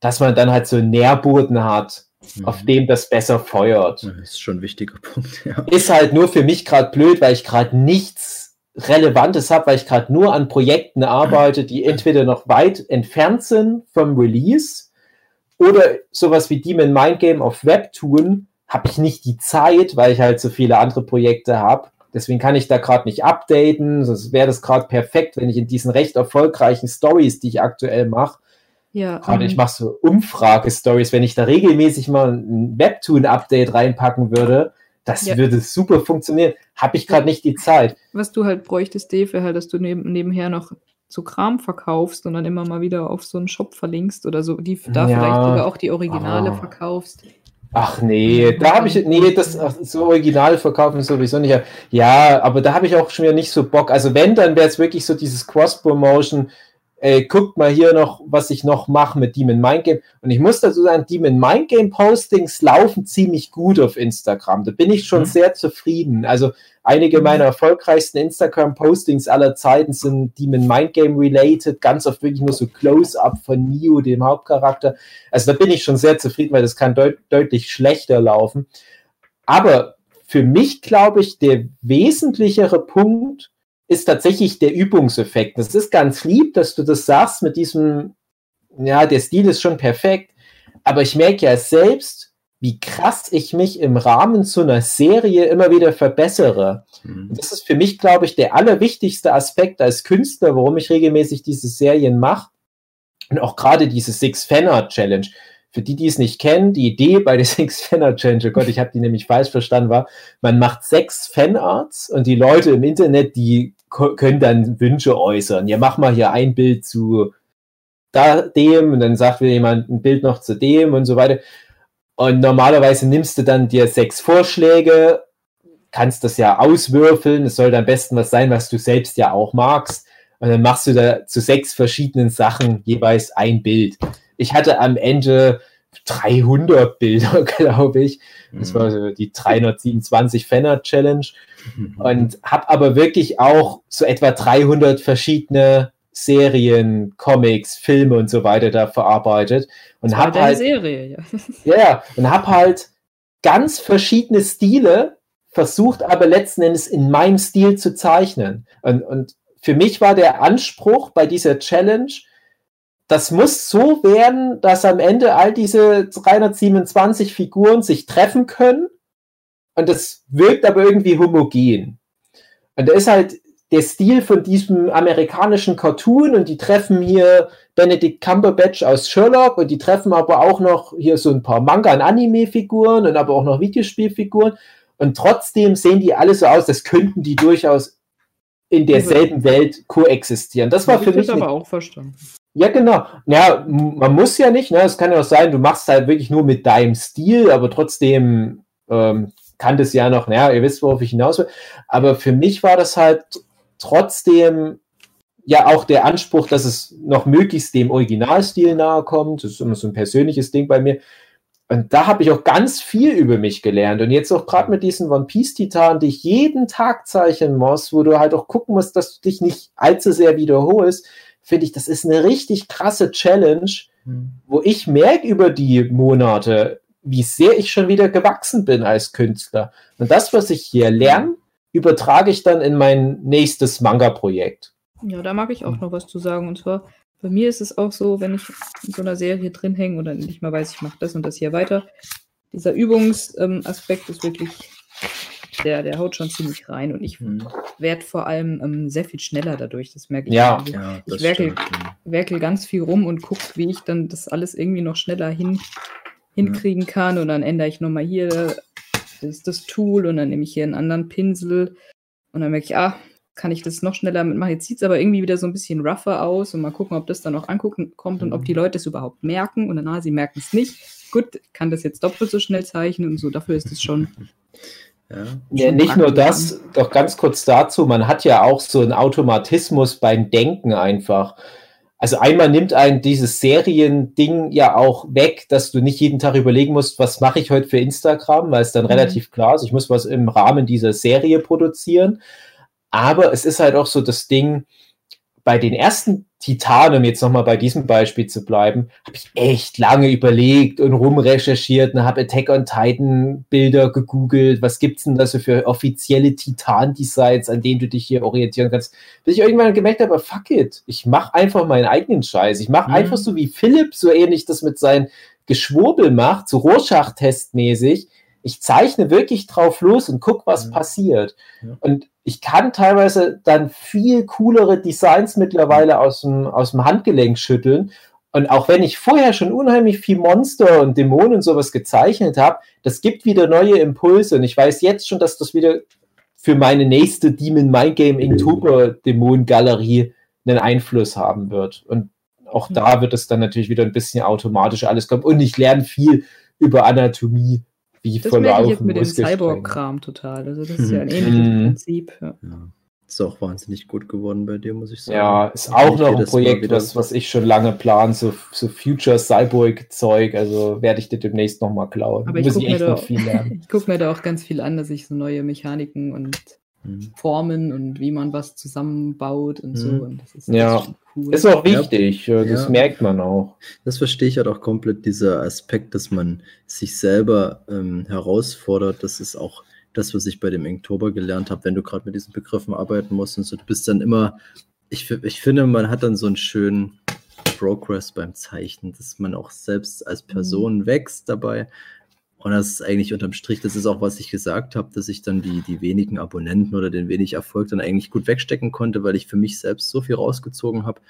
dass man dann halt so einen Nährboden hat, mhm. auf dem das besser feuert.
Das ist schon ein wichtiger *laughs* Punkt,
ja. Ist halt nur für mich gerade blöd, weil ich gerade nichts Relevantes habe, weil ich gerade nur an Projekten arbeite, die entweder noch weit entfernt sind vom Release oder sowas wie Demon Mind Game auf Webtoon habe ich nicht die Zeit, weil ich halt so viele andere Projekte habe. Deswegen kann ich da gerade nicht updaten. Sonst wäre das gerade perfekt, wenn ich in diesen recht erfolgreichen Stories, die ich aktuell mache, ja, gerade ich ähm, mache so Umfrage-Stories, wenn ich da regelmäßig mal ein Webtoon-Update reinpacken würde, das ja. würde super funktionieren. Habe ich gerade nicht die Zeit.
Was du halt bräuchtest, Dave, halt, dass du neben, nebenher noch so Kram verkaufst und dann immer mal wieder auf so einen Shop verlinkst oder so, die da ja. vielleicht sogar auch die Originale ah. verkaufst.
Ach nee, da habe ich, nee, das so Original verkaufen sowieso nicht. Ja, aber da habe ich auch schon wieder nicht so Bock. Also wenn, dann wäre es wirklich so dieses Cross-Promotion, ey, guckt mal hier noch, was ich noch mache mit Demon Mind Game. Und ich muss dazu sagen, Demon Mind Game Postings laufen ziemlich gut auf Instagram. Da bin ich schon mhm. sehr zufrieden. Also einige meiner erfolgreichsten Instagram Postings aller Zeiten sind Demon Mind Game related, ganz oft wirklich nur so Close-up von Neo, dem Hauptcharakter. Also da bin ich schon sehr zufrieden, weil das kann deut deutlich schlechter laufen. Aber für mich, glaube ich, der wesentlichere Punkt, ist tatsächlich der Übungseffekt. Das ist ganz lieb, dass du das sagst mit diesem, ja, der Stil ist schon perfekt, aber ich merke ja selbst, wie krass ich mich im Rahmen zu einer Serie immer wieder verbessere. Mhm. Das ist für mich, glaube ich, der allerwichtigste Aspekt als Künstler, warum ich regelmäßig diese Serien mache. Und auch gerade diese Six Fanart Challenge. Für die, die es nicht kennen, die Idee bei der *laughs* Six Fanart Challenge, oh Gott, ich habe die nämlich falsch verstanden, war, man macht sechs Fanarts und die Leute im Internet, die können dann Wünsche äußern. Ja, mach mal hier ein Bild zu da dem und dann sagt wieder jemand ein Bild noch zu dem und so weiter. Und normalerweise nimmst du dann dir sechs Vorschläge, kannst das ja auswürfeln. Es sollte am besten was sein, was du selbst ja auch magst. Und dann machst du da zu sechs verschiedenen Sachen jeweils ein Bild. Ich hatte am Ende 300 Bilder, *laughs* glaube ich. Das war so die 327 Fenner Challenge. *laughs* Und habe aber wirklich auch so etwa 300 verschiedene Serien, Comics, Filme und so weiter da verarbeitet. Und habe halt,
Serie, ja. *laughs*
ja, und habe halt ganz verschiedene Stile versucht, aber letzten Endes in meinem Stil zu zeichnen. Und, und für mich war der Anspruch bei dieser Challenge, das muss so werden, dass am Ende all diese 327 Figuren sich treffen können und das wirkt aber irgendwie homogen. Und da ist halt der Stil von diesem amerikanischen Cartoon und die treffen hier Benedict Cumberbatch aus Sherlock und die treffen aber auch noch hier so ein paar Manga- und Anime-Figuren und aber auch noch Videospielfiguren und trotzdem sehen die alle so aus, als könnten die durchaus in derselben Welt koexistieren. Das war für mich.
Ich aber auch verstanden.
Ja, genau. Ja, man muss ja nicht, ne? Es kann ja auch sein, du machst halt wirklich nur mit deinem Stil, aber trotzdem ähm, kann das ja noch, naja, ihr wisst, worauf ich hinaus will. Aber für mich war das halt trotzdem ja auch der Anspruch, dass es noch möglichst dem Originalstil nahe kommt. Das ist immer so ein persönliches Ding bei mir. Und da habe ich auch ganz viel über mich gelernt. Und jetzt auch gerade mit diesen One Piece Titanen, die ich jeden Tag zeichnen muss, wo du halt auch gucken musst, dass du dich nicht allzu sehr wiederholst, finde ich, das ist eine richtig krasse Challenge, mhm. wo ich merke über die Monate, wie sehr ich schon wieder gewachsen bin als Künstler. Und das, was ich hier lerne, übertrage ich dann in mein nächstes Manga-Projekt.
Ja, da mag ich auch noch was zu sagen. Und zwar, bei mir ist es auch so, wenn ich in so einer Serie drin hänge oder nicht mal weiß, ich mache das und das hier weiter, dieser Übungsaspekt ähm, ist wirklich der, der haut schon ziemlich rein und ich hm. werde vor allem ähm, sehr viel schneller dadurch. Das merke ich.
Ja,
ja ich werkel, werkel ganz viel rum und gucke, wie ich dann das alles irgendwie noch schneller hin, hinkriegen kann. Und dann ändere ich nochmal hier das, das Tool und dann nehme ich hier einen anderen Pinsel und dann merke ich, ah, kann ich das noch schneller mitmachen. Jetzt sieht es aber irgendwie wieder so ein bisschen rougher aus und mal gucken, ob das dann noch angucken kommt und ob die mhm. Leute es überhaupt merken. Und dann, ah, sie merken es nicht. Gut, kann das jetzt doppelt so schnell zeichnen und so. Dafür ist es schon *laughs*
Ja, ja nicht nur das, doch ganz kurz dazu, man hat ja auch so einen Automatismus beim Denken einfach. Also einmal nimmt ein dieses Seriending ja auch weg, dass du nicht jeden Tag überlegen musst, was mache ich heute für Instagram, weil es dann mhm. relativ klar ist, ich muss was im Rahmen dieser Serie produzieren. Aber es ist halt auch so das Ding, bei den ersten Titanen, um jetzt nochmal bei diesem Beispiel zu bleiben, habe ich echt lange überlegt und rumrecherchiert und habe Attack on Titan Bilder gegoogelt. Was gibt's denn da so für offizielle Titan-Designs, an denen du dich hier orientieren kannst? Bis ich irgendwann gemerkt habe, fuck it, ich mache einfach meinen eigenen Scheiß. Ich mache mhm. einfach so wie Philipp so ähnlich das mit seinen Geschwurbel macht, so Rorschach-Testmäßig. Ich zeichne wirklich drauf los und guck, was mhm. passiert. Ja. Und ich kann teilweise dann viel coolere Designs mittlerweile aus dem, aus dem Handgelenk schütteln. Und auch wenn ich vorher schon unheimlich viel Monster und Dämonen und sowas gezeichnet habe, das gibt wieder neue Impulse. Und ich weiß jetzt schon, dass das wieder für meine nächste Demon Mind Game Inktober Dämonen Galerie einen Einfluss haben wird. Und auch da wird es dann natürlich wieder ein bisschen automatisch alles kommen. Und ich lerne viel über Anatomie
wie das merke ich jetzt mit dem Cyborg-Kram total. Also das ist ja ein ähnliches mhm. Prinzip. Ja. ja.
Ist auch wahnsinnig gut geworden bei dir, muss ich sagen.
Ja, ist auch ich noch ein Projekt, das, was ich schon lange plan, so, so Future Cyborg-Zeug. Also werde ich dir demnächst nochmal klauen.
Aber ich gucke mir, *laughs* guck mir da auch ganz viel an, dass ich so neue Mechaniken und mhm. Formen und wie man was zusammenbaut und mhm. so. Und
das ist ja, cool. ist auch wichtig. Ja. Das ja. merkt man auch.
Das verstehe ich halt auch komplett, dieser Aspekt, dass man sich selber ähm, herausfordert. Das ist auch das, was ich bei dem Inktober gelernt habe, wenn du gerade mit diesen Begriffen arbeiten musst und so. Du bist dann immer, ich, ich finde, man hat dann so einen schönen Progress beim Zeichnen, dass man auch selbst als mhm. Person mhm. wächst dabei und das ist eigentlich unterm Strich, das ist auch, was ich gesagt habe, dass ich dann die, die wenigen Abonnenten oder den wenig Erfolg dann eigentlich gut wegstecken konnte, weil ich für mich selbst so viel rausgezogen habe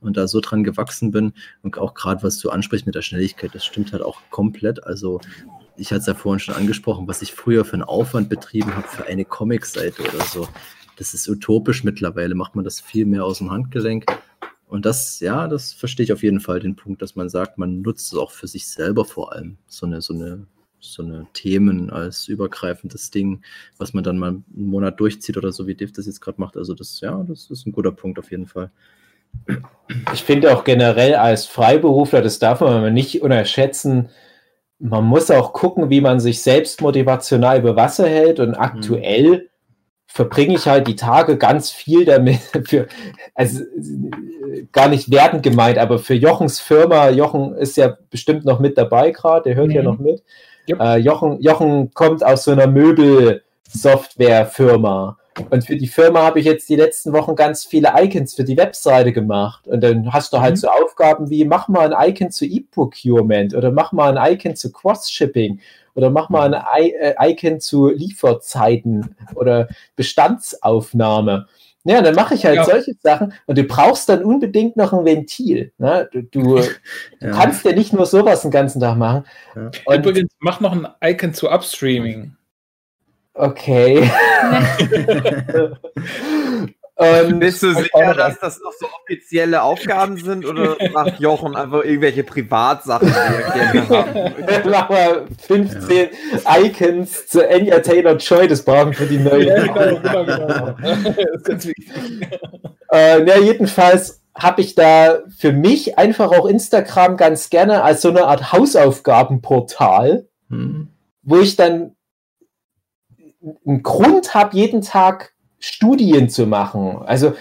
und da so dran gewachsen bin. Und auch gerade, was du ansprichst mit der Schnelligkeit, das stimmt halt auch komplett. Also ich hatte es ja vorhin schon angesprochen, was ich früher für einen Aufwand betrieben habe für eine Comicseite oder so. Das ist utopisch mittlerweile, macht man das viel mehr aus dem Handgelenk. Und das, ja, das verstehe ich auf jeden Fall, den Punkt, dass man sagt, man nutzt es auch für sich selber vor allem. So eine, so eine, so eine Themen als übergreifendes Ding, was man dann mal einen Monat durchzieht oder so, wie Div das jetzt gerade macht. Also das, ja, das ist ein guter Punkt auf jeden Fall.
Ich finde auch generell als Freiberufler, das darf man nicht unterschätzen, man muss auch gucken, wie man sich selbst motivational über Wasser hält. Und aktuell mhm. verbringe ich halt die Tage ganz viel damit, *laughs* für, also gar nicht wertend gemeint, aber für Jochens Firma, Jochen ist ja bestimmt noch mit dabei gerade, der hört mhm. ja noch mit. Yep. Äh, Jochen, Jochen kommt aus so einer Möbel-Software-Firma. Und für die Firma habe ich jetzt die letzten Wochen ganz viele Icons für die Webseite gemacht. Und dann hast du halt mhm. so Aufgaben wie, mach mal ein Icon zu E-Procurement oder mach mal ein Icon zu Cross-Shipping oder mach mal ein I äh, Icon zu Lieferzeiten oder Bestandsaufnahme. Ja, dann mache ich halt ja. solche Sachen und du brauchst dann unbedingt noch ein Ventil. Ne? Du, du *laughs* ja. kannst ja nicht nur sowas den ganzen Tag machen.
Ja. Übrigens, mach noch ein Icon zu Upstreaming.
Okay. *laughs* *laughs*
Und Bist du sicher, dass das noch so offizielle Aufgaben sind oder macht Jochen einfach irgendwelche Privatsachen, die er gerne *laughs*
haben? Machen wir 15 ja. Icons zu Anya Taylor Joy, das brauchen für die neue. Ja, genau, genau, genau. Das ist ganz wichtig. Äh, ja, jedenfalls habe ich da für mich einfach auch Instagram ganz gerne als so eine Art Hausaufgabenportal, hm. wo ich dann einen Grund habe, jeden Tag Studien zu machen. Also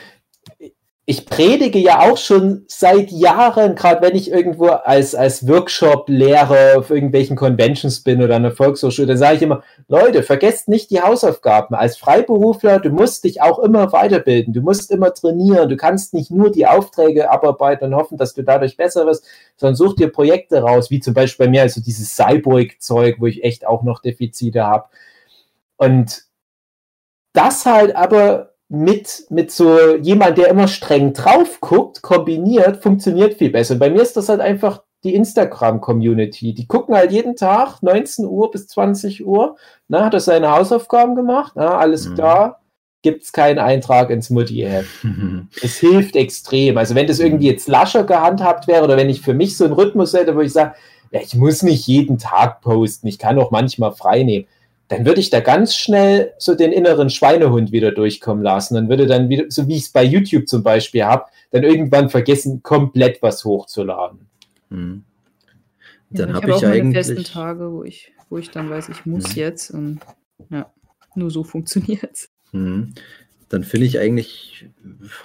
ich predige ja auch schon seit Jahren, gerade wenn ich irgendwo als, als Workshop-Lehrer auf irgendwelchen Conventions bin oder an Volkshochschule, dann sage ich immer, Leute, vergesst nicht die Hausaufgaben. Als Freiberufler, du musst dich auch immer weiterbilden, du musst immer trainieren, du kannst nicht nur die Aufträge abarbeiten und hoffen, dass du dadurch besser wirst, sondern such dir Projekte raus, wie zum Beispiel bei mir, also dieses Cyborg-Zeug, wo ich echt auch noch Defizite habe. Und das halt aber mit, mit so jemand, der immer streng drauf guckt, kombiniert, funktioniert viel besser. Bei mir ist das halt einfach die Instagram-Community. Die gucken halt jeden Tag 19 Uhr bis 20 Uhr. Na, hat er seine Hausaufgaben gemacht? Na, alles mhm. klar. Gibt es keinen Eintrag ins Mutti-Heft. *laughs* es hilft extrem. Also, wenn das irgendwie jetzt lascher gehandhabt wäre oder wenn ich für mich so einen Rhythmus hätte, wo ich sage, ja, ich muss nicht jeden Tag posten, ich kann auch manchmal frei nehmen dann würde ich da ganz schnell so den inneren Schweinehund wieder durchkommen lassen. Dann würde dann wieder, so wie ich es bei YouTube zum Beispiel habe, dann irgendwann vergessen, komplett was hochzuladen. Hm.
Dann ja, habe ich, hab ich auch eigentlich festen Tage, wo ich, wo ich dann weiß, ich muss hm. jetzt und ja, nur so *laughs* funktioniert es.
Hm dann finde ich eigentlich,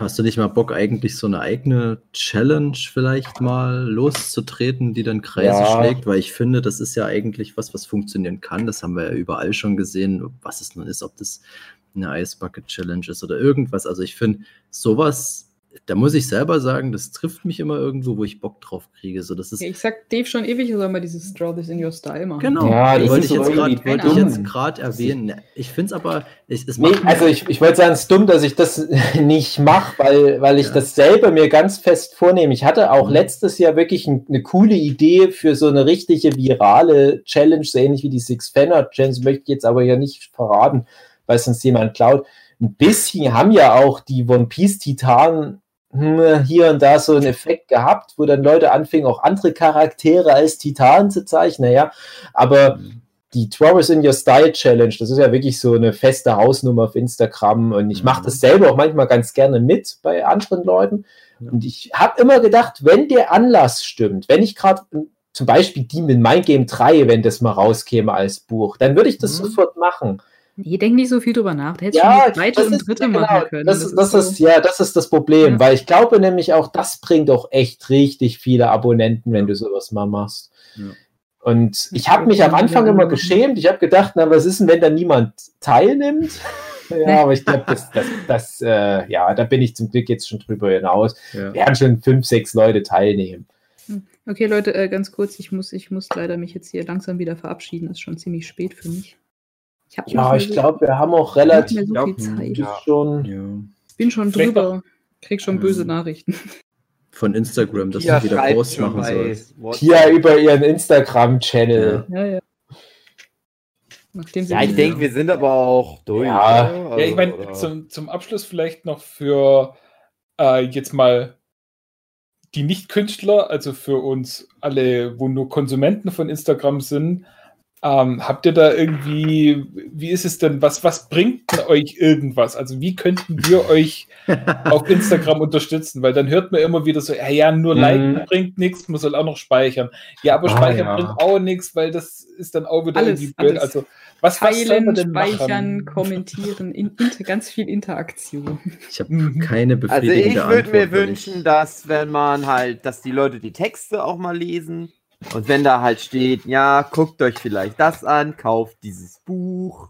hast du nicht mal Bock, eigentlich so eine eigene Challenge vielleicht mal loszutreten, die dann Kreise ja. schlägt? Weil ich finde, das ist ja eigentlich was, was funktionieren kann. Das haben wir ja überall schon gesehen, was es nun ist, ob das eine Ice Bucket Challenge ist oder irgendwas. Also ich finde, sowas da muss ich selber sagen, das trifft mich immer irgendwo, wo ich Bock drauf kriege. So, das ist
ja, ich sag Dave schon ewig, soll mal dieses Draw This in Your Style machen.
Genau, ja, das wollte ich, jetzt grad, wollte ich jetzt gerade erwähnen. Ich finde es aber. Ich,
es nee, also ich, ich wollte sagen, es ist dumm, dass ich das *laughs* nicht mache, weil, weil ich ja. das selber mir ganz fest vornehme. Ich hatte auch mhm. letztes Jahr wirklich ein, eine coole Idee für so eine richtige virale Challenge, so ähnlich wie die Six Fanner Challenge, möchte ich jetzt aber ja nicht verraten, weil sonst jemand klaut. Ein bisschen haben ja auch die One Piece Titanen hier und da so einen Effekt gehabt, wo dann Leute anfingen, auch andere Charaktere als Titanen zu zeichnen, ja. Aber mhm. die Travis in Your Style Challenge, das ist ja wirklich so eine feste Hausnummer auf Instagram und ich mache mhm. das selber auch manchmal ganz gerne mit bei anderen Leuten. Und ich habe immer gedacht, wenn der Anlass stimmt, wenn ich gerade zum Beispiel Demon Mind Game 3, wenn das mal rauskäme als Buch, dann würde ich das mhm. sofort machen.
Nee, denk nicht so viel drüber nach. Du hättest ja, schon die zweite und dritte genau, machen können.
Das, das, das ist, ist so. ja, das ist das Problem, ja. weil ich glaube nämlich auch, das bringt auch echt richtig viele Abonnenten, wenn du sowas mal machst. Ja. Und ich habe mich am Anfang immer geschämt. Ich habe gedacht, na, was ist denn, wenn da niemand teilnimmt? *laughs* ja, aber ich glaube, das, das, das äh, ja, da bin ich zum Glück jetzt schon drüber hinaus. Ja. Werden schon fünf, sechs Leute teilnehmen.
Hm. Okay, Leute, äh, ganz kurz, ich muss, ich muss leider mich jetzt hier langsam wieder verabschieden. Ist schon ziemlich spät für mich.
Ich ja, ich glaube, wir haben auch relativ
so viel Zeit. Ja. Schon, ja. Bin schon drüber. Krieg schon böse mhm. Nachrichten.
Von Instagram, dass Pia du wieder Post machen sollst.
Pia über ihren Instagram-Channel. Ja, ja.
ja, ich denke, wir sind aber auch durch.
Ja, also, ja ich meine, zum, zum Abschluss vielleicht noch für äh, jetzt mal die Nicht-Künstler, also für uns alle, wo nur Konsumenten von Instagram sind, ähm, habt ihr da irgendwie, wie ist es denn, was, was bringt denn euch irgendwas? Also wie könnten wir *laughs* euch auf Instagram unterstützen? Weil dann hört man immer wieder so, ja, ja nur liken
Mhm.
bringt nichts, man soll auch noch speichern. Ja, aber
Ah,
speichern
ja.
bringt auch nichts, weil das ist dann auch wieder
Alles,
irgendwie blöd.
alles.
Also was, was
Teilen,
denn
speichern,
machen?
kommentieren, in, inter, ganz viel Interaktion.
Ich habe
Mhm.
keine
Also
befriedigende
ich würde mir wünschen, dass wenn man halt, dass die Leute die Texte auch mal lesen und wenn da halt steht, ja, guckt euch vielleicht das an, kauft dieses Buch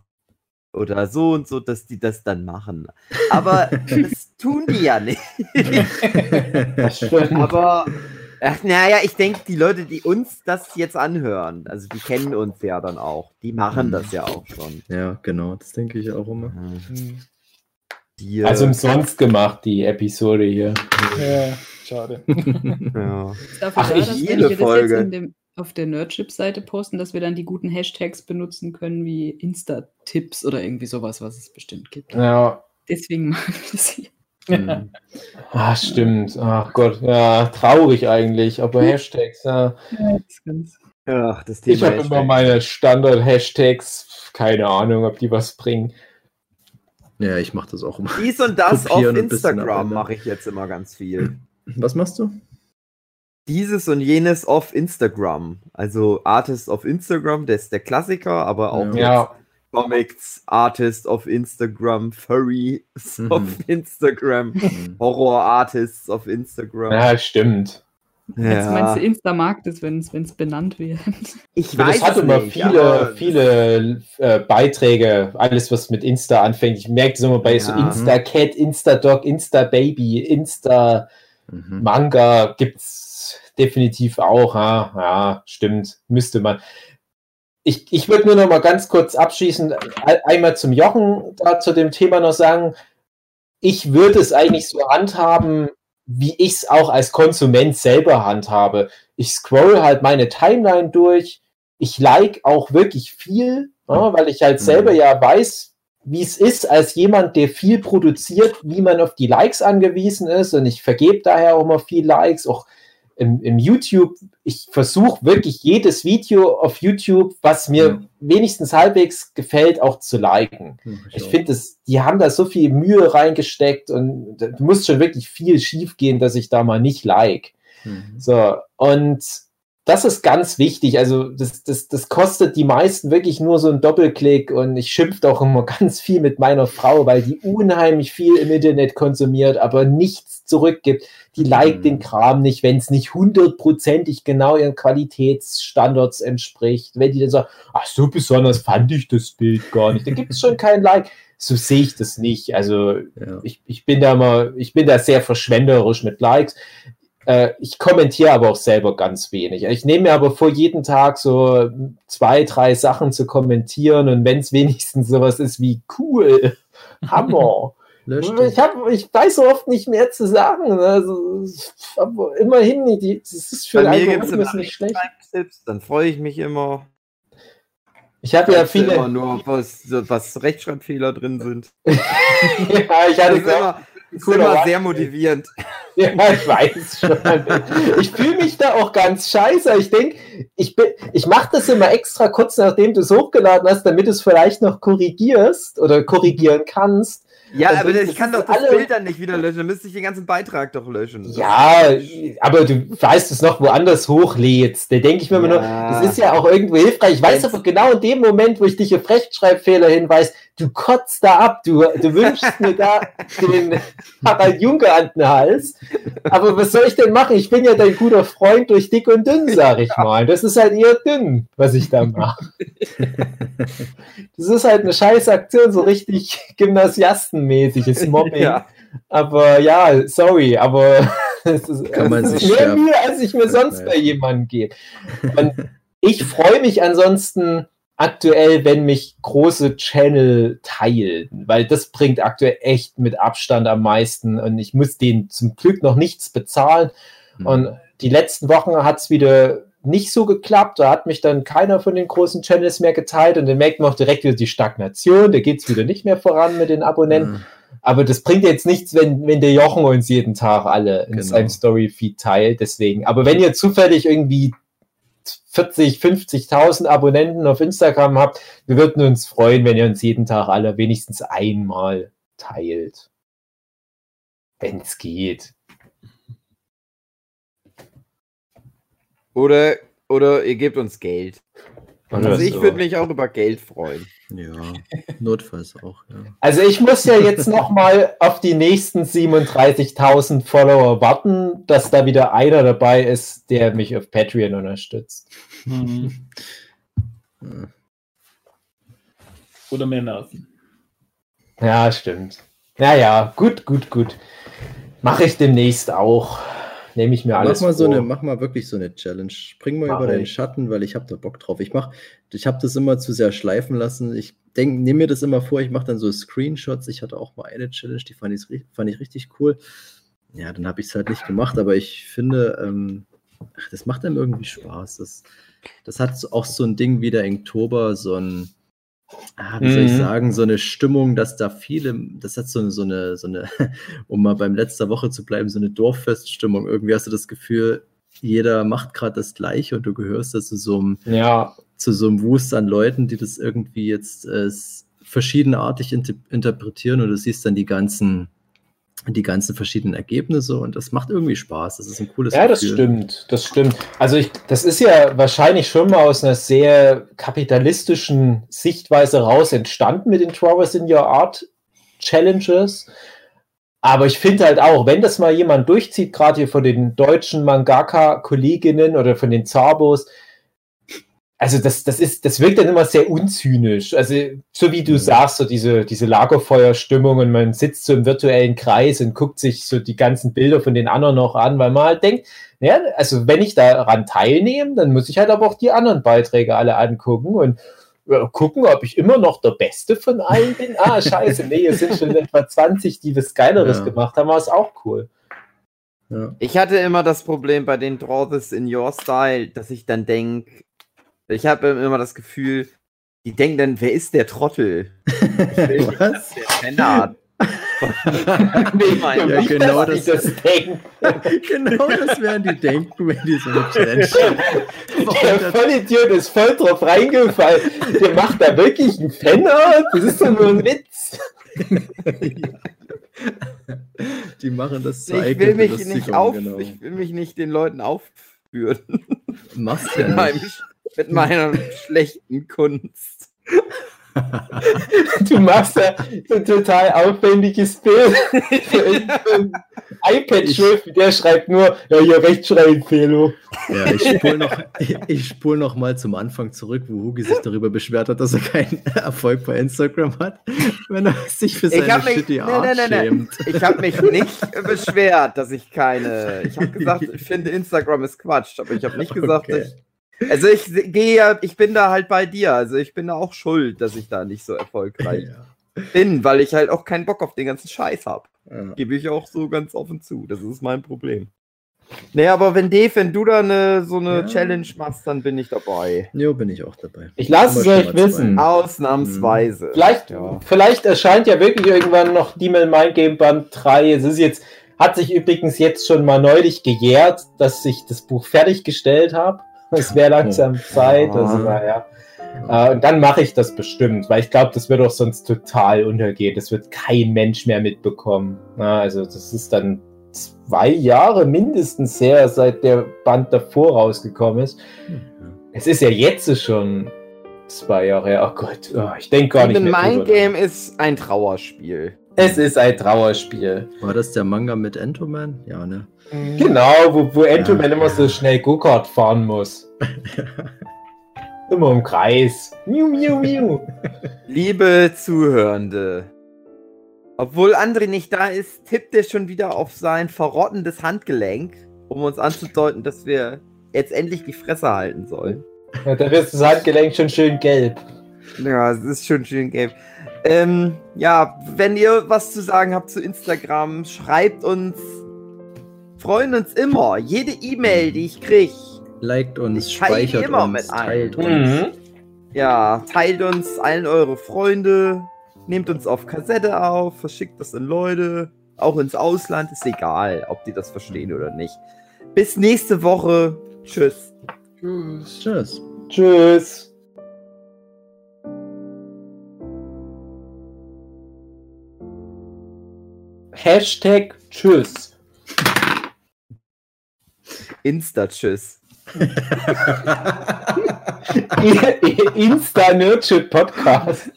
oder so und so, dass die das dann machen. Aber *laughs* das tun die ja nicht. *laughs* Aber ach, naja, ich denke, die Leute, die uns das jetzt anhören, also die kennen uns ja dann auch, die machen das ja auch schon.
Ja, genau, das denke ich auch immer.
Hm.
Die,
Also umsonst gemacht, die Episode hier.
Ja, schade. *laughs*
ja.
Ach,
da,
ich-
dass
jede
wenn wir das
Folge.
jetzt in dem, auf der Nerdship-Seite posten, dass wir dann die guten Hashtags benutzen können, wie Insta-Tipps oder irgendwie sowas, was es bestimmt gibt.
Ja.
Deswegen machen wir das hier.
Mhm.
Ah, stimmt. Ach Gott, ja, traurig eigentlich. Aber Hashtags, ja.
Das ist ganz
Ach, das Thema
Ich habe immer meine Standard-Hashtags. Keine Ahnung, ob die was bringen.
Ja, ich mache das auch immer.
Dies und das auf
Kopieren
Instagram mache ich jetzt immer ganz viel.
Was machst du?
Dieses und jenes auf Instagram. Also Artist auf Instagram, das ist der Klassiker, aber auch
Ja.
Ja,
Comics, Artist auf Instagram, Furries
Mhm.
auf Instagram,
Mhm.
Horror Artists auf Instagram.
ja, stimmt.
Jetzt meinst du Insta-Markt ist, wenn es benannt wird.
ich
Ja, das hat
es
immer
nicht,
viele, viele äh, Beiträge, alles was mit Insta anfängt. Ich merke das immer bei so
Ja.
Insta-Cat, Insta-Dog, Insta-Baby, Insta-
Mhm.
Manga gibt's definitiv auch. Ja, ja stimmt. Müsste man. Ich, ich würde nur noch mal ganz kurz abschließend ein- einmal zum Jochen da zu dem Thema noch sagen. Ich würde es eigentlich so handhaben, wie ich es auch als Konsument selber handhabe. Ich scroll halt meine Timeline durch. Ich like auch wirklich viel, ja, weil ich halt
Mhm.
selber ja weiß, wie es ist, als jemand, der viel produziert, wie man auf die Likes angewiesen ist. Und ich vergebe daher auch immer viel Likes, auch im, im YouTube. Ich versuche wirklich jedes Video auf YouTube, was mir
Ja.
wenigstens halbwegs gefällt, auch zu liken.
Mach
Ich
auch.
finde, die haben da so viel Mühe reingesteckt und muss schon wirklich viel schief gehen, dass ich da mal nicht like.
Mhm.
So, und das ist ganz wichtig. Also, das, das, das kostet die meisten wirklich nur so einen Doppelklick und ich schimpfe auch immer *laughs* ganz viel mit meiner Frau, weil die unheimlich viel im Internet konsumiert, aber nichts zurückgibt. Die liked
Mhm.
den Kram nicht, wenn es nicht hundertprozentig genau ihren Qualitätsstandards entspricht. Wenn die dann sagen, ach, so besonders fand ich das Bild gar nicht, dann gibt es schon kein Like. So sehe ich das nicht. Also,
Ja.
ich, ich bin da mal, ich bin da sehr verschwenderisch mit Likes. Äh, ich kommentiere aber auch selber ganz wenig. Ich nehme mir aber vor, jeden Tag so zwei, drei Sachen zu kommentieren und wenn es wenigstens sowas ist wie cool, *laughs* Hammer. Ich, hab, ich weiß so oft nicht mehr zu sagen. Also, aber immerhin, die, das ist für
Bei
den Algorithmus nicht schlecht.
Tipps, dann freue ich mich immer.
Ich habe ja
du immer
viele.
nur, was, was Rechtschreibfehler drin sind. *laughs*
ja, ich
Das
hatte
ist immer, ist immer
One.
sehr motivierend. *laughs*
Ja, ich weiß schon. Ich fühle mich da auch ganz scheiße. Ich denke, ich, bin- ich mache das immer extra kurz nachdem du es hochgeladen hast, damit du es vielleicht noch korrigierst oder korrigieren kannst.
Ja,
Also,
aber ich kann doch das
alle-
Bild dann nicht wieder löschen. Dann müsste ich den ganzen Beitrag doch löschen.
Ja, aber du weißt es noch woanders hochlädst. Da denke ich mir immer nur,
Ja.
das ist ja auch irgendwo hilfreich. Ich weiß aber genau in dem Moment, wo ich dich auf Rechtschreibfehler hinweise, du kotzt da ab. Du, du wünschst mir da den Harald Juncker an den Hals. Aber was soll ich denn machen? Ich bin ja dein guter Freund durch dick und dünn, sag ich mal. Das ist halt eher dünn, was ich da mache. Das ist halt eine scheiß Aktion, so richtig gymnasiastenmäßiges Mobbing.
Ja.
Aber ja, sorry, aber es ist,
Kann man
es ist mehr Mühe, als ich mir sonst bei jemandem gebe. Und ich freue mich ansonsten aktuell, wenn mich große Channel teilen, weil das bringt aktuell echt mit Abstand am meisten und ich muss denen zum Glück noch nichts bezahlen.
Mhm.
Und die letzten Wochen hat es wieder nicht so geklappt. Da hat mich dann keiner von den großen Channels mehr geteilt und dann merkt man auch direkt wieder die Stagnation. Da geht es wieder nicht mehr voran mit den Abonnenten. Aber das bringt jetzt nichts, wenn, wenn der Jochen uns jeden Tag alle in
Genau.
seinem Story-Feed teilt. Deswegen. Aber wenn ihr zufällig irgendwie 40, 50.000 Abonnenten auf Instagram habt, wir würden uns freuen, wenn ihr uns jeden Tag alle wenigstens einmal teilt. Wenn es geht.
Oder, oder ihr gebt uns Geld. Also ich würde mich auch über Geld freuen.
Ja, notfalls auch, ja.
Also ich muss ja jetzt noch mal auf die nächsten 37.000 Follower warten, dass da wieder einer dabei ist, der mich auf Patreon unterstützt.
Mhm.
Ja.
Oder mehr Nerven.
Ja, stimmt. Naja, gut, gut, gut. Mache ich demnächst auch. Nehme ich mir alles
mach mal so
vor.
eine, mach mal wirklich so eine Challenge. Spring mal
Mach
über deinen
ich.
Schatten, weil ich habe da Bock drauf. Ich mach, ich habe das immer zu sehr schleifen lassen. Ich denk, nehme mir das immer vor, ich mache dann so Screenshots. Ich hatte auch mal eine Challenge, die fand ich, fand ich richtig cool. Ja, dann habe ich es halt nicht gemacht, aber ich finde, ähm, ach, das macht einem irgendwie Spaß. Das, das hat so- auch so ein Ding wie der Inktober, so ein, ah, wie soll ich
Mhm.
sagen, so eine Stimmung, dass da viele, das hat so, eine- so eine, so eine, *laughs* um mal beim letzter Woche zu bleiben, so eine Dorffeststimmung. Irgendwie hast du das Gefühl, jeder macht gerade das Gleiche und du gehörst da zu so einem,
Ja,
zu so einem Wust an Leuten, die das irgendwie jetzt äh, verschiedenartig inter interpretieren und du siehst dann die ganzen, die ganzen verschiedenen Ergebnisse und das macht irgendwie Spaß. Das ist ein cooles
ja, das
Gefühl.
stimmt. Das stimmt. Also ich, das ist ja wahrscheinlich schon mal aus einer sehr kapitalistischen Sichtweise raus entstanden mit den Throwers in Your Art Challenges. Aber ich finde halt auch, wenn das mal jemand durchzieht, gerade hier von den deutschen Mangaka-Kolleginnen oder von den Zabos, also das, das ist, das wirkt dann immer sehr unzynisch. Also, so wie du
Mhm.
sagst, so diese, diese Lagerfeuerstimmung und man sitzt so im virtuellen Kreis und guckt sich so die ganzen Bilder von den anderen noch an, weil man halt denkt, ja, also wenn ich daran teilnehme, dann muss ich halt aber auch die anderen Beiträge alle angucken und äh, gucken, ob ich immer noch der Beste von allen bin. Ah, *laughs* scheiße, nee, es sind schon etwa 20, die was Geileres
Ja.
gemacht haben, aber ist auch cool.
Ja.
Ich hatte immer das Problem bei den Draw This in Your Style, dass ich dann denke, ich habe immer das Gefühl, die denken dann, wer ist der Trottel? *laughs* Nicht,
Was?
der Penner *laughs*
Nee,
mein
Ja, genau das-
das denke. *laughs*
genau das werden die denken, wenn die so eine Challenge
Der Vollidiot ist voll drauf reingefallen. Der macht da wirklich einen Fanart. Das ist doch nur ein Witz.
Die machen das zur
Ich will mich nicht auf,
genau.
ich will mich nicht den Leuten aufführen
Machst
mit,
ja nicht.
Mit meiner schlechten Kunst.
Du machst da so ein total aufwendiges Bild. Ein iPad-Schrift, der schreibt nur, ja, hier Rechtschreibfehler.
Ja, ich spule noch, ich spul noch mal zum Anfang zurück, wo Hugi sich darüber beschwert hat, dass er keinen Erfolg bei Instagram hat, wenn er sich für
Ich
seine
hab mich-
shitty
nee,
Art
nee, nee, nee.
schämt.
Ich habe mich nicht beschwert, dass ich keine. Ich habe gesagt, ich finde Instagram ist Quatsch, aber ich habe nicht gesagt,
Okay.
dass ich. Also ich gehe ja, ich bin da halt bei dir. Also ich bin da auch schuld, dass ich da nicht so erfolgreich
Ja.
bin, weil ich halt auch keinen Bock auf den ganzen Scheiß habe.
Ja.
Gebe ich auch so ganz offen zu. Das ist mein Problem. Nee, aber wenn Dave, wenn du da eine, so eine
Ja.
Challenge machst, dann bin ich dabei.
Jo, bin ich auch dabei.
Ich lasse es euch wissen.
zwei.
Ausnahmsweise.
Vielleicht,
Ja.
vielleicht erscheint ja wirklich irgendwann noch Demon Mind Game Band 3. Es ist jetzt, hat sich übrigens jetzt schon mal neulich gejährt, dass ich das Buch fertiggestellt habe. Es wäre langsam *laughs* Zeit. Also, naja. Äh, und dann mache ich das bestimmt, weil ich glaube, das wird auch sonst total untergehen. Das wird kein Mensch mehr mitbekommen. Na, also, das ist dann zwei Jahre mindestens her, seit der Band davor rausgekommen ist. Es ist ja jetzt schon zwei Jahre her. Oh Gott, oh, ich denke gar nicht mehr.
Mind
drüber nach.
Game ist ein Trauerspiel.
Es ist ein Trauerspiel.
War das der Manga mit Entoman? Ja, ne?
Genau, wo, wo Entoman
Ja.
immer so schnell Go-Kart fahren muss. *laughs* Immer im Kreis. Miu, miu, miu. *laughs*
Liebe Zuhörende, obwohl André nicht da ist, tippt er schon wieder auf sein verrottendes Handgelenk, um uns anzudeuten, dass wir jetzt endlich die Fresse halten sollen.
Ja, da wird das Handgelenk schon schön gelb.
Ja, es ist schon schön gelb. Ähm, ja, wenn ihr was zu sagen habt zu Instagram, schreibt uns. Freuen uns immer. Jede E-Mail, die ich kriege.
Liked uns, speichert
immer
uns, teilt uns.
Mhm.
Ja, teilt uns allen eure Freunde. Nehmt uns auf Kassette auf, verschickt das an Leute. Auch ins Ausland, ist egal, ob die das verstehen oder nicht. Bis nächste Woche. Tschüss.
Tschüss.
Tschüss.
Tschüss. Hashtag Tschüss.
Insta-Tschüss.
insta *laughs* nerdship podcast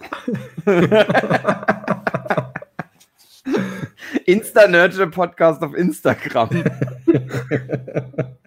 insta nerdship podcast auf Instagram. *laughs*